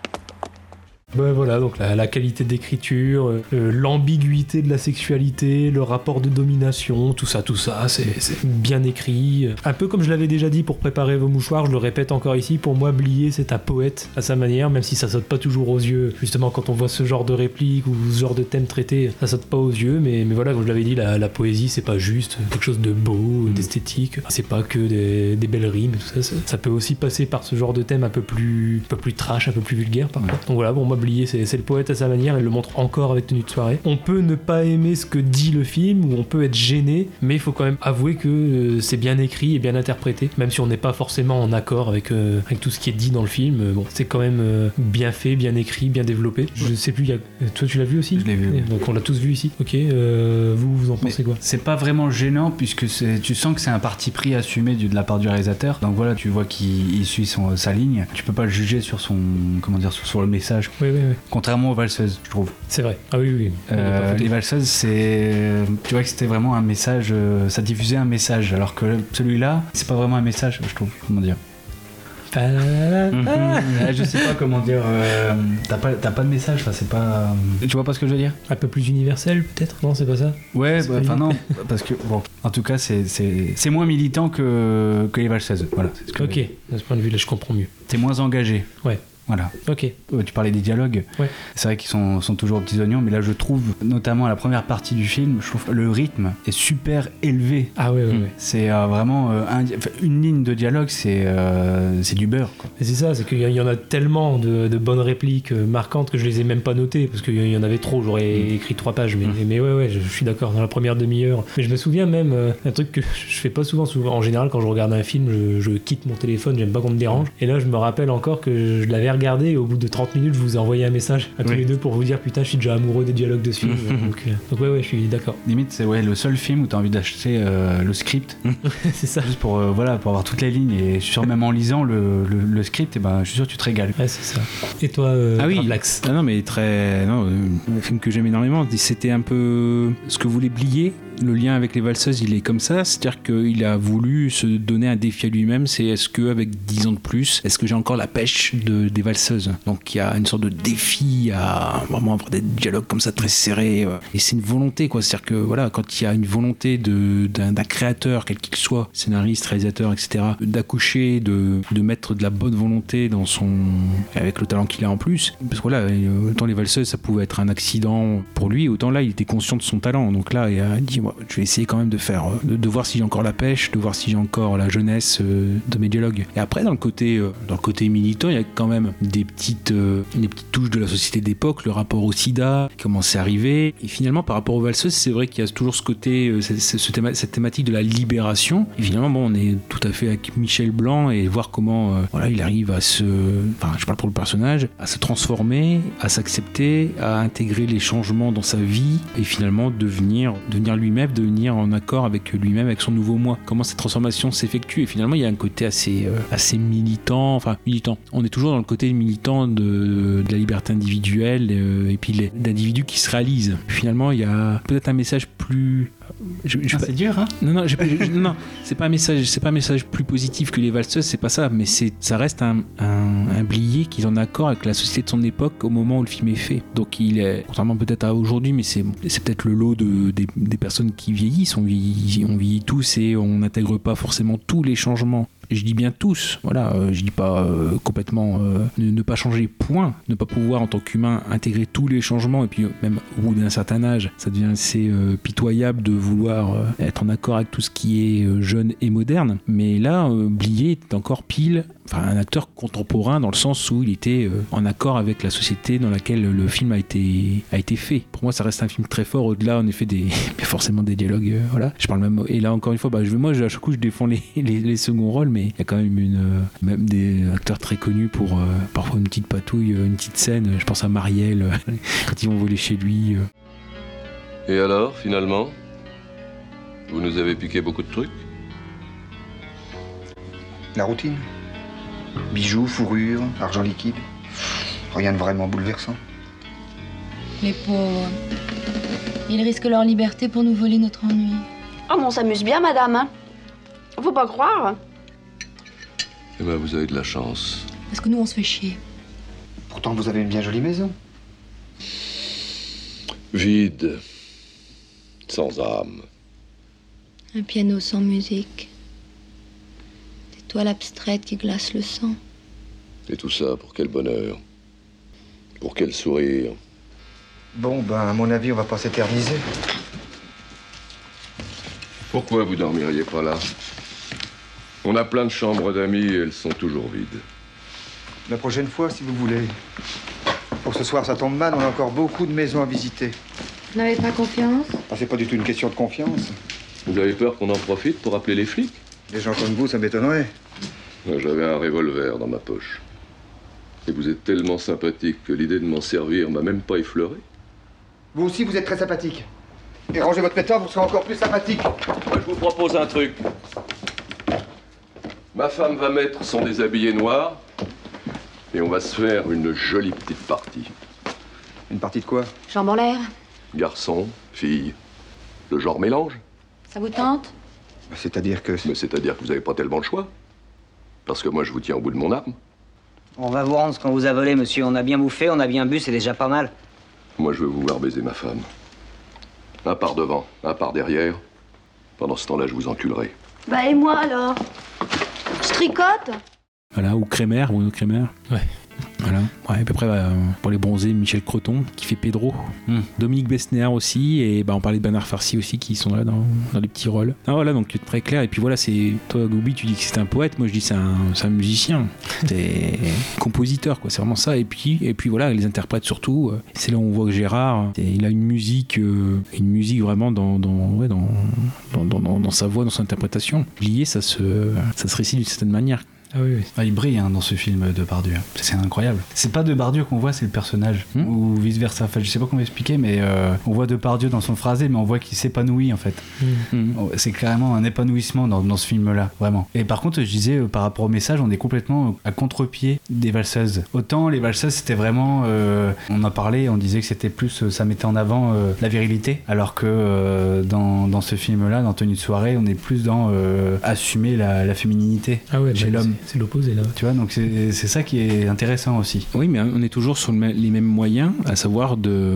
Ouais, voilà, donc la, qualité d'écriture, euh, euh, l'ambiguïté de la sexualité, le rapport de domination, tout ça, tout ça, c'est bien écrit. Un peu comme je l'avais déjà dit pour préparer vos mouchoirs, je le répète encore ici, pour moi, Blier, c'est un poète à sa manière, même si ça saute pas toujours aux yeux. Justement, quand on voit ce genre de réplique ou ce genre de thème traité, ça saute pas aux yeux, mais, mais voilà, comme je l'avais dit, la, poésie, c'est pas juste quelque chose de beau, d'esthétique, c'est pas que des, belles rimes, tout ça, ça. peut aussi passer par ce genre de thème un peu plus, un peu plus trash, un peu plus vulgaire, par contre. Donc voilà, pour moi, C'est le poète à sa manière, il le montre encore avec Tenue de soirée. On peut ne pas aimer ce que dit le film, ou on peut être gêné, mais il faut quand même avouer que euh, c'est bien écrit et bien interprété, même si on n'est pas forcément en accord avec, euh, avec tout ce qui est dit dans le film. euh, Bon, c'est quand même bien fait, bien écrit, bien développé. Je sais plus, y a... toi tu l'as vu aussi? Je l'ai vu. oui. Donc on l'a tous vu ici. Ok, euh, vous, vous en pensez quoi? C'est pas vraiment gênant puisque tu sens que c'est un parti pris assumé de la part du réalisateur. Donc voilà, tu vois qu'il il suit son- sa ligne. Tu peux pas le juger sur son comment dire sur, sur le message. Oui, oui, oui. Contrairement aux valseuses, je trouve. C'est vrai. Ah oui, oui. Euh, les valseuses, c'est tu vois que c'était vraiment un message. euh, ça diffusait un message, alors que celui-là, c'est pas vraiment un message, je trouve. Comment dire Mhm. Ah, Je sais pas comment dire. euh, T'as pas, t'as pas de message, enfin c'est pas. Tu vois pas ce que je veux dire? Un peu plus universel peut-être? Non, c'est pas ça? Ouais, bah, enfin lui. non, parce que bon, en tout cas, c'est- c'est c'est moins militant que, que les valseuses. Voilà. c'est ce que je veux Ok, de ce point de vue là, je comprends mieux. C'est moins engagé. Ouais. Voilà. Ok. Euh, Tu parlais des dialogues. Ouais. C'est vrai qu'ils sont, sont toujours aux petits oignons, mais là je trouve, notamment à la première partie du film, je trouve que le rythme est super élevé. Ah ouais, ouais, ouais. C'est euh, vraiment euh, un- une ligne de dialogue, c'est euh, c'est du beurre. quoi. Et c'est ça, c'est qu'il y y en a tellement de, de bonnes répliques marquantes que je les ai même pas notées parce qu'il y en avait trop. J'aurais écrit trois pages, mais, mais ouais, ouais, je, je suis d'accord dans la première demi-heure. Mais je me souviens même euh, un truc que je fais pas souvent. souvent. En général, quand je regarde un film, je, je quitte mon téléphone, j'aime pas qu'on me dérange. Et là, je me rappelle encore que je l'avais regardé et au bout de 30 minutes, je vous ai envoyé un message à tous Oui. les deux pour vous dire putain, je suis déjà amoureux des dialogues de ce film. donc, euh, donc ouais, ouais, je suis d'accord. Limite, c'est ouais, le seul film où tu as envie d'acheter euh, le script. c'est ça. Juste pour, euh, voilà, pour avoir toutes les lignes. Et je suis sûr, même en lisant le, le- le script, et ben, je suis sûr que tu te régales. Ouais, c'est ça. Et toi, euh, ah oui, Ah non, mais très. Non, euh, un film que j'aime énormément. C'était un peu ce que voulait Blier. Le lien avec les valseuses, il est comme ça. C'est-à-dire qu'il a voulu se donner un défi à lui-même. C'est est-ce que avec 10 ans de plus, est-ce que j'ai encore la pêche de, des valseuses? Donc il y a une sorte de défi à vraiment avoir des dialogues comme ça très serrés. euh, Et c'est une volonté, quoi. C'est-à-dire que voilà, quand il y a une volonté d'un créateur, quel qu'il soit, scénariste, réalisateur, etc., d'accoucher, de, de mettre de la bonne volonté dans son. avec le talent qu'il a en plus. Parce que voilà, autant les valseuses, ça pouvait être un accident pour lui, autant là, il était conscient de son talent. Donc là, il a dit, je vais essayer quand même de faire. euh, de, voir si j'ai encore la pêche, de voir si j'ai encore la jeunesse euh, de mes dialogues. Et après, dans le côté, euh, dans le côté militant, il y a quand même des petites, des petites touches de la société d'époque, le rapport au sida qui commençait à arriver. Et finalement, par rapport aux valseuses, c'est vrai qu'il y a toujours ce côté, cette thématique de la libération. Et finalement, bon, on est tout à fait avec Michel Blanc et voir comment, voilà, il arrive à se, enfin, je parle pour le personnage, à se transformer, à s'accepter, à intégrer les changements dans sa vie et finalement devenir, devenir lui-même, devenir en accord avec lui-même, avec son nouveau moi. Comment cette transformation s'effectue et finalement, il y a un côté assez, euh, assez militant, enfin militant. On est toujours dans le côté militant de, la liberté individuelle euh, et puis d'individus qui se réalisent. Finalement, il y a peut-être un message plus je- je- c'est dur, hein Non, non, c'est pas un message, c'est pas un message plus positif que les valseuses, c'est pas ça, mais c'est, ça reste un, un, un blié qui est en accord avec la société de son époque au moment où le film est fait. Donc il est, contrairement peut-être à aujourd'hui, mais c'est, c'est peut-être le lot de, des, des personnes qui vieillissent. On vieillit, on vieillit tous et on n'intègre pas forcément tous les changements. Je dis bien tous, voilà, euh, je dis pas euh, complètement euh, ne, pas changer, point, ne pas pouvoir en tant qu'humain intégrer tous les changements et puis même au bout d'un certain âge, ça devient assez pitoyable de vouloir être en accord avec tout ce qui est jeune et moderne. Mais là, euh, Blier est encore pile, enfin un acteur contemporain dans le sens où il était euh, en accord avec la société dans laquelle le film a été a été fait. Pour moi, ça reste un film très fort au-delà en effet des mais forcément des dialogues. euh, voilà, je parle même et là encore une fois, bah, je, moi je- à chaque coup je défends les, les, les seconds rôles, mais il y a quand même une euh, même des acteurs très connus pour euh, parfois une petite patouille, une petite scène. Je pense à Marielle euh, quand ils vont voler chez lui. euh. Et alors, finalement Vous nous avez piqué beaucoup de trucs? La routine. Bijoux, fourrure, argent liquide. Rien de vraiment bouleversant. Les pauvres. Ils risquent leur liberté pour nous voler notre ennui. Oh, mais on s'amuse bien, madame. hein. Faut pas croire. Eh ben, vous avez de la chance. Parce que nous, on se fait chier. Pourtant, vous avez une bien jolie maison. Vide. Sans âme. Un piano sans musique. Des toiles abstraites qui glacent le sang. Et tout ça, pour quel bonheur Pour quel sourire Bon, ben, à mon avis, on va pas s'éterniser. Pourquoi vous dormiriez pas là? On a plein de chambres d'amis et elles sont toujours vides. La prochaine fois, si vous voulez. Pour ce soir, ça tombe mal, on a encore beaucoup de maisons à visiter. Vous n'avez pas confiance? Ah, c'est pas du tout une question de confiance. Vous avez peur qu'on en profite pour appeler les flics? Des gens comme vous, ça m'étonnerait. J'avais un revolver dans ma poche. Et vous êtes tellement sympathique que l'idée de m'en servir m'a même pas effleuré. Vous aussi, vous êtes très sympathique. Et rangez votre pétard, vous serez encore plus sympathique. Moi, je vous propose un truc. Ma femme va mettre son déshabillé noir et on va se faire une jolie petite partie. Une partie de quoi? Jambes en l'air. Garçon, fille, le genre mélange. Ça vous tente? C'est-à-dire que. Mais c'est-à-dire que vous n'avez pas tellement le choix. Parce que moi, je vous tiens au bout de mon arme. On va vous rendre ce qu'on vous a volé, monsieur. On a bien bouffé, on a bien bu, c'est déjà pas mal. Moi, je veux vous voir baiser ma femme. Un par devant, un par derrière. Pendant ce temps-là, je vous enculerai. Bah, et moi alors? Je tricote? Voilà, ou Crémer, Bruno Crémer. Ouais. Voilà, ouais, à peu près euh, pour les bronzés, Michel Creton qui fait Pedro, Dominique Bessner aussi, et bah, on parlait de Bernard Farcy aussi qui sont là dans, dans les petits rôles. Ah, voilà, donc très clair. Et puis voilà, c'est toi, Goubi, tu dis que c'est un poète, moi je dis c'est un, c'est un musicien, c'est compositeur, quoi. C'est vraiment ça. Et puis, et puis voilà, les interprètes surtout. euh, C'est là où on voit que Gérard, il a une musique, euh, une musique vraiment dans, dans, ouais, dans, dans, dans- dans- dans sa voix, dans son interprétation. Lié, ça se, ça se récite d'une certaine manière. Ah oui, oui. Ah, il brille hein, dans ce film de Bardieu. C'est incroyable. C'est pas de Bardieu qu'on voit, c'est le personnage. Ou vice versa. Enfin, je sais pas comment expliquer, mais euh, on voit de Bardieu dans son phrasé, mais on voit qu'il s'épanouit en fait. Oh, C'est clairement un épanouissement dans, dans ce film-là, vraiment. Et par contre, je disais, euh, par rapport au message, on est complètement à contre-pied des valseuses. Autant les valseuses, c'était vraiment. euh, on en parlait, on disait que c'était plus. ça mettait en avant euh, la virilité, alors que euh, dans, dans ce film-là, dans Tenue de soirée, on est plus dans euh, assumer la, la fémininité Ah ouais, chez bah, l'homme. C'est- l'opposé là. Tu vois, donc c'est c'est ça qui est intéressant aussi. Oui, mais on est toujours sur les mêmes moyens, à savoir de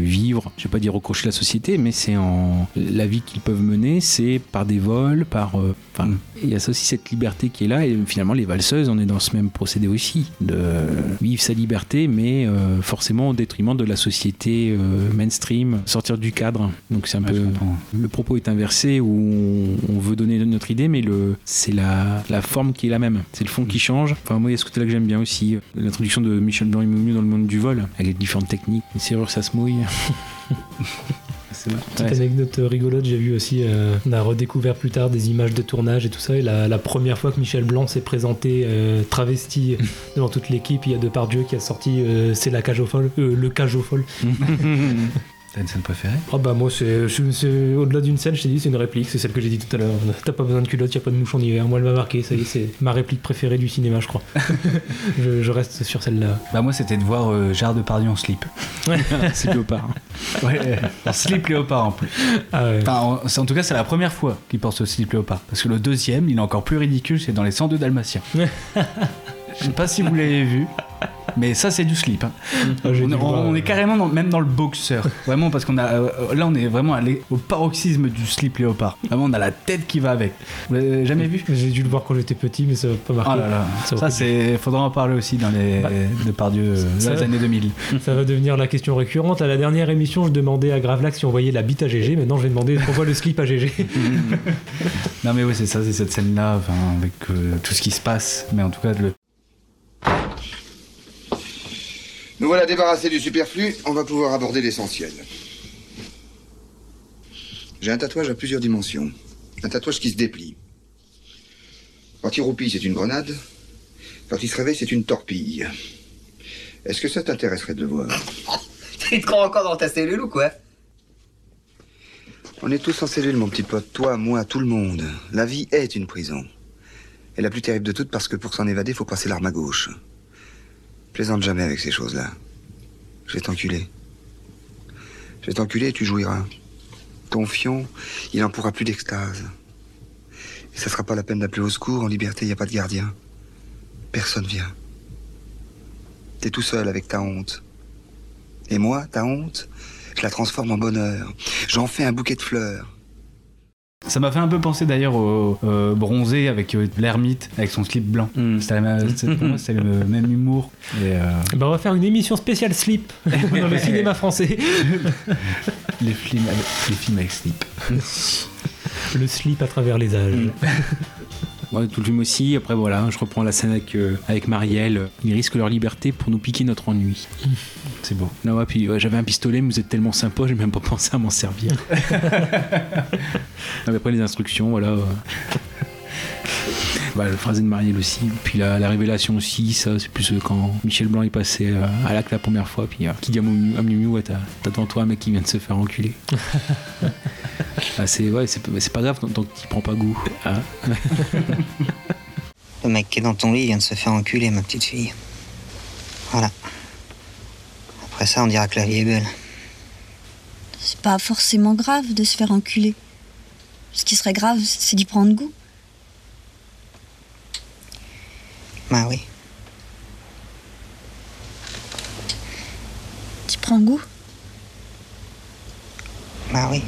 vivre, je vais pas dire recrocher la société, mais c'est en la vie qu'ils peuvent mener, c'est par des vols, par. euh, Enfin, il y a ça aussi cette liberté qui est là, et finalement les valseuses, on est dans ce même procédé aussi, de vivre sa liberté, mais euh, forcément au détriment de la société euh, mainstream, sortir du cadre. Donc c'est un peu. Le propos est inversé où on, on veut donner notre idée, mais le c'est la, la forme qui est la même, c'est le fond qui change. Enfin, moi, il y a ce côté-là que j'aime bien aussi, l'introduction de Michel blanc dans le monde du vol, avec les différentes techniques. Une serrure, ça se mouille. C'est. Petite Ouais, anecdote rigolote, j'ai vu aussi, euh, on a redécouvert plus tard des images de tournage et tout ça, et la, la première fois que Michel Blanc s'est présenté euh, travesti devant toute l'équipe, il y a Depardieu qui a sorti euh, C'est la cage aux folles, euh, le cage aux folles. T'as une scène préférée? Oh bah moi c'est, au-delà d'une scène, je t'ai dit c'est une réplique, c'est celle que j'ai dit tout à l'heure. T'as pas besoin de culotte, y a pas de mouche en hiver. Moi elle m'a marqué, ça y est, c'est ma réplique préférée du cinéma, je crois. je, je reste sur celle-là. Bah moi c'était de voir euh, Gérard Depardieu en slip. C'est léopard. Ouais, en slip léopard en plus. Ah ouais. Enfin, en, c'est- en tout cas, c'est la première fois qu'il porte ce slip léopard. Parce que le deuxième, il est encore plus ridicule, c'est dans les 102 Dalmatiens. Je sais pas si vous l'avez vu, mais ça, c'est du slip. hein. Ah, on, est- on carrément dans- même dans le boxeur. Vraiment, parce qu'on a. euh, là, on est vraiment allé au paroxysme du slip léopard. Vraiment, on a la tête qui va avec. Vous l'avez jamais vu? J'ai dû le voir quand j'étais petit, mais ça va pas marqué. Oh là là. Ça Ça, c'est. Faudra en parler aussi dans les. Bah, ça dans les années 2000. Ça va devenir la question récurrente. À la dernière émission, je demandais à Gravelax si on voyait la bite à GG. Maintenant, je vais demander voit le slip à GG. Non, mais oui, c'est ça, c'est cette scène-là, avec euh, tout ce qui se passe. Mais en tout cas, le. Nous voilà débarrassés du superflu, on va pouvoir aborder l'essentiel. J'ai un tatouage à plusieurs dimensions. Un tatouage qui se déplie. Quand il roupille, c'est une grenade. Quand il se réveille, c'est une torpille. Est-ce que ça t'intéresserait de le voir Tu te crois encore dans ta cellule ou quoi? On est tous en cellule, mon petit pote. Toi, moi, tout le monde. La vie est une prison. Et la plus terrible de toutes parce que pour s'en évader, faut passer l'arme à gauche. Plaisante jamais avec ces choses-là. Je vais t'enculer. Je vais t'enculer et tu jouiras. Ton fion, il en pourra plus d'extase. Et ça sera pas la peine d'appeler au secours. En liberté, il n'y a pas de gardien. Personne vient. T'es tout seul avec ta honte. Et moi, ta honte, je la transforme en bonheur. J'en fais un bouquet de fleurs. Ça m'a fait un peu penser d'ailleurs au euh, bronzé avec euh, l'ermite avec son slip blanc. Pour moi, c'était le même humour. Et, euh, Eh ben, on va faire une émission spéciale slip dans le cinéma français. les, films avec, les films avec slip. Le slip à travers les âges. Ouais, tout le film aussi. Après, voilà, je reprends la scène avec, euh, avec Marielle. Ils risquent leur liberté pour nous piquer notre ennui. C'est beau. Non, ouais, puis ouais, j'avais un pistolet, mais vous êtes tellement sympa, j'ai même pas pensé à m'en servir. Non, mais après, les instructions, voilà. Bah, le phrasé de Marielle aussi. Puis la, la révélation aussi, ça, c'est plus euh, quand Michel Blanc est passé euh, à l'acte la première fois. Puis euh, qui dit à Miu ouais, t'as devant toi un mec qui vient de se faire enculer. Ah, c'est ouais, c'est pas grave tant, tant que t'y prends pas goût. hein. Le mec qui est dans ton lit vient de se faire enculer, ma petite fille. Voilà. Après ça, on dira que la vie est belle. C'est pas forcément grave de se faire enculer. Ce qui serait grave, c'est d'y prendre goût. Bah oui. Tu prends goût? Bah oui.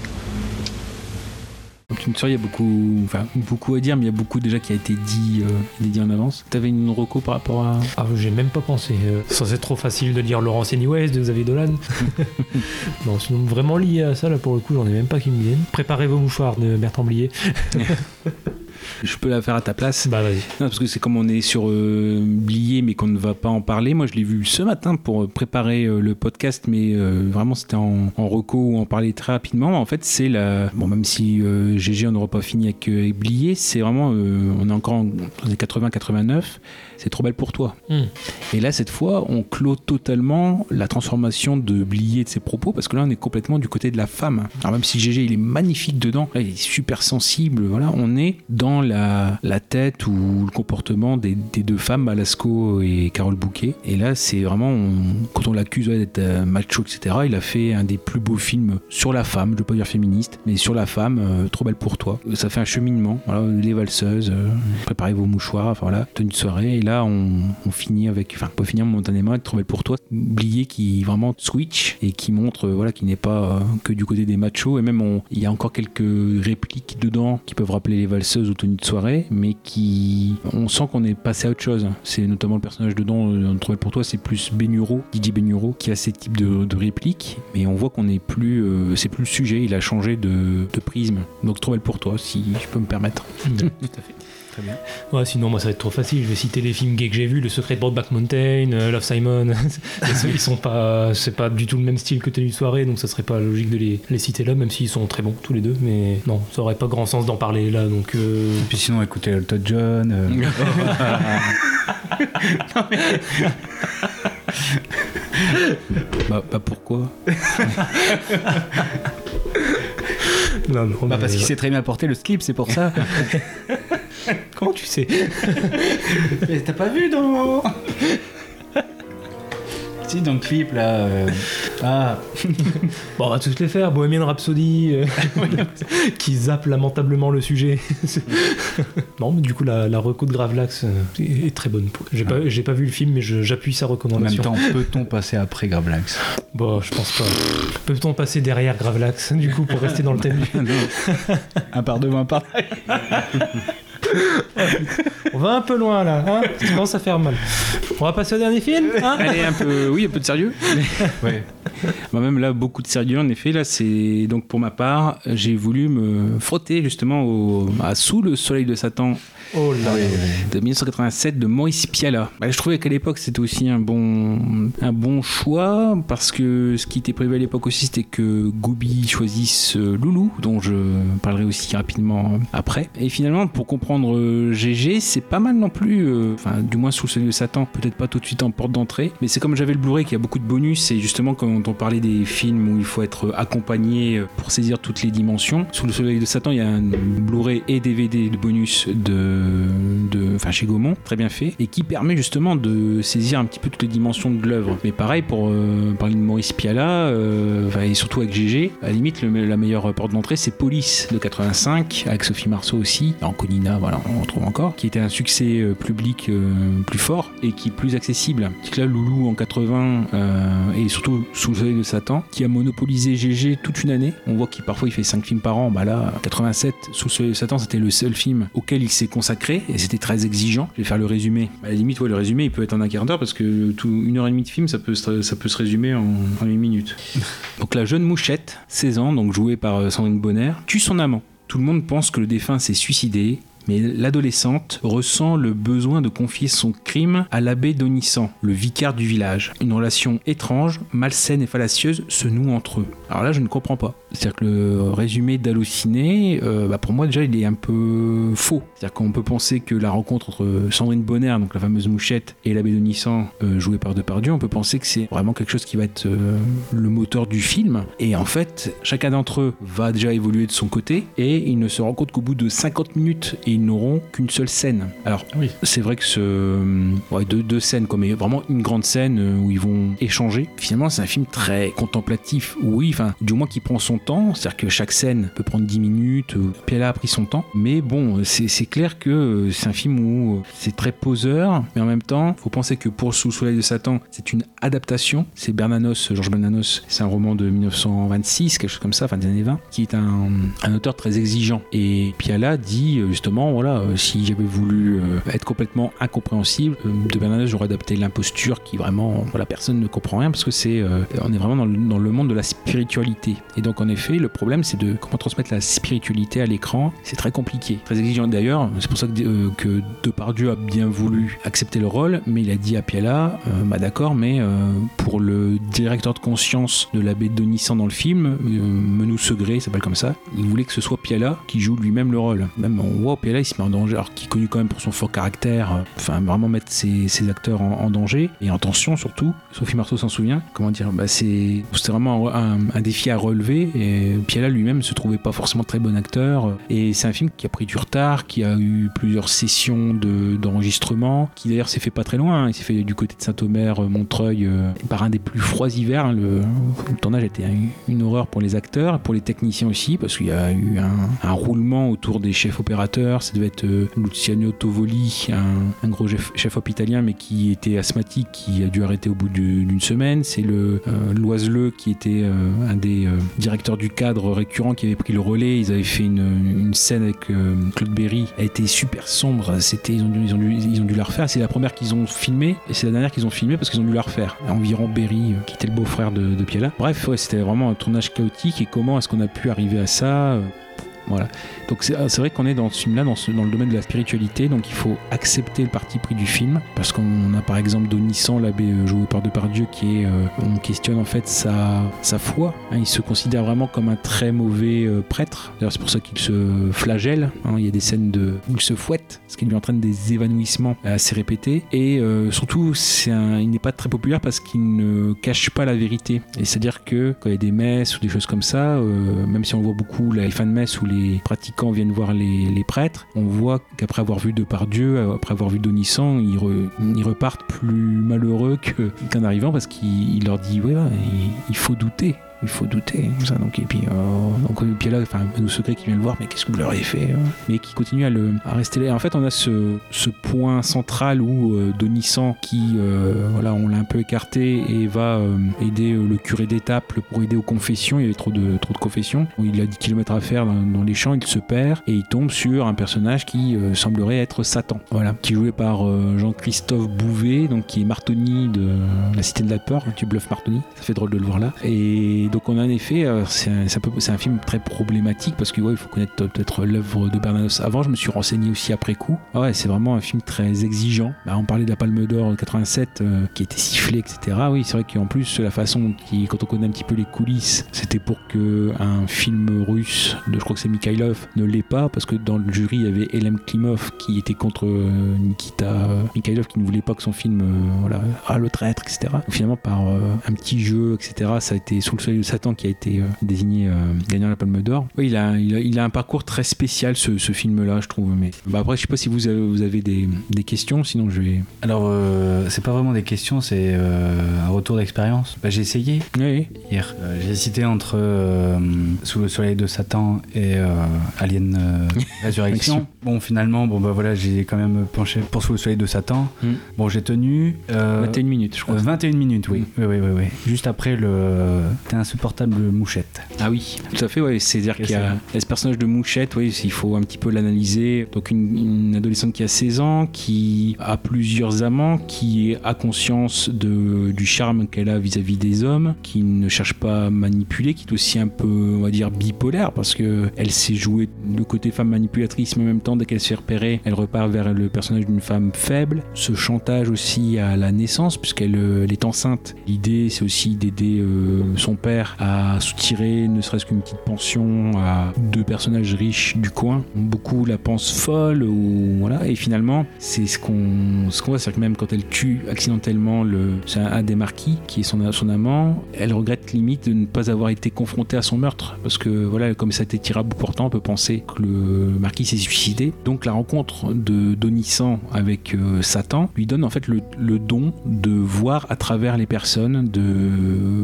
Donc, une soirée, il y a beaucoup, enfin, beaucoup à dire, mais il y a beaucoup déjà qui a été dit, euh, dit en avance. T'avais une reco par rapport à. Ah, j'ai même pas pensé. Euh, Ça, c'est trop facile de lire Laurence Anyways de Xavier Dolan. non, sinon, vraiment lié à ça, là, pour le coup, j'en ai même pas qui me viennent. Préparez vos mouchoirs de Bertrand Blier. Je peux la faire à ta place. Bah vas-y. Non, parce que c'est comme on est sur euh, Blier, mais qu'on ne va pas en parler. Moi, je l'ai vu ce matin pour préparer euh, le podcast, mais euh, vraiment c'était en, en reco ou en parler très rapidement. En fait, c'est la. Bon, même si euh, GG, on n'aura pas fini avec, euh, avec Blier, c'est vraiment. euh, on est encore en, dans les 80-89. C'est trop belle pour toi. Hmm. Et là, cette fois, on clôt totalement la transformation de Blier de ses propos, parce que là, on est complètement du côté de la femme. Alors, même si GG, il est magnifique dedans, là, il est super sensible, voilà, on est dans la, la tête ou le comportement des, des deux femmes, Balasco et Carole Bouquet. Et là, c'est vraiment, on- quand on l'accuse ouais, d'être euh, macho, etc., il a fait un des plus beaux films sur la femme, je veux pas dire féministe, mais sur la femme, euh, trop belle pour toi. Ça fait un cheminement, voilà, les valseuses, euh, préparez vos mouchoirs, enfin voilà, tenue de soirée, et là, on, on finit avec, enfin, pas finir momentanément avec pour toi, Blier qui vraiment switch et qui montre, voilà, qui n'est pas euh, que du côté des machos, et même on- il y a encore quelques répliques dedans qui peuvent rappeler les valseuses aux tenues de soirée, mais qui, on sent qu'on est passé à autre chose. C'est notamment le personnage dedans, euh, dans pour toi, c'est plus Benuro, Didier Benuro, qui a ces types de, répliques, mais on voit qu'on est plus, euh, c'est plus le sujet, il a changé de, prisme. Donc belle pour toi, si je peux me permettre. Tout à fait. Très bien. Ouais, sinon, moi, ça va être trop facile. Je vais citer les films gays que j'ai vus Le Secret de Brokeback Mountain, euh, Love Simon. Et ils sont pas. C'est pas du tout le même style que Tenue de soirée, donc ça serait pas logique de les, les citer là, même s'ils sont très bons tous les deux. Mais non, ça aurait pas grand sens d'en parler là, donc. euh, Puis sinon, écoutez Elton John. euh, bah, bah pourquoi Non, non, Bah, parce mais- qu'il sait très bien porter le slip, c'est pour ça. Comment tu sais Mais T'as pas vu dans. si, dans le clip là. euh, Ah. Bon, on va tous les faire. Bohemian Rhapsody, euh, qui zappe lamentablement le sujet. non, mais du coup, la, la reco de Gravelax euh, est est très bonne. J'ai pas, j'ai pas vu le film, mais je- j'appuie sa En même recommandation. temps, peut-on passer après Gravelax? Bon, je pense pas. Peut-on passer derrière Gravelax, du coup, pour rester dans le thème du- Un par devant, un par On va un peu loin là, hein Ça commence à faire mal. On va passer au dernier film hein Allez, un peu, oui, un peu de sérieux. Ouais. Bah, même là, beaucoup de sérieux. En effet, là, c'est donc pour ma part, j'ai voulu me frotter justement au, à Sous le soleil de Satan. Oh là de 1987 de Maurice Piala. Bah, je trouvais qu'à l'époque c'était aussi un bon, un bon choix parce que ce qui était prévu à l'époque aussi c'était que Gooby choisisse euh, Loulou, dont je parlerai aussi rapidement après. Et finalement, pour comprendre euh, GG, c'est pas mal non plus, euh, du moins sous le soleil de Satan, peut-être pas tout de suite en porte d'entrée, mais c'est comme j'avais le Blu-ray qui a beaucoup de bonus et justement quand on parlait des films où il faut être accompagné euh, pour saisir toutes les dimensions, sous le soleil de Satan il y a un Blu-ray et DVD de bonus de, de enfin chez Gaumont, très bien fait, et qui permet justement de saisir un petit peu toutes les dimensions de l'œuvre. Mais pareil pour euh, parler de Maurice Piala, euh, et surtout avec GG, à la limite la meilleure porte d'entrée c'est Police de 85, avec Sophie Marceau aussi, et Anconina, voilà, on en trouve encore, qui était un succès euh, public plus fort et qui est plus accessible. C'est là Loulou en 80 euh, et surtout sous le soleil de Satan, qui a monopolisé GG toute une année. On voit qu'il parfois il fait 5 films par an, bah là 87 sous le soleil de Satan c'était le seul film auquel il s'est consacré et c'était très exigeant. Je vais faire le résumé. À la limite, ouais, le résumé il peut être en un quart d'heure parce que tout, une heure et demie de film ça peut se, ça peut se résumer en, en une minute. donc la jeune mouchette, 16 ans, donc jouée par euh, Sandrine Bonner, tue son amant. Tout le monde pense que le défunt s'est suicidé. Mais l'adolescente ressent le besoin de confier son crime à l'abbé Donissan, le vicaire du village. Une relation étrange, malsaine et fallacieuse se noue entre eux. Alors là, je ne comprends pas. C'est-à-dire que le résumé d'Allociné, euh, bah pour moi déjà, il est un peu faux. C'est-à-dire qu'on peut penser que la rencontre entre Sandrine Bonner, donc la fameuse mouchette, et l'abbé Donissan, euh, joué par Depardieu, on peut penser que c'est vraiment quelque chose qui va être euh, le moteur du film. Et en fait, chacun d'entre eux va déjà évoluer de son côté, et ils ne se compte qu'au bout de 50 minutes, ils n'auront qu'une seule scène. Alors, c'est vrai que ce. Ouais, deux, deux scènes, mais vraiment une grande scène euh, où ils vont échanger. Finalement, c'est un film très contemplatif. Oui, enfin, du moins qui prend son temps. C'est-à-dire que chaque scène peut prendre 10 minutes. Piala a pris son temps. Mais bon, c'est clair que euh, c'est un film où euh, c'est très poseur. Mais en même temps, faut penser que pour Sous le soleil de Satan, c'est une adaptation. C'est Bernanos, Georges Bernanos. C'est un roman de 1926, quelque chose comme ça, fin des années 20, qui est un, un auteur très exigeant. Et Piala dit euh, voilà, euh, si j'avais voulu euh, être complètement incompréhensible, euh, de Bernanos, j'aurais adapté l'imposture qui vraiment, voilà, personne ne comprend rien parce que c'est, on est vraiment dans le, dans le monde de la spiritualité. Et donc en effet, le problème c'est de comment transmettre la spiritualité à l'écran. C'est très compliqué, très exigeant d'ailleurs. C'est pour ça que, que Depardieu a bien voulu accepter le rôle, mais il a dit à Piala, bah d'accord, mais pour le directeur de conscience de l'abbé Donissan dans le film, Menou Segré, s'appelle comme ça, il voulait que ce soit Piala qui joue lui-même le rôle. Même on voit Piala, il se met en danger, alors qu'il est connu quand même pour son fort caractère, euh, enfin vraiment mettre ses, acteurs en, danger et en tension surtout. Sophie Marceau s'en souvient. Comment dire bah c'est vraiment un, défi à relever et Piala lui-même se trouvait pas forcément très bon acteur et c'est un film qui a pris du retard, qui a eu plusieurs sessions de d'enregistrement, qui d'ailleurs s'est fait pas très loin. hein. Il s'est fait du côté de Saint-Omer, euh, Montreuil, euh, par un des plus froids hivers. hein. Le, tournage était une, une horreur pour les acteurs, pour les techniciens aussi, parce qu'il y a eu un roulement autour des chefs opérateurs. Ça devait être euh, Luciano Tovoli, un, gros chef, chef italien, mais qui était asthmatique, qui a dû arrêter au bout du- d'une semaine. C'est le euh, Loiseleux qui était euh, un des directeurs du cadre récurrent qui avait pris le relais. Ils avaient fait une, scène avec Claude Berry. Elle était super sombre. C'était, ils, ont dû, la refaire. C'est la première qu'ils ont filmée et c'est la dernière qu'ils ont filmée parce qu'ils ont dû la refaire. Environ Berry, qui était le beau-frère de, de Piala. Bref, c'était vraiment un tournage chaotique. Et comment est-ce qu'on a pu arriver à ça Voilà. Donc c'est c'est vrai qu'on est dans ce film-là, dans, le domaine de la spiritualité, donc il faut accepter le parti pris du film, parce qu'on a par exemple Donissan, l'abbé euh, joué par Depardieu, qui est, euh, on questionne en fait sa, foi. hein. il se considère vraiment comme un très mauvais euh, prêtre. D'ailleurs c'est pour ça qu'il se flagelle. hein. il y a des scènes où il se fouette, ce qui lui entraîne des évanouissements assez répétés. Et surtout, il n'est pas très populaire parce qu'il ne cache pas la vérité. Et c'est-à-dire que quand il y a des messes ou des choses comme ça, même si on voit beaucoup les fins de messe où les pratiquants viennent voir les, les prêtres, on voit qu'après avoir vu Depardieu, euh, après avoir vu Donissan, ils, ils repartent plus malheureux que- qu'en arrivant parce qu'il il leur dit ouais, il faut douter. Il faut douter, ça. Donc, et puis, euh, donc, et puis là, enfin, nos secrets qui vient le voir, mais qu'est-ce que vous leur avez fait hein Mais qui continue à, le, rester là. En fait, on a ce, point central où euh, qui, euh, voilà, on l'a un peu écarté et va euh, aider euh, le curé d'Étaples pour aider aux confessions. Il y avait trop de, trop de confessions. Il a 10 km à faire dans, les champs, il se perd et il tombe sur un personnage qui semblerait être Satan. Voilà, qui est joué par Jean-Christophe Bouvet, donc qui est Martoni de La Cité de la Peur. Tu bluffes Martoni, ça fait drôle de le voir là. Et donc on a en effet, euh, c'est un, film très problématique parce que faut connaître peut-être l'œuvre de Bernanos avant. Je me suis renseigné aussi après coup. Ah c'est vraiment un film très exigeant. Bah, on parlait de la Palme d'Or de 87 euh, qui était sifflé, etc. Oui, c'est vrai qu'en plus la façon qui, quand on connaît un petit peu les coulisses, c'était pour que un film russe de, je crois que c'est Mikhailov, ne l'ait pas parce que dans le jury il y avait Elem Klimov qui était contre euh, Nikita Mikhailov qui ne voulait pas que son film, voilà, le traître, etc. Finalement par un petit jeu, etc. Ça a été sous le soleil Satan qui a été euh, désigné euh, gagnant la Palme d'Or. Oui, il a, il a, il a un parcours très spécial ce, ce film-là, je trouve. Mais bah, après, je sais pas si vous avez, vous avez des, des questions, sinon je vais. Alors, euh, c'est pas vraiment des questions, c'est euh, un retour d'expérience. Bah, j'ai essayé hier. Euh, j'ai hésité entre euh, Sous le soleil de Satan et euh, Alien euh, Résurrection. bon, finalement, bon bah voilà, j'ai quand même penché pour Sous le soleil de Satan. Bon, j'ai tenu. euh, 21 minutes, je crois. euh, 21 minutes, oui. Oui, oui, oui, oui. Juste après le. T'es insupportable mouchette. Ah oui, tout à fait, ouais. C'est-à-dire qu'il y a, ce personnage de Mouchette, oui, il faut un petit peu l'analyser. Donc une, une adolescente qui a 16 ans, qui a plusieurs amants, qui a conscience de, du charme qu'elle a vis-à-vis des hommes, qui ne cherche pas à manipuler, qui est aussi un peu, on va dire, bipolaire, parce que elle sait jouer le côté femme manipulatrice, mais en même temps, dès qu'elle se fait repérer, elle repart vers le personnage d'une femme faible. Ce chantage aussi à la naissance, puisqu'elle euh, elle est enceinte. L'idée, c'est aussi d'aider euh, son père à soutirer ne serait-ce qu'une petite pension à deux personnages riches du coin. Beaucoup la pensent folle ou voilà. Et finalement, c'est ce qu'on ce qu'on voit, c'est que même quand elle tue accidentellement le un, des marquis qui est son amant, elle regrette limite de ne pas avoir été confrontée à son meurtre parce que voilà, comme ça a été tiré à portant, on peut penser que le marquis s'est suicidé. Donc la rencontre de Donissan avec euh, Satan lui donne en fait le, le don de voir à travers les personnes, de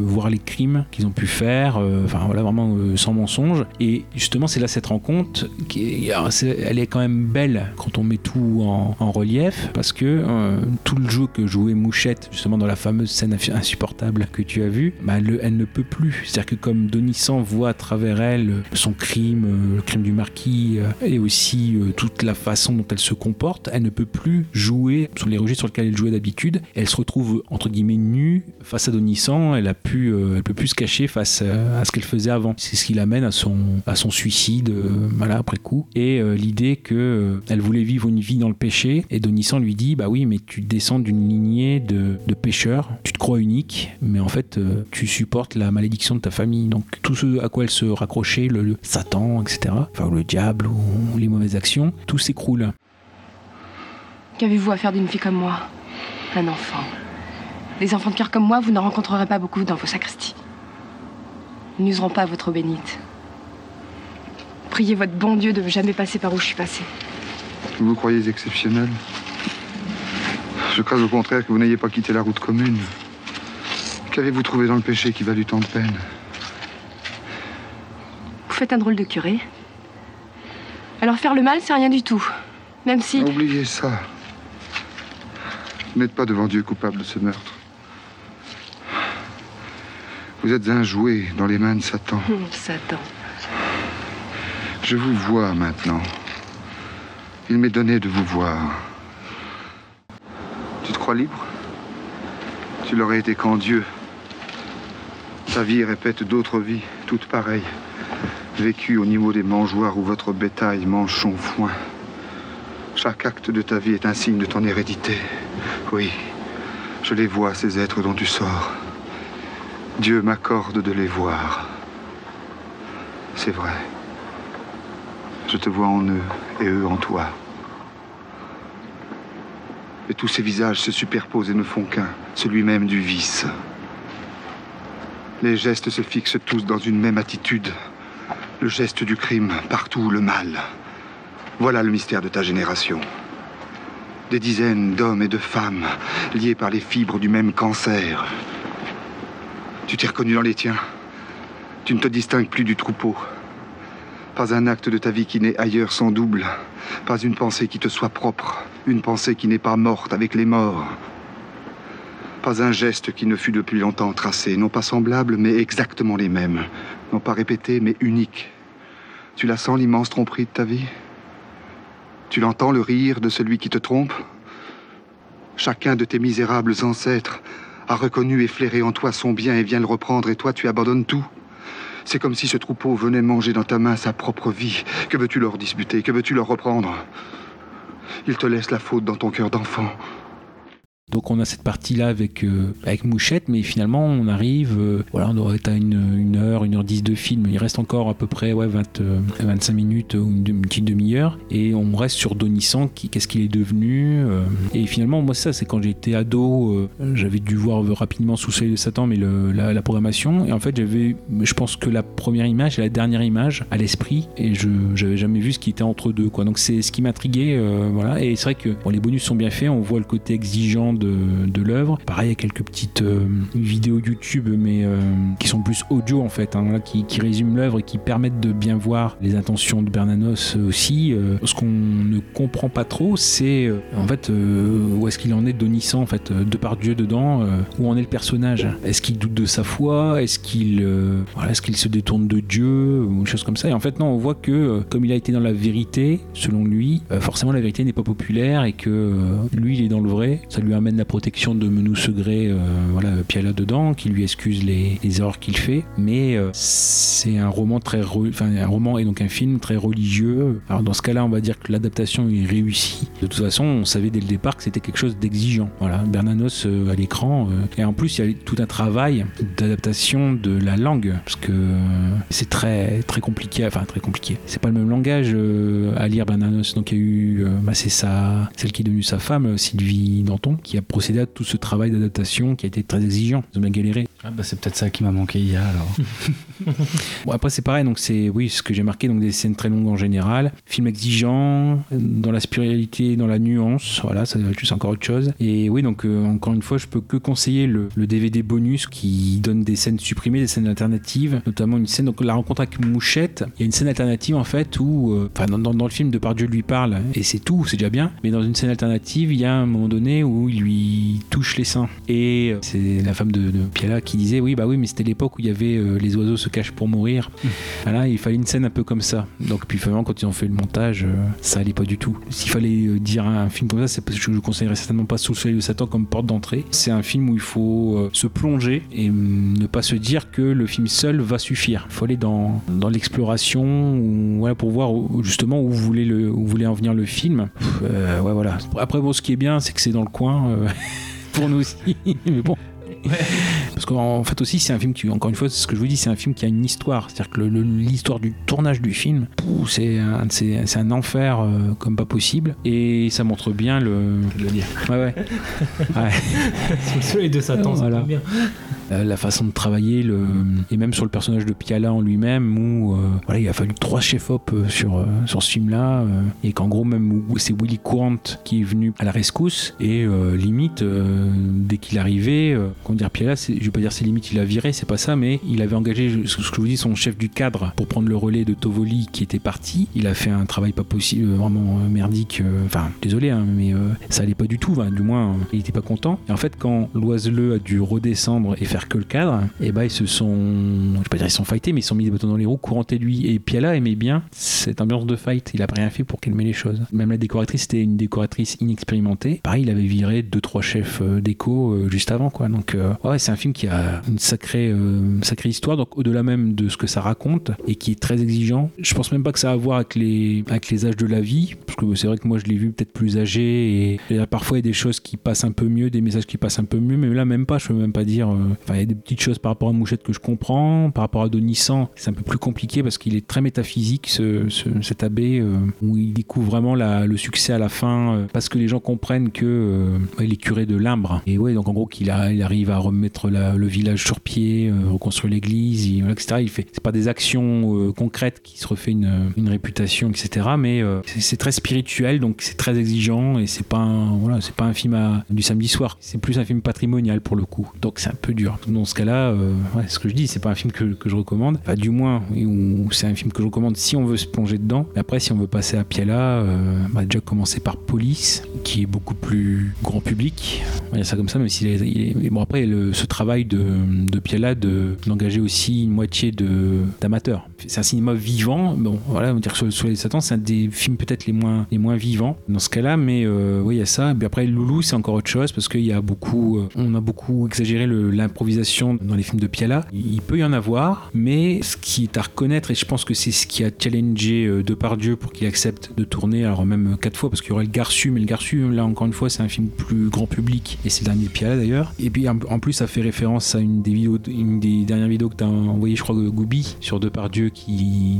voir les crimes qu'ils ont pu faire, euh, enfin voilà vraiment euh, sans mensonge. Et justement c'est là cette rencontre qui est, elle est quand même belle quand on met tout en, relief parce que euh, tout le jeu que jouait Mouchette justement dans la fameuse scène insupportable que tu as vue, bah, elle, ne peut plus. C'est-à-dire que comme Donissan voit à travers elle son crime, le crime du marquis et aussi toute la façon dont elle se comporte, elle ne peut plus jouer sur les registres sur lesquels elle jouait d'habitude. Elle se retrouve entre guillemets nue face à Donissan. Elle a pu, elle peut plus se cacher face à, à ce qu'elle faisait avant. C'est ce qui l'amène à son, suicide, euh, voilà après coup. Et euh, l'idée que euh, elle voulait vivre une vie dans le péché. Et Donissan lui dit bah oui, mais tu descends d'une lignée de, de pécheurs. Tu te crois unique, mais en fait euh, tu supportes la malédiction de ta famille. Donc tout ce à quoi elle se raccrochait, le, le Satan, etc. Enfin le diable ou les mauvaises actions, tout s'écroule. Qu'avez-vous à faire d'une fille comme moi? Un enfant. Des enfants de cœur comme moi, vous n'en rencontrerez pas beaucoup dans vos sacristies. N'useront pas votre eau bénite. Priez votre bon Dieu de ne jamais passer par où je suis passée. Vous vous croyez exceptionnel Je crains au contraire que vous n'ayez pas quitté la route commune. Qu'avez-vous trouvé dans le péché qui valut tant de peine? Vous faites un drôle de curé. Alors faire le mal, c'est rien du tout. Même si. Oubliez ça. Vous n'êtes pas devant Dieu coupable de ce meurtre. Vous êtes un jouet dans les mains de Satan. Hum, Satan. Je vous vois maintenant. Il m'est donné de vous voir. Tu te crois libre? Tu l'aurais été quand Dieu. Ta vie répète d'autres vies, toutes pareilles. vécu au niveau des mangeoires où votre bétail mange son foin. Chaque acte de ta vie est un signe de ton hérédité. Oui, je les vois, ces êtres dont tu sors. Dieu m'accorde de les voir. C'est vrai. Je te vois en eux et eux en toi. Et tous ces visages se superposent et ne font qu'un, celui même du vice. Les gestes se fixent tous dans une même attitude. Le geste du crime, partout le mal. Voilà le mystère de ta génération. Des dizaines d'hommes et de femmes liés par les fibres du même cancer. Tu t'es reconnu dans les tiens. Tu ne te distingues plus du troupeau. Pas un acte de ta vie qui n'est ailleurs sans double. Pas une pensée qui te soit propre. Une pensée qui n'est pas morte avec les morts. Pas un geste qui ne fût depuis longtemps tracé. Non pas semblable, mais exactement les mêmes. Non pas répété, mais unique. Tu la sens l'immense tromperie de ta vie? Tu l'entends le rire de celui qui te trompe? Chacun de tes misérables ancêtres a reconnu et flairé en toi son bien et vient le reprendre, et toi tu abandonnes tout. C'est comme si ce troupeau venait manger dans ta main sa propre vie. Que veux-tu leur disputer? Que veux-tu leur reprendre? Ils te laissent la faute dans ton cœur d'enfant. Donc on a cette partie-là avec, euh, avec Mouchette, mais finalement on arrive, euh, voilà, on doit être à une, une, heure, une heure dix de film. Il reste encore à peu près ouais, 20, 25 euh, minutes ou une, petite demi-heure. Et on reste sur Donissan, qu'est-ce qu'il est devenu. et finalement, moi, ça, c'est quand j'étais ado, j'avais dû voir rapidement Sous Soleil de Satan, mais la, programmation. Et en fait, j'avais, je pense que la première image et la dernière image à l'esprit, et je n'avais jamais vu ce qui était entre deux. Quoi. Donc c'est ce qui m'intriguait. voilà. Et c'est vrai que bon, les bonus sont bien faits, on voit le côté exigeant de, l'œuvre. Pareil, il y a quelques petites euh, vidéos YouTube, mais euh, qui sont plus audio en fait, hein, qui, qui, résument l'œuvre et qui permettent de bien voir les intentions de Bernanos aussi. Euh, ce qu'on ne comprend pas trop, c'est en fait où est-ce qu'il en est Donissan en fait, de par Dieu dedans, où en est le personnage? Est-ce qu'il doute de sa foi? Est-ce qu'il voilà, est-ce qu'il se détourne de Dieu ou une chose comme ça? Et en fait, non, on voit que comme il a été dans la vérité, selon lui, forcément la vérité n'est pas populaire et que lui, il est dans le vrai. Ça lui amène la protection de Menou Segré, euh, voilà, Piala dedans, qui lui excuse les, erreurs qu'il fait. Mais euh, c'est un roman très, enfin un roman et donc un film très religieux. Alors dans ce cas-là, on va dire que l'adaptation est réussie. De toute façon, on savait dès le départ que c'était quelque chose d'exigeant. Voilà, Bernanos euh, à l'écran. et en plus, il y a tout un travail d'adaptation de la langue, parce que c'est très très compliqué. Enfin très compliqué. C'est pas le même langage à lire Bernanos. Donc il y a eu, bah, c'est celle qui est devenue sa femme, Sylvie Danton, qui a procéder à tout ce travail d'adaptation qui a été très exigeant. Ils ont bien galéré. Ah bah c'est peut-être ça qui m'a manqué hier alors. bon, après c'est pareil, donc c'est oui ce que j'ai marqué, donc des scènes très longues en général, film exigeant, dans la spiritualité, dans la nuance, voilà, ça c'est encore autre chose. Et oui donc euh, encore une fois je peux que conseiller le, DVD bonus qui donne des scènes supprimées, des scènes alternatives, notamment une scène donc la rencontre avec Mouchette. Il y a une scène alternative en fait où, euh, enfin dans, le film de Dieu lui parle et c'est tout, c'est déjà bien. Mais dans une scène alternative il y a un moment donné où il lui touche les seins et euh, c'est la femme de, de Piala qui disait oui bah oui mais c'était l'époque où il y avait euh, les oiseaux se cachent pour mourir. Mmh. voilà il fallait une scène un peu comme ça. Donc puis finalement quand ils ont fait le montage euh, ça allait pas du tout. S'il fallait euh, dire un film comme ça c'est parce que je conseillerais certainement pas Sous le soleil de Satan comme porte d'entrée. C'est un film où il faut se plonger et ne pas se dire que le film seul va suffire. Il faut aller dans, dans l'exploration voilà pour voir justement où vous voulez le où vous voulez en venir le film. Ouais voilà. Après bon ce qui est bien c'est que c'est dans le coin pour nous aussi. Mais bon parce qu'en fait aussi c'est un film qui, encore une fois, c'est ce que je vous dis, c'est un film qui a une histoire. C'est-à-dire que l'histoire du tournage du film, c'est un, un, enfer euh, comme pas possible. Et ça montre bien le. Je le dire. Ouais, ouais. ouais. le soleil de Satan, ça voilà. bien. Euh, la façon de travailler, le... et même sur le personnage de Piala en lui-même, où euh, voilà, il a fallu trois chefs-op sur, sur ce film-là, et qu'en gros, même c'est Willy Courant qui est venu à la rescousse, et limite, dès qu'il arrivait, dire Piala, je vais pas dire ses limites, il a viré, c'est pas ça, mais il avait engagé, ce que je vous dis, son chef du cadre pour prendre le relais de Tovoli qui était parti. Il a fait un travail pas possible, euh, vraiment euh, merdique. Euh, enfin, désolé, hein, mais ça allait pas du tout. du moins, il était pas content. Et en fait, quand Loiseleux a dû redescendre et faire que le cadre. Et bah ils se sont, je vais pas dire ils sont fightés, mais ils se sont mis des bâtons dans les roues, courant et lui. Et Piala aimait bien cette ambiance de fight. Il a rien fait pour calmer les choses. Même la décoratrice c'était une décoratrice inexpérimentée. Pareil, il avait viré deux trois chefs déco juste avant quoi. Donc ouais, c'est un film qui a une sacrée euh, sacrée histoire. Donc au-delà même de ce que ça raconte et qui est très exigeant. Je pense même pas que ça a à voir avec les âges de la vie, parce que c'est vrai que moi je l'ai vu peut-être plus âgé et, parfois il y a des choses qui passent un peu mieux, des messages qui passent un peu mieux, mais là même pas. Je peux même pas dire. euh, Enfin, il y a des petites choses par rapport à Mouchette que je comprends, par rapport à Donissan, c'est un peu plus compliqué parce qu'il est très métaphysique ce, ce- cet abbé euh, où il découvre vraiment le succès à la fin euh, parce que les gens comprennent que euh, il est curé de Limbre et ouais donc en gros qu'il il arrive à remettre le village sur pied, euh, reconstruire l'église, etc. Il fait c'est pas des actions euh, concrètes qui se refait une, une réputation etc. Mais euh, c'est très spirituel donc c'est très exigeant et c'est pas voilà c'est pas un film du samedi soir. C'est plus un film patrimonial pour le coup. Donc c'est un peu dur. Dans ce cas-là euh, ce que je dis c'est pas un film que, je recommande. Enfin, du moins c'est un film que je recommande si on veut se plonger dedans. Mais après si on veut passer à Piala euh, bah, déjà commencer par Police qui est beaucoup plus grand public. On va dire ça comme ça même s'il est, il bon après ce travail de, de Piala de d'engager aussi une moitié d'amateurs. C'est un cinéma vivant. Bon voilà on va dire que les Satan c'est un des films peut-être les moins les moins vivants dans ce cas-là mais euh, oui il y a ça. Et puis après Loulou c'est encore autre chose parce qu'il y a beaucoup euh, on a beaucoup exagéré l'improvisation dans les films de Piala il peut y en avoir mais ce qui est à reconnaître et je pense que c'est ce qui a challengé euh, Depardieu pour qu'il accepte de tourner alors même euh, quatre fois parce qu'il y aurait le Garçu mais le Garçu là encore une fois c'est un film plus grand public et c'est le dernier de Piala d'ailleurs. Et puis en en plus ça fait référence à une des vidéos une des dernières vidéos que tu as envoyé je crois Goubi sur Depardieu qui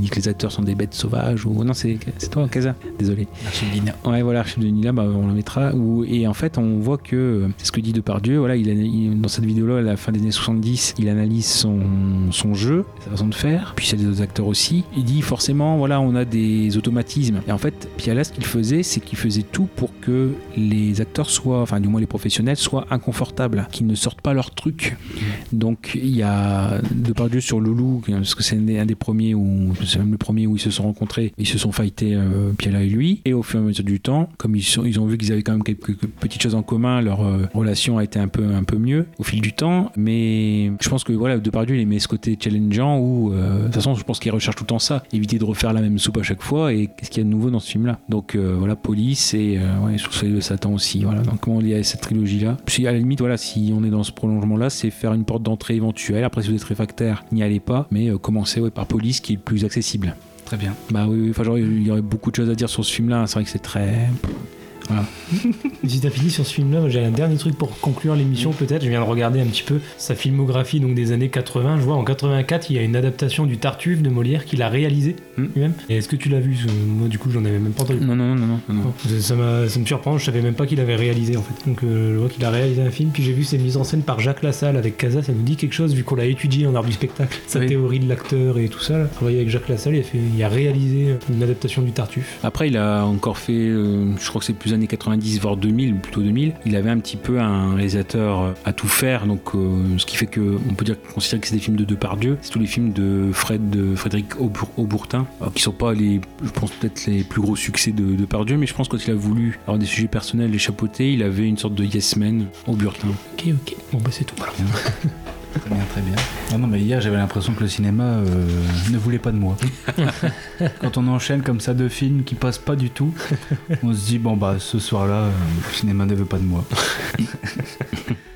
dit que les acteurs sont des bêtes sauvages ou non c'est toi Kaza désolé Archive Nina. Ouais, voilà, Nila, bah, on la mettra. Où, et en fait, on voit que c'est ce que dit Depardieu. Voilà, il, il- dans cette vidéo-là, à la fin des années 70, il analyse son, son jeu, sa façon de faire. Puis c'est des autres acteurs aussi. Il dit forcément, voilà, on a des automatismes. Et en fait, Piala, ce qu'il faisait, c'est qu'il faisait tout pour que les acteurs soient, enfin, du moins les professionnels, soient inconfortables, qu'ils ne sortent pas leur truc. Donc, il y a Depardieu sur Loulou, parce que c'est un des, premiers où, c'est même le premier où ils se sont rencontrés, ils se sont fightés, euh, Piala et lui. Et au fur et à mesure du temps, comme ils, sont, ils ont vu qu'ils avaient quand même quelques, petites choses en commun, leur euh, relation a été un peu, un peu mieux au fil du temps. Mais je pense que voilà, Depardieu, il aimait ce côté challengeant où, euh, de toute façon, je pense qu'il recherche tout le temps ça, éviter de refaire la même soupe à chaque fois. Et qu'est-ce qu'il y a de nouveau dans ce film-là Donc euh, voilà, Police et ouais, Soleil de Satan aussi. Voilà. Donc comment lié à cette trilogie-là? Puis à la limite, voilà, si on est dans ce prolongement-là, c'est faire une porte d'entrée éventuelle. Après, si vous êtes réfractaire, n'y allez pas, mais euh, commencez ouais, par Police qui est le plus accessible. Très bien. Bah oui, oui, enfin, genre, il y aurait beaucoup de choses à dire sur ce film-là. C'est vrai que c'est très. Voilà. Si t'as fini sur ce film-là, j'ai un dernier truc pour conclure l'émission peut-être. Je viens de regarder un petit peu sa filmographie donc des années 80. Je vois en 84, il y a une adaptation du Tartuffe de Molière qu'il a réalisé lui-même. Et Est-ce que tu l'as vu Moi, du coup, j'en avais même pas entendu. Non, non, non, non. non, non. Ça, me surprend. Je savais même pas qu'il avait réalisé en fait. Donc, euh, je vois qu'il a réalisé un film. Puis j'ai vu ses mises en scène par Jacques Lassalle avec Casa. Ça nous dit quelque chose vu qu'on l'a étudié en art du spectacle. Sa Oui. théorie de l'acteur et tout ça. Là. Travaillé avec Jacques Lassalle, il a, fait, il a réalisé une adaptation du Tartuffe. Après, il a encore fait, euh, je crois que c'est plus années 90, voire 2000, plutôt 2000. Il avait un petit peu un réalisateur euh, à tout faire, donc euh, ce qui fait que on peut dire considérer que c'est des films de Depardieu. C'est tous les films de Fred, de Frédéric Aubour- Aubourtin, alors, qui sont pas les, je pense peut-être les plus gros succès de Depardieu, mais je pense que quand il a voulu avoir des sujets personnels, les chapeauter, il avait une sorte de yes man Auburtin. Ok, ok. Bon, bah c'est tout. Voilà. Très bien, très bien. Non, non, mais hier, j'avais l'impression que le cinéma euh, ne voulait pas de moi. Quand on enchaîne comme ça deux films qui passent pas du tout, on se dit, bon, bah, ce soir-là, euh, le cinéma ne veut pas de moi.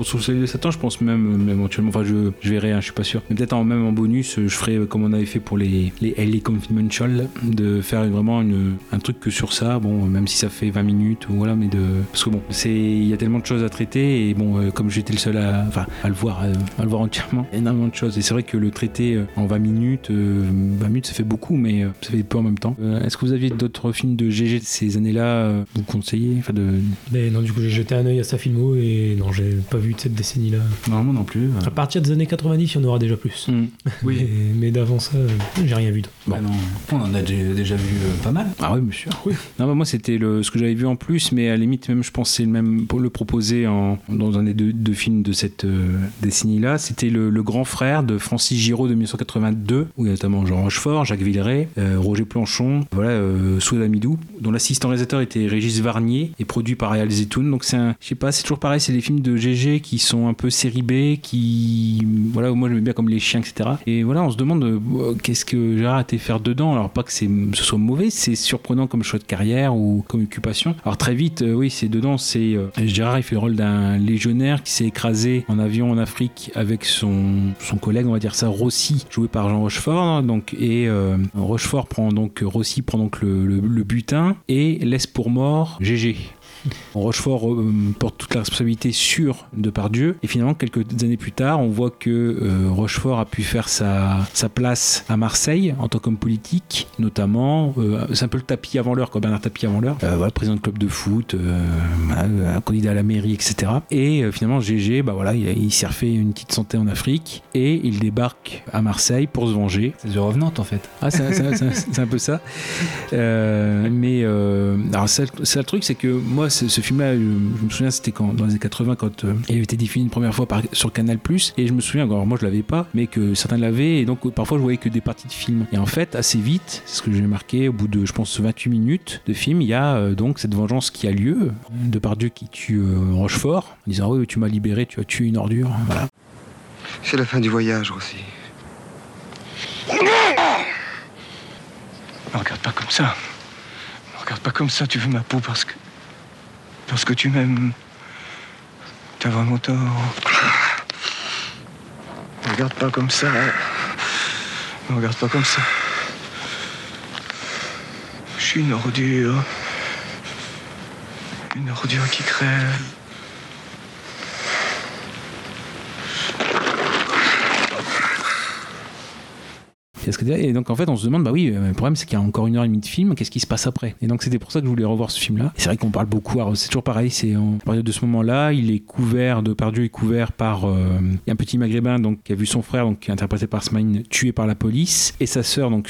Pour de Satan, je pense même, éventuellement, enfin je, verrai, hein, je suis pas sûr. Mais peut-être même en bonus, je ferai euh, comme on avait fait pour les, les LA Confidential, de faire vraiment une, un truc que sur ça, bon, même si ça fait 20 minutes, voilà, mais de. Parce que bon, il y a tellement de choses à traiter, et bon, euh, comme j'étais le seul à, à le voir, euh, à le voir entièrement, énormément de choses. Et c'est vrai que le traiter euh, en 20 minutes, euh, 20 minutes ça fait beaucoup, mais euh, ça fait peu en même temps. Euh, Est-ce que vous aviez d'autres films de GG de ces années-là, euh, vous conseillez Enfin, de. Mais non, du coup, j'ai jeté un œil à sa filmo et non, j'ai pas vu de cette décennie-là. Non, moi non plus. euh. À partir des années 90, il y en aura déjà plus. Oui. Mais, mais d'avant ça, euh, j'ai rien vu d'autre. Bah non, on en a déjà, déjà vu euh, pas mal. Ah oui, monsieur. Non, bah, moi, c'était le, ce que j'avais vu en plus, mais à la limite, même, je c'est le même pour le proposer en, dans un des deux, deux films de cette euh, décennie-là. C'était le, le Grand Frère de Francis Giraud de 1982, où il y a notamment Jean Rochefort, Jacques Villeray, euh, Roger Planchon, voilà, euh, Souad Amidou, dont l'assistant réalisateur était Régis Varnier et produit par Réal Zetoun. Donc, c'est un, je sais pas, c'est toujours pareil, c'est des films de GG Qui sont un peu série B, qui voilà, moi j'aime bien comme les chiens, etc. Et voilà, on se demande euh, qu'est-ce que a été faire dedans? Alors pas que ce soit mauvais, c'est surprenant comme choix de carrière ou comme occupation. Alors très vite, euh, oui, c'est dedans, c'est euh, Gérard il fait le rôle d'un légionnaire qui s'est écrasé en avion en Afrique avec son, son collègue, on va dire ça, Rossi, joué par Jean Rochefort. hein, donc et euh, Rochefort prend donc Rossi prend donc le, le- le butin et laisse pour mort GG. Rochefort euh, porte toute la responsabilité sur Depardieu et finalement quelques années plus tard on voit que euh, Rochefort a pu faire sa, sa place à Marseille en tant qu'homme politique notamment euh, c'est un peu le tapis avant l'heure quoi Bernard Tapie avant l'heure. Voilà, président de club de foot un candidat à la mairie etc et finalement GG bah voilà il, a- il s'est refait une petite santé en Afrique et il débarque à Marseille pour se venger. C'est The Revenant en fait. Ah c'est un peu ça. Mais alors ça, ça, le truc c'est que moi ce, ce film là je, je me souviens c'était quand dans les années 80 quand euh, il avait été diffusé une première fois par, sur Canal et je me souviens alors moi je l'avais pas mais que certains l'avaient et donc parfois je voyais que des parties de films et en fait assez vite c'est ce que j'ai marqué au bout de je pense 28 minutes de film il y a euh, donc cette vengeance qui a lieu de par Dieu qui tue euh, Rochefort en disant oui tu m'as libéré tu as tué une ordure voilà C'est la fin du voyage, Rossi. Me regarde pas comme ça. Me regarde pas comme ça, tu veux ma peau parce que. Parce que tu m'aimes. T'as vraiment tort. Me regarde pas comme ça. Me regarde pas comme ça. Je suis une ordure. Une ordure qui crève. Et donc en fait on se demande bah oui euh, le problème c'est qu'il y a encore une heure et demie de film qu'est-ce qui se passe après? Et donc c'était pour ça que je voulais revoir ce film là c'est vrai qu'on parle beaucoup c'est toujours pareil c'est en période de ce moment là il est couvert de Pardieu est couvert par euh, un petit maghrébin donc qui a vu son frère donc qui est interprété par Smaïn tué par la police et sa sœur donc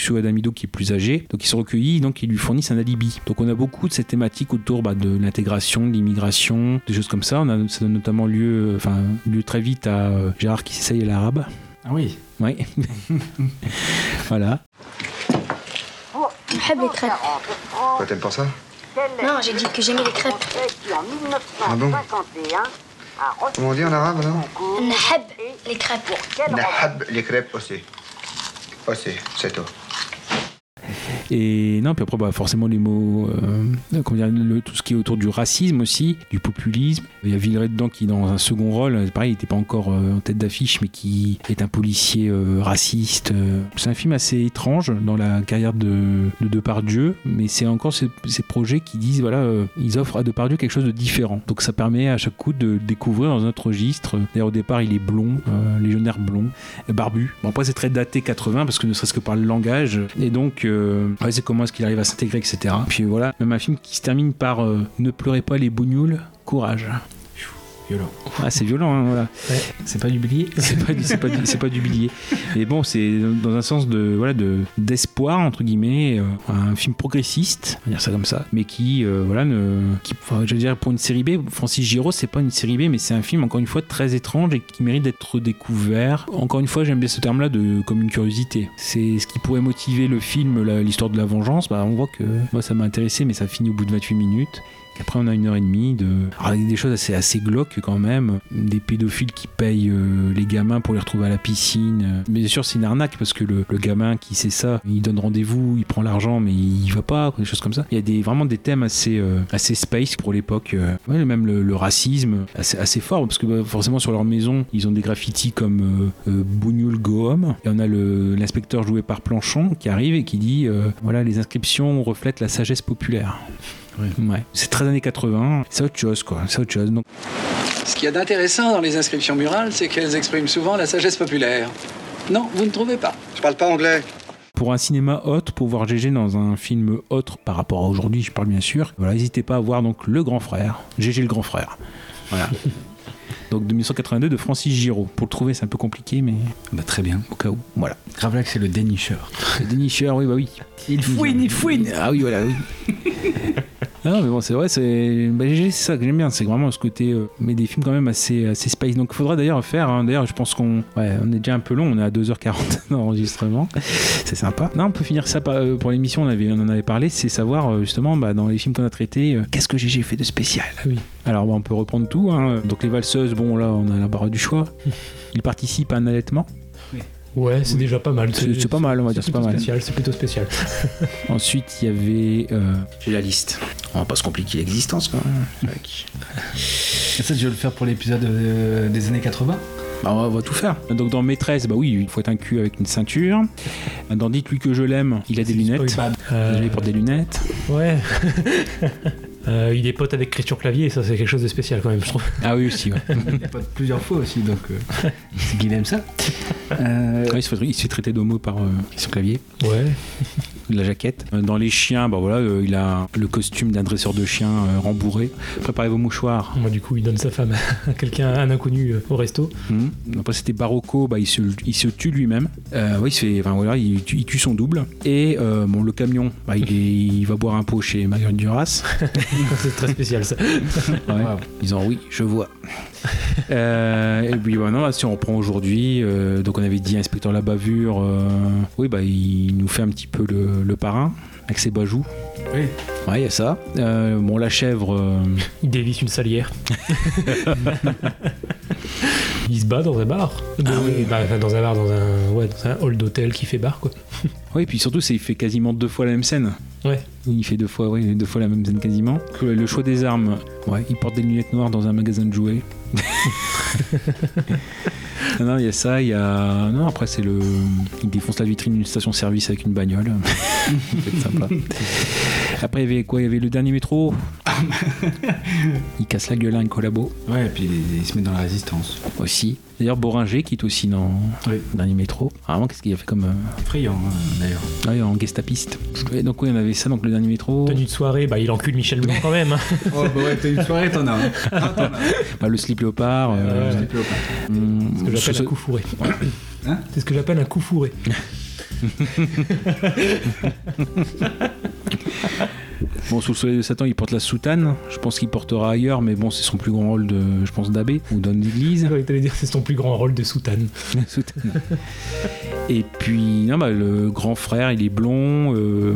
qui est plus âgée. Donc ils sont recueillis donc ils lui fournissent un alibi. Donc on a beaucoup de ces thématiques autour bah, de l'intégration de l'immigration des choses comme ça. Ça donne notamment lieu enfin lieu très vite à euh, Gérard qui s'essaye à l'arabe ah oui Oui. voilà. J'aime les crêpes. T'aimes pour ça? Non, j'ai dit que j'aimais les crêpes. Ah bon? Comment on dit en arabe, non? Nahab les crêpes. Nahab les crêpes aussi. Aussi, c'est tout. Et non, puis après, bah, forcément, les mots, euh, tout ce qui est autour du racisme aussi, du populisme. Il y a Villeray dedans qui, dans un second rôle, euh, pareil, il n'était pas encore euh, en tête d'affiche, mais qui est un policier raciste. C'est un film assez étrange dans la carrière de, de Depardieu, mais c'est encore ces, projets qui disent, voilà, ils offrent à Depardieu quelque chose de différent. Donc ça permet à chaque coup de découvrir dans un autre registre. D'ailleurs, au départ, il est blond, légionnaire blond, barbu. Bon, après, c'est très daté 80, parce que ne serait-ce que par le langage. Et donc, ouais, c'est comment est-ce qu'il arrive à s'intégrer, etc. Puis voilà, même un film qui se termine par euh, Ne pleurez pas les bougnoules, courage. Violent. Ah, c'est violent, hein, voilà. C'est pas du billet C'est pas, pas, du- c'est pas du billet. Mais bon, c'est dans un sens de voilà de d'espoir entre guillemets, euh, un film progressiste, on va dire ça comme ça, mais qui euh, voilà ne, qui, enfin, je veux dire pour une série B, Francis Giraud, c'est pas une série B, mais c'est un film encore une fois très étrange et qui mérite d'être découvert. Encore une fois, j'aime bien ce terme-là de comme une curiosité. C'est ce qui pourrait motiver le film, l'histoire de la vengeance. Bah, on voit que moi ça m'a intéressé, mais ça finit au bout de 28 minutes. Après, on a une heure et demie de. Alors, des choses assez, assez glauques quand même. Des pédophiles qui payent euh, les gamins pour les retrouver à la piscine. Mais bien sûr, c'est une arnaque parce que le, le gamin qui sait ça, il donne rendez-vous, il prend l'argent, mais il va pas, des choses comme ça. Il y a des, vraiment des thèmes assez, euh, assez space pour l'époque. Euh, même le, racisme, assez, fort parce que bah, forcément, sur leur maison, ils ont des graffitis comme Bougnoul Go Home. Et on a l'inspecteur joué par Planchon qui arrive et qui dit voilà, les inscriptions reflètent la sagesse populaire. Ouais. C'est très années 80, c'est autre chose quoi, c'est autre chose. Donc, Ce qu'il y a d'intéressant dans les inscriptions murales, c'est qu'elles expriment souvent la sagesse populaire. Non, vous ne trouvez pas Je parle pas anglais. pour un cinéma hôte, pour voir GG dans un film autre par rapport à aujourd'hui, je parle bien sûr, voilà, n'hésitez pas à voir donc Le Grand Frère, GG le Grand Frère. Voilà. donc de 1982 de Francis Giraud. Pour le trouver, c'est un peu compliqué, mais. Bah, très bien. Au cas où, voilà. Gravelax, c'est le dénicheur. Le dénicheur, oui, bah oui. Il fouine, il fouine Ah oui, voilà, oui. Non, mais bon, c'est vrai, c'est bah, ça que j'aime bien, c'est vraiment ce côté, euh, mais des films quand même assez, assez space. Donc il faudra d'ailleurs faire, hein, d'ailleurs, je pense qu'on ouais, on est déjà un peu long, on est à 2h40 d'enregistrement, c'est sympa. Non, on peut finir ça par- euh, pour l'émission, on, avait, on en avait parlé, c'est savoir euh, justement bah, dans les films qu'on a traités, qu'est-ce que GG fait de spécial? Oui. Alors bah, on peut reprendre tout, hein. donc les valseuses, bon là on a la barre du choix. Il participe à un allaitement. Ouais, c'est déjà pas mal. C'est c'est pas mal, on va dire, c'est pas mal. spécial, c'est plutôt spécial. Ensuite, il y avait. euh, J'ai la liste. On va pas se compliquer l'existence quand même. Avec- Et ça, tu veux le faire pour l'épisode euh, des années 80 Bah, on va- on va tout faire. Donc dans Maîtresse, bah oui, il faut être un cul avec une ceinture. Dans Dites-lui que je l'aime, il a des lunettes. Euh, Il porte des lunettes. Ouais. Euh, il est pote avec Christian Clavier, ça c'est quelque chose de spécial quand même, je trouve. Ah oui, aussi, ouais. Il a pas plusieurs fois aussi, donc euh, c'est qu'il aime ça. Euh, Ouais, il, se fait, il se fait traiter d'homo par euh, Christian Clavier. Ouais. De la jaquette. Euh, Dans les chiens, bah voilà, euh, il a le costume d'un dresseur de chiens euh, rembourré. Préparez vos mouchoirs. Moi, du coup, il donne sa femme à quelqu'un, un inconnu euh, au resto. Mhm. Après, c'était Barocco, bah, il, se, il se tue lui-même. Ouais, il, se fait, enfin, voilà, il, tue, il tue son double. Et bon, le camion, bah, il, est- il va boire un pot chez Marguerite Duras. c'est très spécial ça. Ouais. Disant oui, je vois. Et puis bah, si on reprend aujourd'hui, donc on avait dit inspecteur la bavure, oui, bah, il nous fait un petit peu le, le parrain avec ses bajoux. Oui. Ouais, il y a ça. Euh, bon, la chèvre. euh, Il dévisse une salière. il se bat dans un bar. Bah, enfin, dans un bar, dans un, ouais, dans un hall d'hôtel qui fait bar quoi. Oui, puis surtout, c'est il fait quasiment deux fois la même scène. Ouais. Il fait deux fois, oui, deux fois la même scène quasiment. Le choix des armes, ouais, il porte des lunettes noires dans un magasin de jouets. non, non, il y a ça, il y a. Non, après, c'est le. Il défonce la vitrine d'une station-service avec une bagnole. c'est sympa. Après, il y avait quoi? Il y avait le dernier métro. il casse la gueule à un collabo. Ouais, et puis il, il se met dans la résistance. Aussi. D'ailleurs, Boringer, qui est aussi dans le dernier métro. Vraiment, qu'est-ce qu'il a fait comme. euh, Friand, hein, d'ailleurs. Ah oui, en gestapiste. Ouais, donc, oui, on avait ça, donc le dernier métro. Tenue de soirée, bah il encule Michel Blanc quand même. hein. Oh, bah ouais, t'as une soirée, t'en as un. Bah, le slip léopard. euh, Ouais. slip léopard. hum, C'est ce que j'appelle ce- un coup fourré. Hein? C'est ce que j'appelle un coup fourré. Bon, sous le soleil de Satan, il porte la soutane. Je pense qu'il portera ailleurs, mais bon, c'est son plus grand rôle de, je pense, d'abbé ou d'homme d'église. Ouais, T'allais dire c'est son plus grand rôle de soutane. Soutane. Et puis, non, bah, le grand frère, il est blond, euh,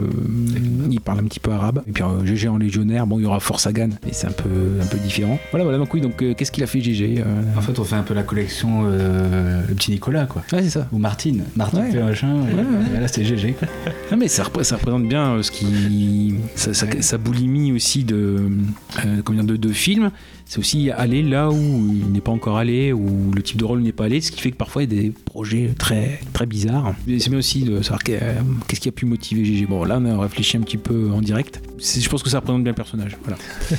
il parle un petit peu arabe. Et puis, euh, GG en légionnaire, bon, il y aura Force Sagan, mais c'est un peu, un peu différent. Voilà, voilà, donc oui, donc euh, qu'est-ce qu'il a fait GG euh, En fait, on fait un peu la collection euh, le petit Nicolas, quoi. Ouais, c'est ça. Ou Martine. Martine Ouais. fait machin. Ouais, et là, c'est GG, quoi. Non mais ça, repré- ça représente bien euh, ce qui sa, sa- sa boulimie aussi de euh, dire, de, de film c'est aussi aller là où il n'est pas encore allé où le type de rôle n'est pas allé ce qui fait que parfois il y a des projets très très bizarres. C'est bien aussi de savoir euh, qu'est-ce qui a pu motiver GG bon là on a réfléchi un petit peu en direct. Je pense que ça représente bien le personnage voilà.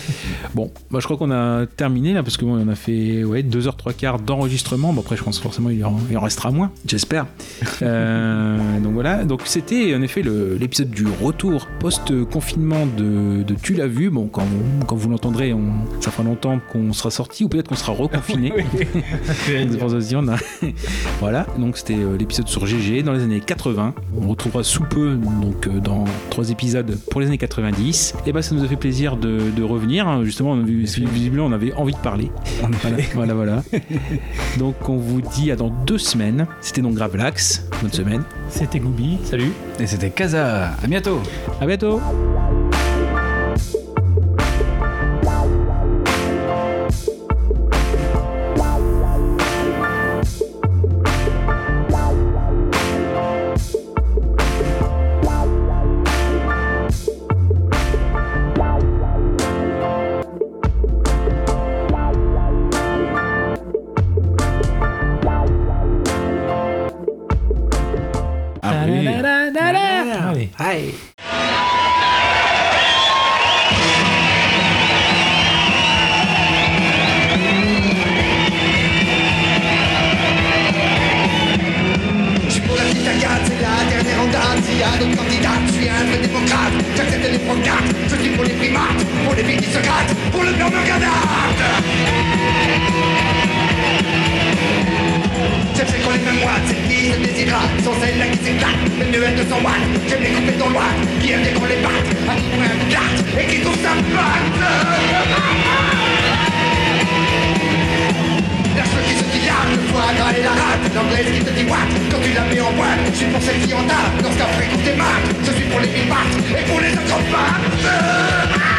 Bon bah, je crois qu'on a terminé là parce que bon, on a fait ouais, 2h trois quarts d'enregistrement. Bon après je pense forcément il en, il en restera moins. J'espère. Euh, donc voilà, donc c'était en effet l'épisode du retour post-confinement de, de Tu l'as vu. Bon, quand, quand vous l'entendrez, ça fera longtemps qu'on sera sorti ou peut-être qu'on sera reconfiné. On voilà, donc c'était euh, l'épisode sur GG dans les années 80. On retrouvera sous peu, donc euh, dans trois épisodes pour les années 90. Et bah, ça nous a fait plaisir de, de revenir. hein. Justement, on a vu- visiblement, on avait envie de parler. Voilà, voilà, voilà. Donc on vous dit à dans deux semaines. C'était donc Gravelax. Bonne semaine. C'était Goubi, salut. Et c'était Casa. À bientôt. À bientôt. Allez. C'est qu'on les mêmes moines, c'est qui, c'est désirable. gratte, sans celle-là qui s'éclate, une nouvelle de son watts, j'aime les couper dans le watt, qui aime qu'on les batte, à qui point un carte, et qui trouve sa patte. La cheveux qui se dilate, le foie gras et la rate. L'anglaise qui te dit what? Quand tu la mets en boîte Je suis pour celle qui en tape fréquente tes maths Je suis pour les pipates et pour les acrobates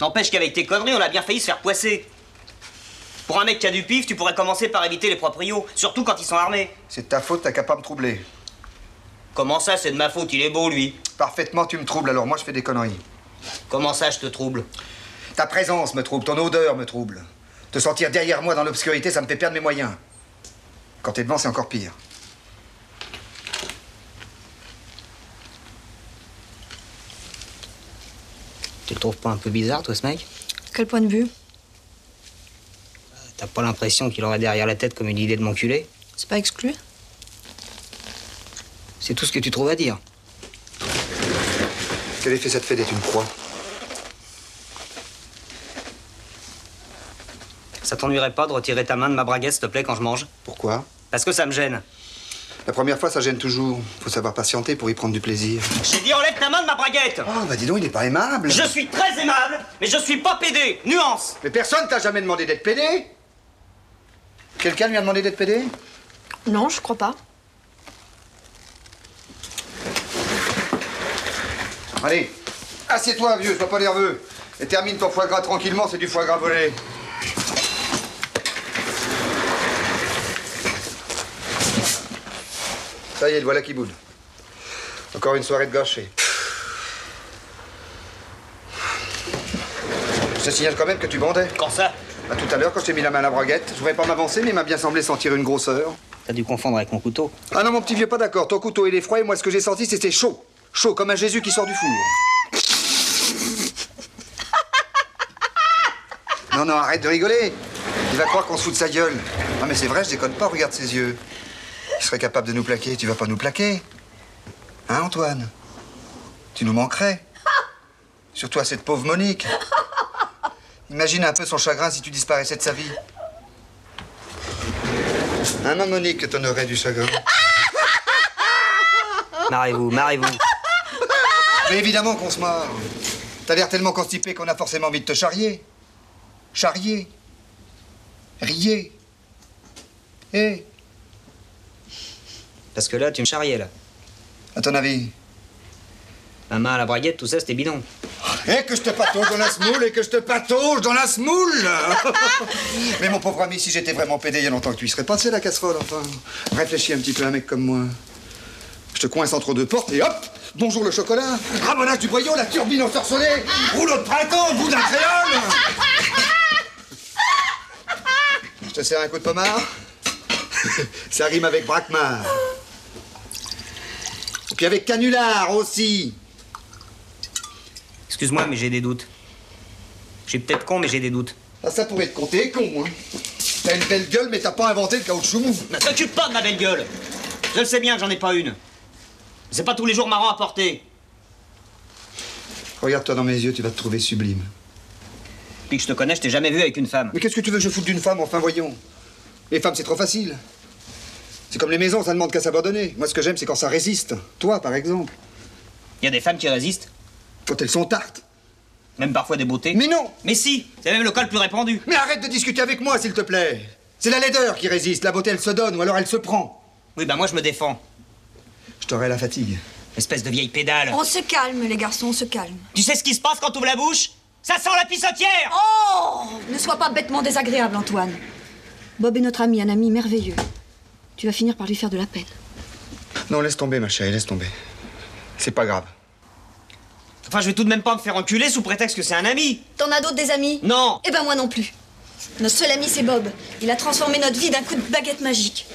N'empêche qu'avec tes conneries, on a bien failli se faire poisser. Pour un mec qui a du pif, tu pourrais commencer par éviter les proprios, surtout quand ils sont armés. C'est de ta faute, t'as qu'à pas me troubler. Comment ça, c'est de ma faute Il est beau, lui. Parfaitement, tu me troubles, alors moi je fais des conneries. Comment ça, je te trouble? Ta présence me trouble, ton odeur me trouble. Te sentir derrière moi dans l'obscurité, ça me fait perdre mes moyens. Quand t'es devant, c'est encore pire. Tu le trouves pas un peu bizarre, toi, ce mec? Quel point de vue? T'as pas l'impression qu'il aurait derrière la tête comme une idée de m'enculer? C'est pas exclu? C'est tout ce que tu trouves à dire. Quel effet ça te fait d'être une proie? Ça t'ennuierait pas de retirer ta main de ma braguette, s'il te plaît, quand je mange? Pourquoi? Parce que ça me gêne. La première fois, ça gêne toujours. Faut savoir patienter pour y prendre du plaisir. J'ai dit enlève ta main de ma braguette Oh, bah dis donc, il est pas aimable. Je suis très aimable, mais je suis pas pédé. Nuance Mais personne t'a jamais demandé d'être pédé Quelqu'un lui a demandé d'être pédé? Non, je crois pas. Allez, assieds-toi, vieux, sois pas nerveux. Et termine ton foie gras tranquillement, c'est du foie gras volé. Ça y est, le voilà qui boude. Encore une soirée de gâchée. Je te signale quand même que tu bandais. Quand ça? À tout à l'heure, quand je t'ai mis la main à la braguette. Je voudrais pas m'avancer, mais il m'a bien semblé sentir une grosseur. T'as dû confondre avec mon couteau. Ah non, mon petit vieux, pas d'accord. Ton couteau, il est froid et moi, ce que j'ai senti, c'était chaud. Chaud, comme un Jésus qui sort du four. Non, non, arrête de rigoler. Il va croire qu'on se fout de sa gueule. Ah, mais c'est vrai, je déconne pas, regarde ses yeux. Il serait capable de nous plaquer. Tu vas pas nous plaquer Hein, Antoine? Tu nous manquerais. Surtout à cette pauvre Monique. Imagine un peu son chagrin si tu disparaissais de sa vie. Hein, ma Monique, que t'en aurais du chagrin? Marrez-vous, marrez-vous. Mais évidemment qu'on se marre. T'as l'air tellement constipé qu'on a forcément envie de te charrier. Charrier. Rier. Eh, Parce que là, tu me charriais, là. à ton avis Ma main à la braguette, tout ça, c'était bidon. Eh, que je te patauge dans la smoule et que je te patauge dans la smoule Mais mon pauvre ami, si j'étais vraiment pédé il y a longtemps que tu y serais passé la casserole, enfin. Réfléchis un petit peu, un mec comme moi. Je te coince entre deux portes et hop Bonjour le chocolat Ramonage du boyau, la turbine ensorcelée Rouleau de printemps bout d'un créole Je te sers un coup de pommard Ça rime avec braquemar. Et puis avec canular aussi Excuse-moi, mais j'ai des doutes. Je suis peut-être con, mais j'ai des doutes. Ah, ça pourrait te compter, con, hein. T'as une belle gueule, mais t'as pas inventé le caoutchouc mou. Ne t'occupe pas de ma belle gueule Je le sais bien que j'en ai pas une. C'est pas tous les jours marrant à porter. Regarde-toi dans mes yeux, tu vas te trouver sublime. Depuis que je te connais, je t'ai jamais vu avec une femme. Mais qu'est-ce que tu veux que je foute d'une femme, enfin voyons Les femmes, c'est trop facile. C'est comme les maisons, ça ne demande qu'à s'abandonner. Moi, ce que j'aime, c'est quand ça résiste. Toi, par exemple. Il y a des femmes qui résistent. Quand elles sont tartes. Même parfois des beautés. Mais non Mais si C'est même le cas le plus répandu. Mais arrête de discuter avec moi, s'il te plaît C'est la laideur qui résiste. La beauté, elle se donne, ou alors elle se prend. Oui, bah moi je me défends. Je t'aurai la fatigue. Espèce de vieille pédale. On se calme, les garçons, on se calme. Tu sais ce qui se passe quand t'ouvres la bouche? Ça sent la pissotière Oh Ne sois pas bêtement désagréable, Antoine. Bob est notre ami, un ami merveilleux. Tu vas finir par lui faire de la peine. Non, laisse tomber, ma chérie, laisse tomber. C'est pas grave. Enfin, je vais tout de même pas me faire enculer sous prétexte que c'est un ami. T'en as d'autres des amis Non Eh ben moi non plus. Notre seul ami c'est Bob. Il a transformé notre vie d'un coup de baguette magique.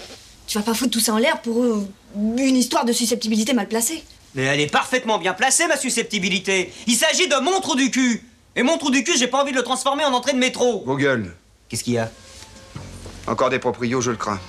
Tu vas pas foutre tout ça en l'air pour euh, une histoire de susceptibilité mal placée. Mais elle est parfaitement bien placée, ma susceptibilité. Il s'agit de mon trou du cul. Et mon trou du cul, j'ai pas envie de le transformer en entrée de métro. Vos gueules. Qu'est-ce qu'il y a? Encore des proprios, je le crains.